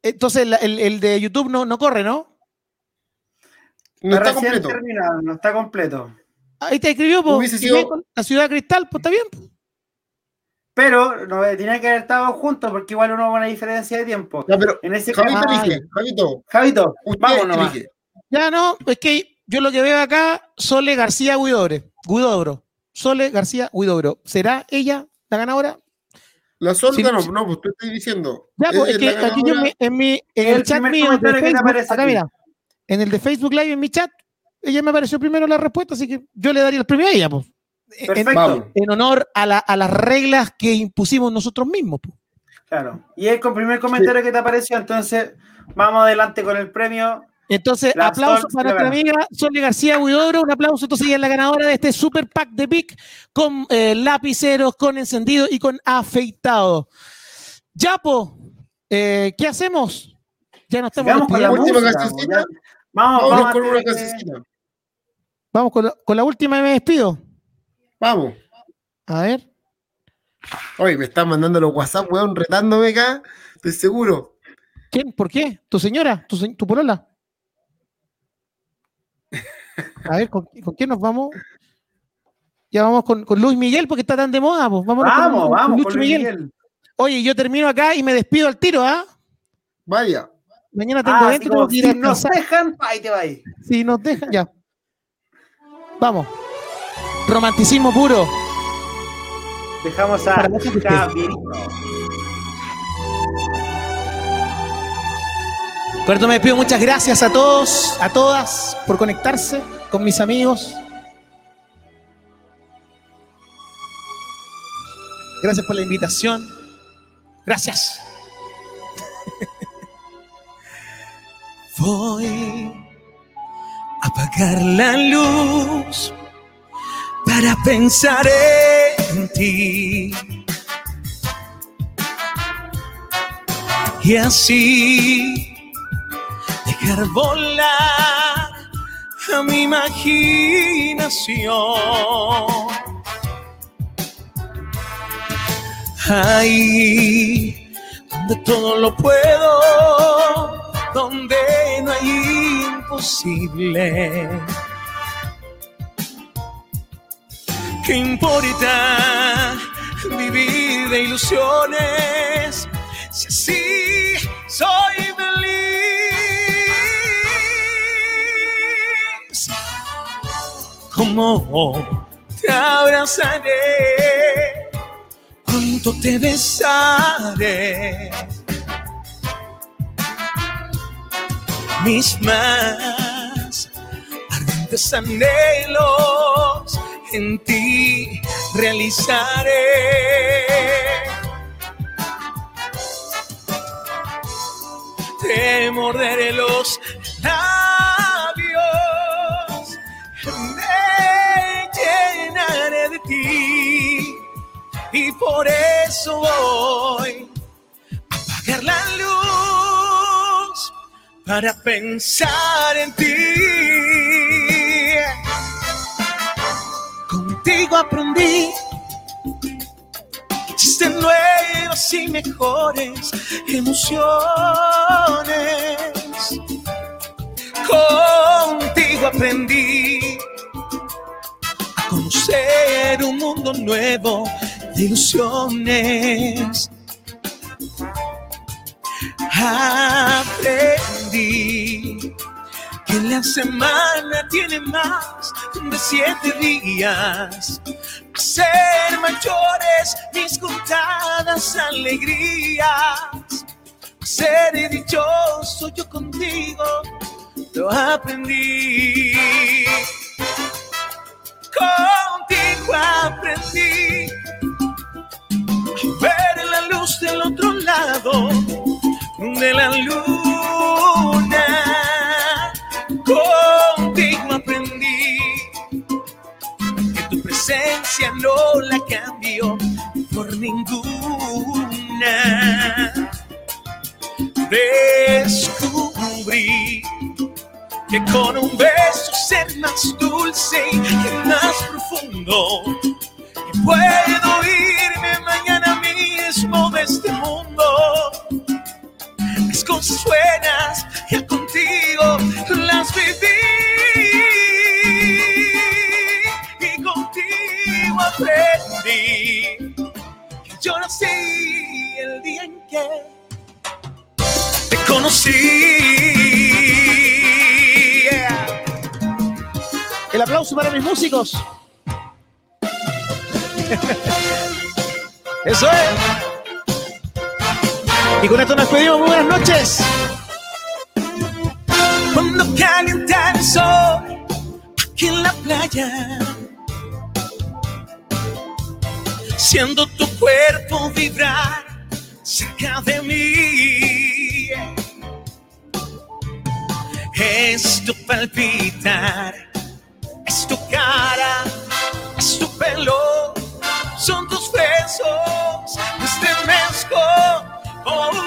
Entonces, el, el de YouTube no, no corre, ¿no? No está recién completo. terminado, no está completo. Ahí te escribió, pues. Sido- La ciudad cristal, pues está bien. po. Pero no, eh, tenía que haber estado juntos porque igual uno va a una diferencia de tiempo. Ya, pero En ese Javito Ah, elige. Javito, elige. Ya no, es que yo lo que veo acá, Sole García Huidobre. Guidobro. Sole García Huidobro. ¿Será ella la ganadora? La Sol Sí, no, pues tú estás diciendo. Ya, pues, Es es que aquí yo me- en, mi, en El el chat mío de Facebook, acá aquí. mira, en el de Facebook Live, en mi chat, ella me apareció primero la respuesta, así que yo le daría el premio a ella, pues. En- Perfecto. En, honor a, la- a las reglas que impusimos nosotros mismos. pues. Claro. Y el con primer comentario que te apareció, entonces vamos adelante con el premio. Entonces, La aplauso Sol para nuestra amiga Sonia García Huidobro, un aplauso, entonces ella es la ganadora de este super pack de PIC con eh, lapiceros, con encendido y con afeitado. Yapo, eh, ¿qué hacemos? Ya no estamos Sigamos con la última cancioncita. Vamos, Vámonos vamos. con una cancioncita. Vamos con la, con la última y me despido. Vamos. A ver. Oye, me están mandando los WhatsApp, weón, retándome acá. Estoy seguro. ¿Quién? ¿Por qué? ¿Tu señora? ¿Tu, se- tu polola? A ver, ¿con, con quién nos vamos? Ya vamos con, con Luis Miguel porque está tan de moda. Pues. Vamos, con vamos, con Luis Miguel. Oye, yo termino acá y me despido al tiro, ¿ah? Vaya. Mañana tengo Ah, evento tengo que ir a si nos dejan, ahí te va ahí. Si nos dejan, ya. Vamos. Romanticismo puro. Dejamos a Javier. Por esto me despido. Muchas gracias a todos, a todas, por conectarse con mis amigos. Gracias por la invitación. Gracias. Voy a apagar la luz para pensar en en ti. Y así dejar volar a mi imaginación. Ahí donde todo lo puedo, donde no hay imposible. ¿Qué importa vivir de ilusiones si así soy feliz? ¿Cómo te abrazaré? ¿Cuánto te besaré? Mis más ardientes anhelos en ti realizaré. Te morderé los labios, y por eso voy a apagar la luz para pensar en ti. Contigo aprendí existen nuevas y mejores emociones. Contigo aprendí conocer un mundo nuevo de ilusiones. Aprendí que la semana tiene más de siete días. Ser mayores mis contadas alegrías. Ser dichoso yo contigo lo aprendí. Contigo aprendí ver la luz del otro lado de la luna. Contigo aprendí que tu presencia no la cambio por ninguna. Descubrí que con un beso ser más dulce y más profundo. Que puedo irme mañana mismo de este mundo. Las cosas buenas ya contigo las viví. Y contigo aprendí que yo nací el día en que te conocí. Yeah. El aplauso para mis músicos. Eso es. Y con esto nos despedimos. Muy buenas noches. Cuando calienta el sol aquí en la playa, siendo tu cuerpo vibrar cerca de mí. Es tu palpitar, es tu cara, es tu pelo, son tus besos, me estremezco. Oh, oh.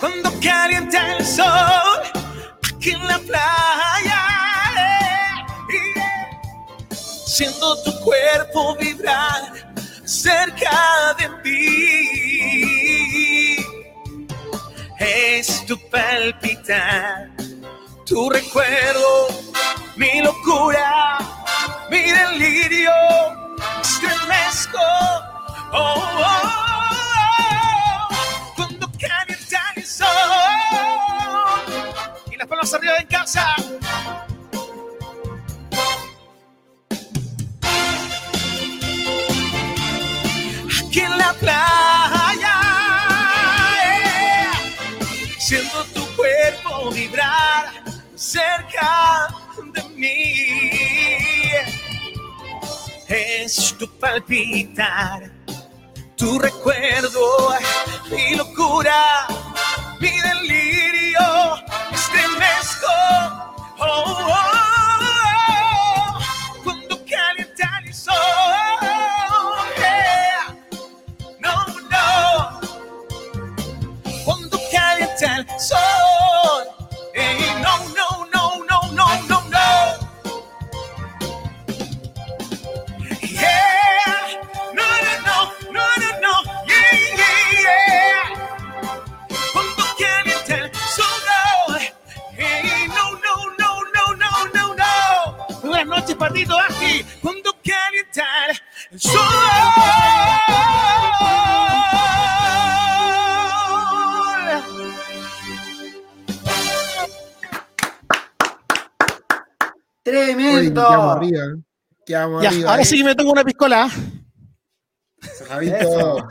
Cuando calienta el sol aquí en la playa, eh, siendo tu cuerpo vibrar cerca de mí. Es tu palpitar, tu recuerdo, mi locura, mi delirio, estremezco. Oh, oh, oh, cuando calienta el sol y las palmas arriba en casa. Aquí la playa, vibrar cerca de mí. Es tu palpitar, tu recuerdo, mi locura, mi delirio, estremezco. Oh, oh, oh. Calientar el sol. Oye, quedamos ¡Tremendo! arriba. Quedamos Ya, ahora eh. sí que me tomo una piscola. Javito,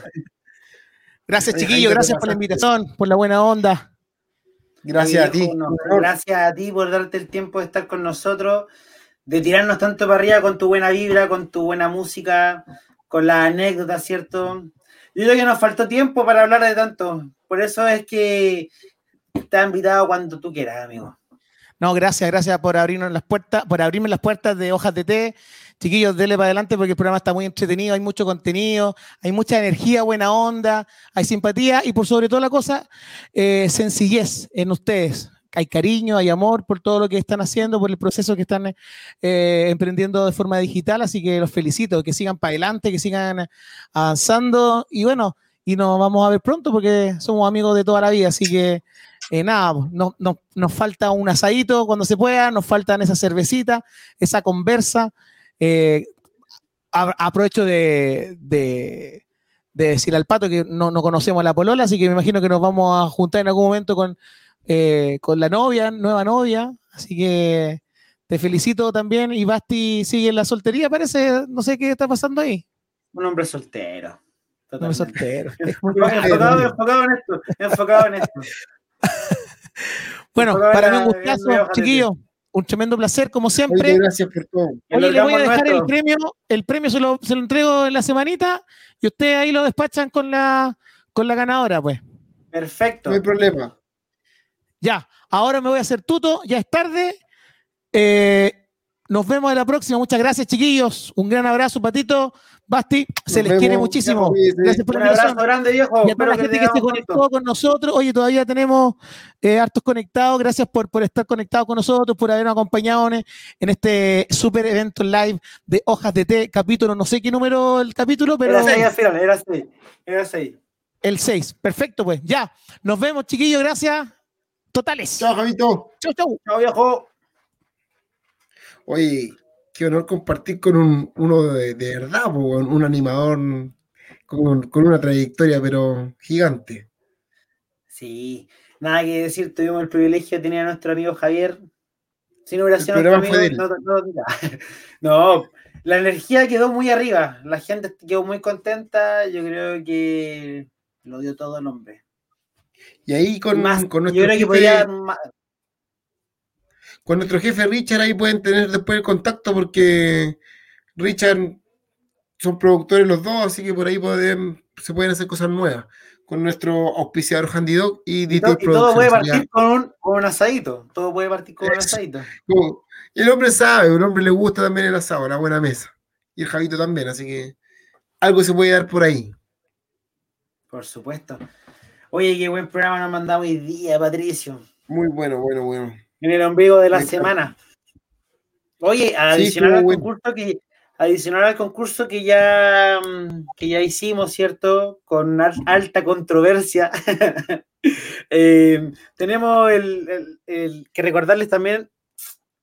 Gracias, chiquillo, gracias por la invitación, por la buena onda. gracias a ti. Gracias a ti por darte el tiempo de estar con nosotros, de tirarnos tanto para arriba con tu buena vibra, con tu buena música, con las anécdotas, ¿cierto? Yo creo que nos faltó tiempo para hablar de tanto. Por eso es que has invitado cuando tú quieras, amigo. No, gracias, gracias por abrirnos las puertas, por abrirme las puertas de hojas de té. Chiquillos, dele para adelante porque el programa está muy entretenido, hay mucho contenido, hay mucha energía, buena onda, hay simpatía y por sobre todo la cosa, eh, sencillez en ustedes. Hay cariño, hay amor por todo lo que están haciendo, por el proceso que están eh, emprendiendo de forma digital, así que los felicito, que sigan para adelante, que sigan avanzando y bueno, y nos vamos a ver pronto porque somos amigos de toda la vida, así que eh, nada, pues, no- no- nos falta un asadito cuando se pueda, nos faltan esa cervecita, esa conversa. Eh, aprovecho de, de- de decir al pato que no, no conocemos la polola, así que me imagino que nos vamos a juntar en algún momento con, eh, con la novia, nueva novia. Así que te felicito también. Y Basti sigue en la soltería, parece. No sé qué está pasando ahí. Un hombre soltero. Es Totalmente. soltero. Enfocado, bueno. enfocado en esto, enfocado en esto. Bueno, enfocado para mí un gustazo, chiquillo. Un tremendo placer, como Oye, siempre. gracias por todo. El Oye, le voy a dejar el premio, el premio se lo, se lo entrego en la semanita y ustedes ahí lo despachan con la, con la ganadora, pues. Perfecto. No hay problema. Ya, ahora me voy a hacer tuto, ya es tarde. Eh, nos vemos en la próxima. Muchas gracias, chiquillos. Un gran abrazo, Patito. Basti, se Nos les quiere muchísimo. Gracias por Un abrazo grande, viejo. Y a toda Espero la que gente te que se pronto. conectó con nosotros. Oye, todavía tenemos eh, hartos conectados. Gracias por, por estar conectados con nosotros, por habernos acompañado en, en este super evento live de Hojas de Té, capítulo, no sé qué número el capítulo, pero Era seis al final, era seis. Era seis. el 6. Perfecto, pues. Ya. Nos vemos, chiquillos. Gracias. Totales. Chao, Javito. Chau, chau. Chao, viejo. Oye, qué honor compartir con un, uno de, de verdad, po, un, un animador con, con una trayectoria, pero gigante. Sí, nada que decir, tuvimos el privilegio de tener a nuestro amigo Javier. Si no hubiera El sido nuestro programa fue amigo, de no, no, no, no, la energía quedó muy arriba, la gente quedó muy contenta, yo creo que lo dio todo el hombre. Y ahí con, Más, con yo nuestro creo que podría con nuestro jefe Richard ahí pueden tener después el contacto porque Richard son productores los dos, así que por ahí pueden, se pueden hacer cosas nuevas. Con nuestro auspiciador Handy Dog y y, to- DT y todo puede partir con un, con un asadito, todo puede partir con un asadito. Como- El hombre sabe, un hombre le gusta también el asado, una buena mesa. Y el Javito también, así que algo se puede dar por ahí. Por supuesto. Oye, qué buen programa nos mandado hoy día, Patricio. Muy bueno, bueno, bueno. En el ombligo de la Muy semana. Oye, adicional al bueno. concurso que adicional al concurso que ya mm, que ya hicimos, ¿cierto? Con al- alta controversia. eh, tenemos el, el- el- que recordarles también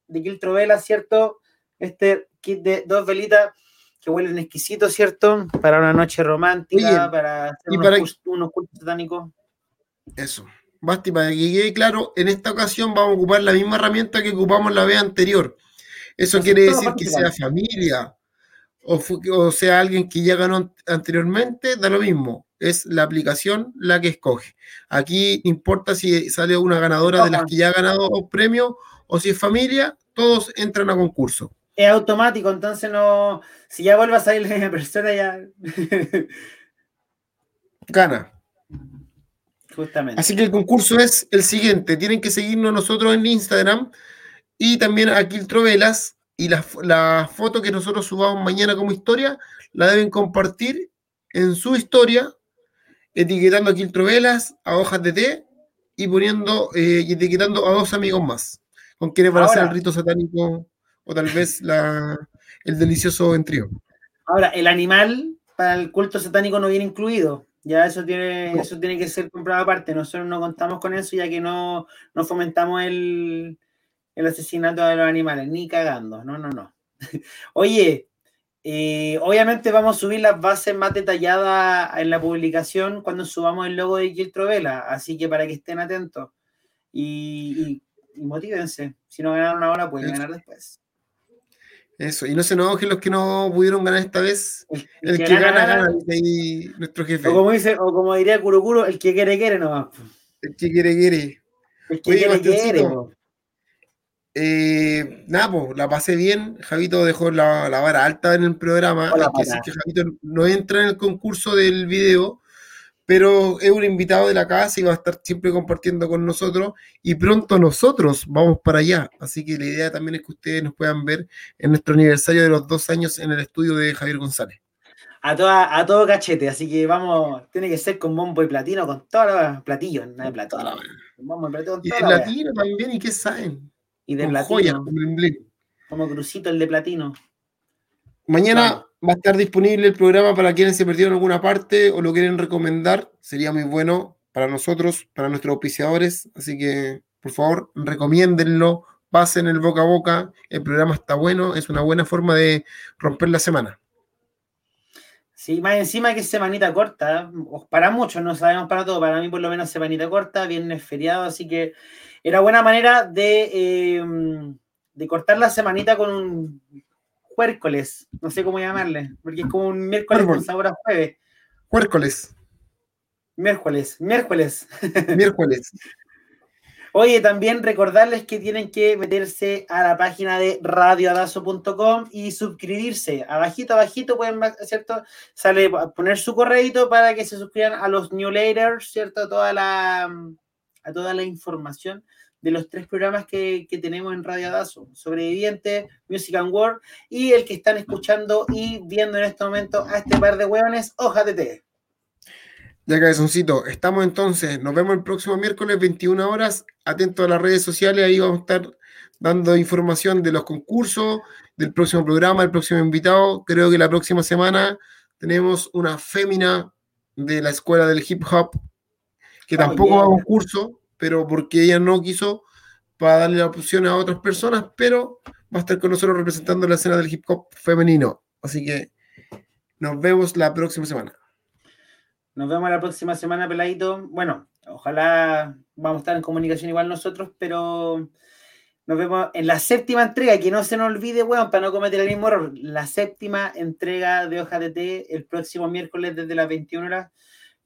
de Quiltro Vela, ¿cierto? Este kit de dos velitas que huelen exquisito, ¿cierto? Para una noche romántica, Oye, para hacer y unos, para- unos cultos satánicos. Eso. Basti, para que quede claro, en esta ocasión vamos a ocupar la misma herramienta que ocupamos la vez anterior. Eso quiere decir que sea familia o, sea alguien que ya ganó an- anteriormente, da lo mismo. Es la aplicación la que escoge. Aquí importa si sale una ganadora de las que ya ha ganado premio o si es familia, todos entran a concurso. es automático, entonces no. Si ya vuelve a salir la persona, ya. Gana. Justamente. Así que el concurso es el siguiente. Tienen que seguirnos nosotros en Instagram y también a Quiltrovelas. Y la, la foto que nosotros subamos mañana como historia la deben compartir en su historia, etiquetando a Quiltrovelas, a hojas de té y poniendo eh, y etiquetando a dos amigos más con quienes van a hacer el rito satánico o tal vez la, el delicioso entrío. Ahora, el animal para el culto satánico no viene incluido. Ya eso tiene, eso tiene que ser comprado aparte. Nosotros no contamos con eso, ya que no, no fomentamos el, el asesinato de los animales, ni cagando. No, no, no. Oye, eh, obviamente vamos a subir las bases más detalladas en la publicación cuando subamos el logo de Gil Trovela, así que para que estén atentos y, y, y motívense. Si no ganaron ahora, pueden ganar después. Eso, y no se enojen los que no pudieron ganar esta vez. El, El que gana, gana, nuestro jefe. O como dice, o como diría Curocuro, el que quiere, quiere nomás. El que quiere, quiere. El que Oye, quiere, quiere. Eh, nada, pues la pasé bien. Javito dejó la, la vara alta en el programa. Hola, Hay que decir que Javito no entra en el concurso del video, pero es un invitado de la casa y va a estar siempre compartiendo con nosotros. Y pronto nosotros vamos para allá. Así que la idea también es que ustedes nos puedan ver en nuestro aniversario de los dos años en el estudio de Javier González. A, toda, a todo cachete, así que vamos, tiene que ser con bombo y platino, con todos los platillos, nada de Con bombo y platino, con Y toda de platino también, ¿y qué saben? Y de Con platino, joyas, como crucito el de platino. Mañana. Va a estar disponible el programa para quienes se perdieron alguna parte o lo quieren recomendar. Sería muy bueno para nosotros, para nuestros auspiciadores. Así que, por favor, recomiéndenlo, pasen el boca a boca. El programa está bueno, es una buena forma de romper la semana. Sí, más encima que es semanita corta, para muchos, no sabemos para todos, para mí por lo menos semanita corta, viernes feriado, así que era buena manera de, eh, de cortar la semanita con un juércoles, no sé cómo llamarle, porque es como un miércoles Árbol. con sabor a jueves, Miércoles, miércoles, miércoles. miércoles. Oye, también recordarles que tienen que meterse a la página de radioadazo.com y suscribirse. Abajito, abajito, pueden, ¿cierto? Sale a poner su correito para que se suscriban a los newsletters, ¿cierto? Toda la, a toda la información de los tres programas que, que tenemos en Radio Adazo. Sobreviviente, Music and World y el que están escuchando y viendo en este momento a este par de hueones, Hoja de Té. Ya cabezoncito, estamos entonces, nos vemos el próximo miércoles 21 horas, atentos a las redes sociales, ahí vamos a estar dando información de los concursos, del próximo programa, del próximo invitado. Creo que la próxima semana tenemos una fémina de la escuela del hip hop, que Oh, tampoco yeah. va a un curso, pero porque ella no quiso para darle la opción a otras personas, pero va a estar con nosotros representando la escena del hip hop femenino. Así que nos vemos la próxima semana. Nos vemos la próxima semana, peladito. Bueno, ojalá vamos a estar en comunicación igual nosotros, pero nos vemos en la séptima entrega, que no se nos olvide, weón, para no cometer el mismo error. La séptima entrega de Hoja de Té el próximo miércoles desde las 21 horas,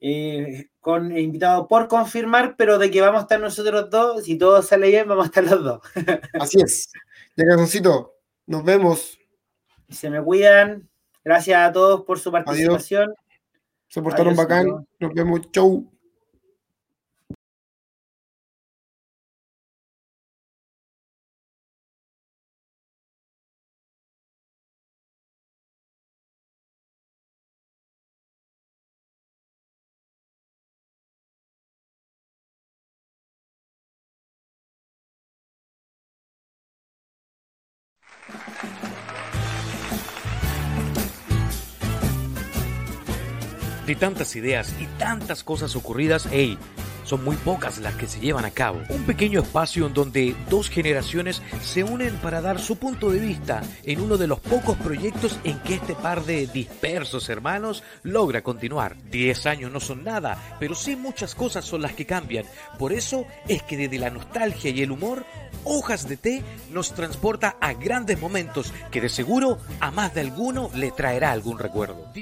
eh, con invitado por confirmar, pero de que vamos a estar nosotros dos, si todo sale bien, vamos a estar los dos. Así es. Ya cabezoncito, nos vemos. Se me cuidan. Gracias a todos por su participación. Se portaron Adiós, bacán. adiós. Nos vemos. Chau. De tantas ideas y tantas cosas ocurridas, hey, son muy pocas las que se llevan a cabo. Un pequeño espacio en donde dos generaciones se unen para dar su punto de vista en uno de los pocos proyectos en que este par de dispersos hermanos logra continuar. Diez años no son nada, pero sí muchas cosas son las que cambian. Por eso es que desde la nostalgia y el humor, Hojas de Té nos transporta a grandes momentos que de seguro a más de alguno le traerá algún recuerdo.